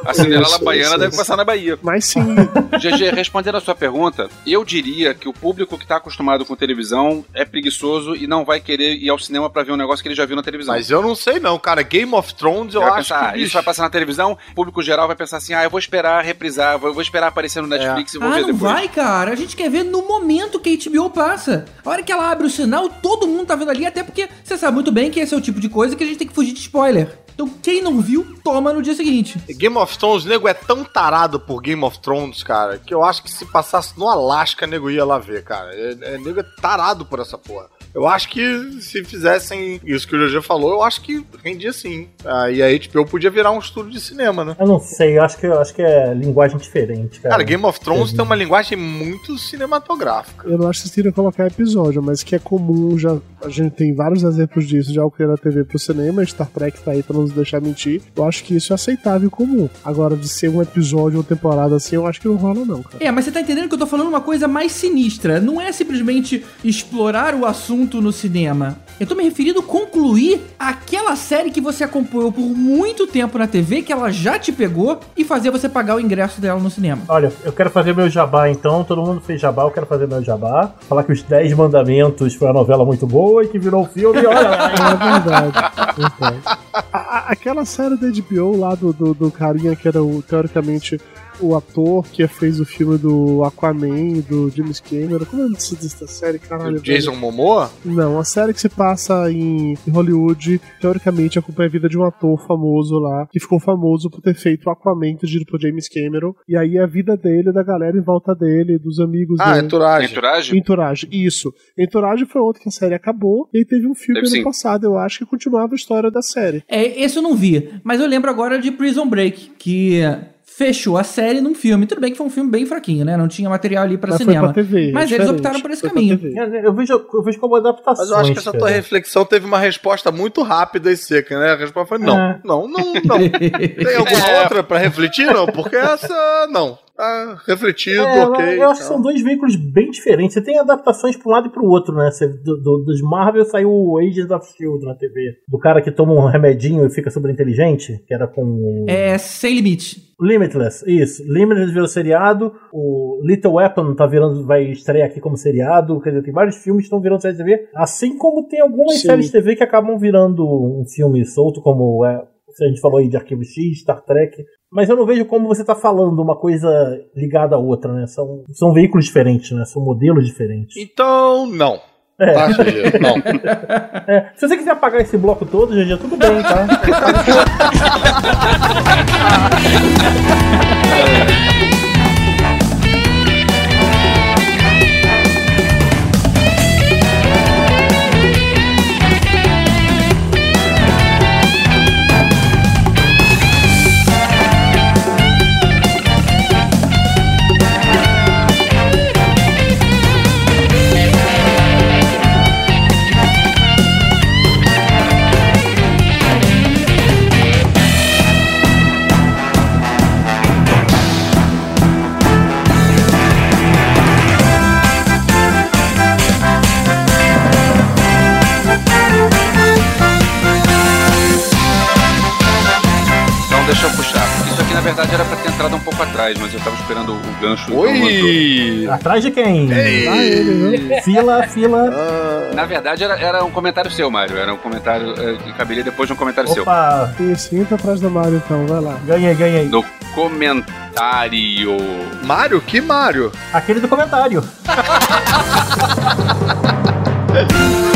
A Cinderela Isso, Baiana isso, deve isso. passar na Bahia. Mas sim. GG, respondendo a sua pergunta, eu diria que o público que tá acostumado com televisão é preguiçoso e não vai querer ir ao cinema pra ver um negócio que ele já viu na televisão. Mas eu não sei não, cara. Game of Thrones eu vai acho pensar, ah, que. isso vai passar na televisão, o público geral vai pensar assim, ah, eu vou esperar reprisar, vou, eu vou esperar aparecer no Netflix e vou Ah, ver não depois. vai, cara. A gente quer ver no momento que a HBO passa. A hora que ela abre o sinal, todo mundo tá vendo ali, até porque você sabe muito bem que esse é o tipo de coisa que a gente tem que fugir de spoiler. Então, quem não viu, toma no dia seguinte. Game of Thrones, nego é tão tarado por Game of Thrones, cara, que eu acho que se passasse no Alasca, nego ia lá ver, cara. É, é, nego é tarado por essa porra. Eu acho que se fizessem isso que o GG falou, eu acho que rendia sim. Aí a HBO podia virar um estúdio de cinema, né? Eu não sei, eu acho que, eu acho que é linguagem diferente, cara. Cara, Game of Thrones tem uma linguagem muito cinematográfica. Eu não acho que vocês teriam que colocar episódio, mas que é comum já. A gente tem vários exemplos disso, já o que na TV pro cinema, Star Trek tá aí pra não nos deixar mentir. Eu acho que isso é aceitável e comum. Agora, de ser um episódio ou temporada assim, eu acho que não rola, não, cara. É, mas você tá entendendo que eu tô falando uma coisa mais sinistra. Não é simplesmente explorar o assunto no cinema. Eu tô me referindo a concluir aquela série que você acompanhou por muito tempo na TV, que ela já te pegou, e fazer você pagar o ingresso dela no cinema. Olha, eu quero fazer meu jabá então, todo mundo fez jabá, eu quero fazer meu jabá. Falar que os 10 Mandamentos foi uma novela muito boa e que virou um filme, olha lá. É verdade. verdade. A- a- aquela série da HBO lá do, do, do carinha que era o, teoricamente o ator que fez o filme do Aquaman, do James Cameron. Como é o nome dessa série, caralho? O Jason velho? Momoa? Não, a série que se passa em, em Hollywood, teoricamente acompanha a vida de um ator famoso lá, que ficou famoso por ter feito o Aquaman, dirigido por James Cameron. E aí a vida dele, da galera em volta dele, dos amigos Ah, dele. Entourage. Entourage? Entourage, isso. Entourage foi outro que a série acabou, e aí teve um filme Deve ano sim. passado, eu acho, que continuava a história da série. É, esse eu não vi, mas eu lembro agora de Prison Break, que fechou a série num filme. Tudo bem que foi um filme bem fraquinho, né? Não tinha material ali Mas foi cinema. pra TV, é mas eles optaram por esse Foi caminho. Eu, vejo, eu vejo como adaptações. Mas eu acho que essa tua reflexão teve uma resposta muito rápida e seca, né? A resposta foi não. É. Não, não, não. Tem alguma É. outra pra refletir? Não, porque essa, não. Tá refletido, É, ok. eu acho que então. são dois veículos bem diferentes. Você tem adaptações pra um lado e pro outro, né? Você, do, do- dos Marvel saiu o Agents of Shield na TV. Do cara que toma um remedinho e fica super inteligente, que era com o É sem limite. Limitless, isso. Limitless virou seriado. O Little Weapon tá virando, vai estrear aqui como seriado. Quer dizer, tem vários filmes que estão virando série de TV. Assim como tem algumas Sim. séries de TV que acabam virando um filme solto, como é, a gente falou aí de Arquivo X, Star Trek. Mas eu não vejo como você tá falando uma coisa ligada à outra, né? São, são veículos diferentes, né? São modelos diferentes. Então, não. É. De. Não. É, se você quiser apagar esse bloco todo, GG, tudo bem, tá? verdade era pra ter entrado um pouco atrás, mas eu tava esperando o gancho. Oi! Atrás de quem? Ah, ele, viu? Fila, fila. Na verdade era, era um comentário seu, Mário. Era um comentário é, que caberia depois de um comentário seu. Opa, Isso, entra atrás do Mario então, vai lá. ganhei, ganhei. No comentário. Mário? Que Mário? Aquele do comentário.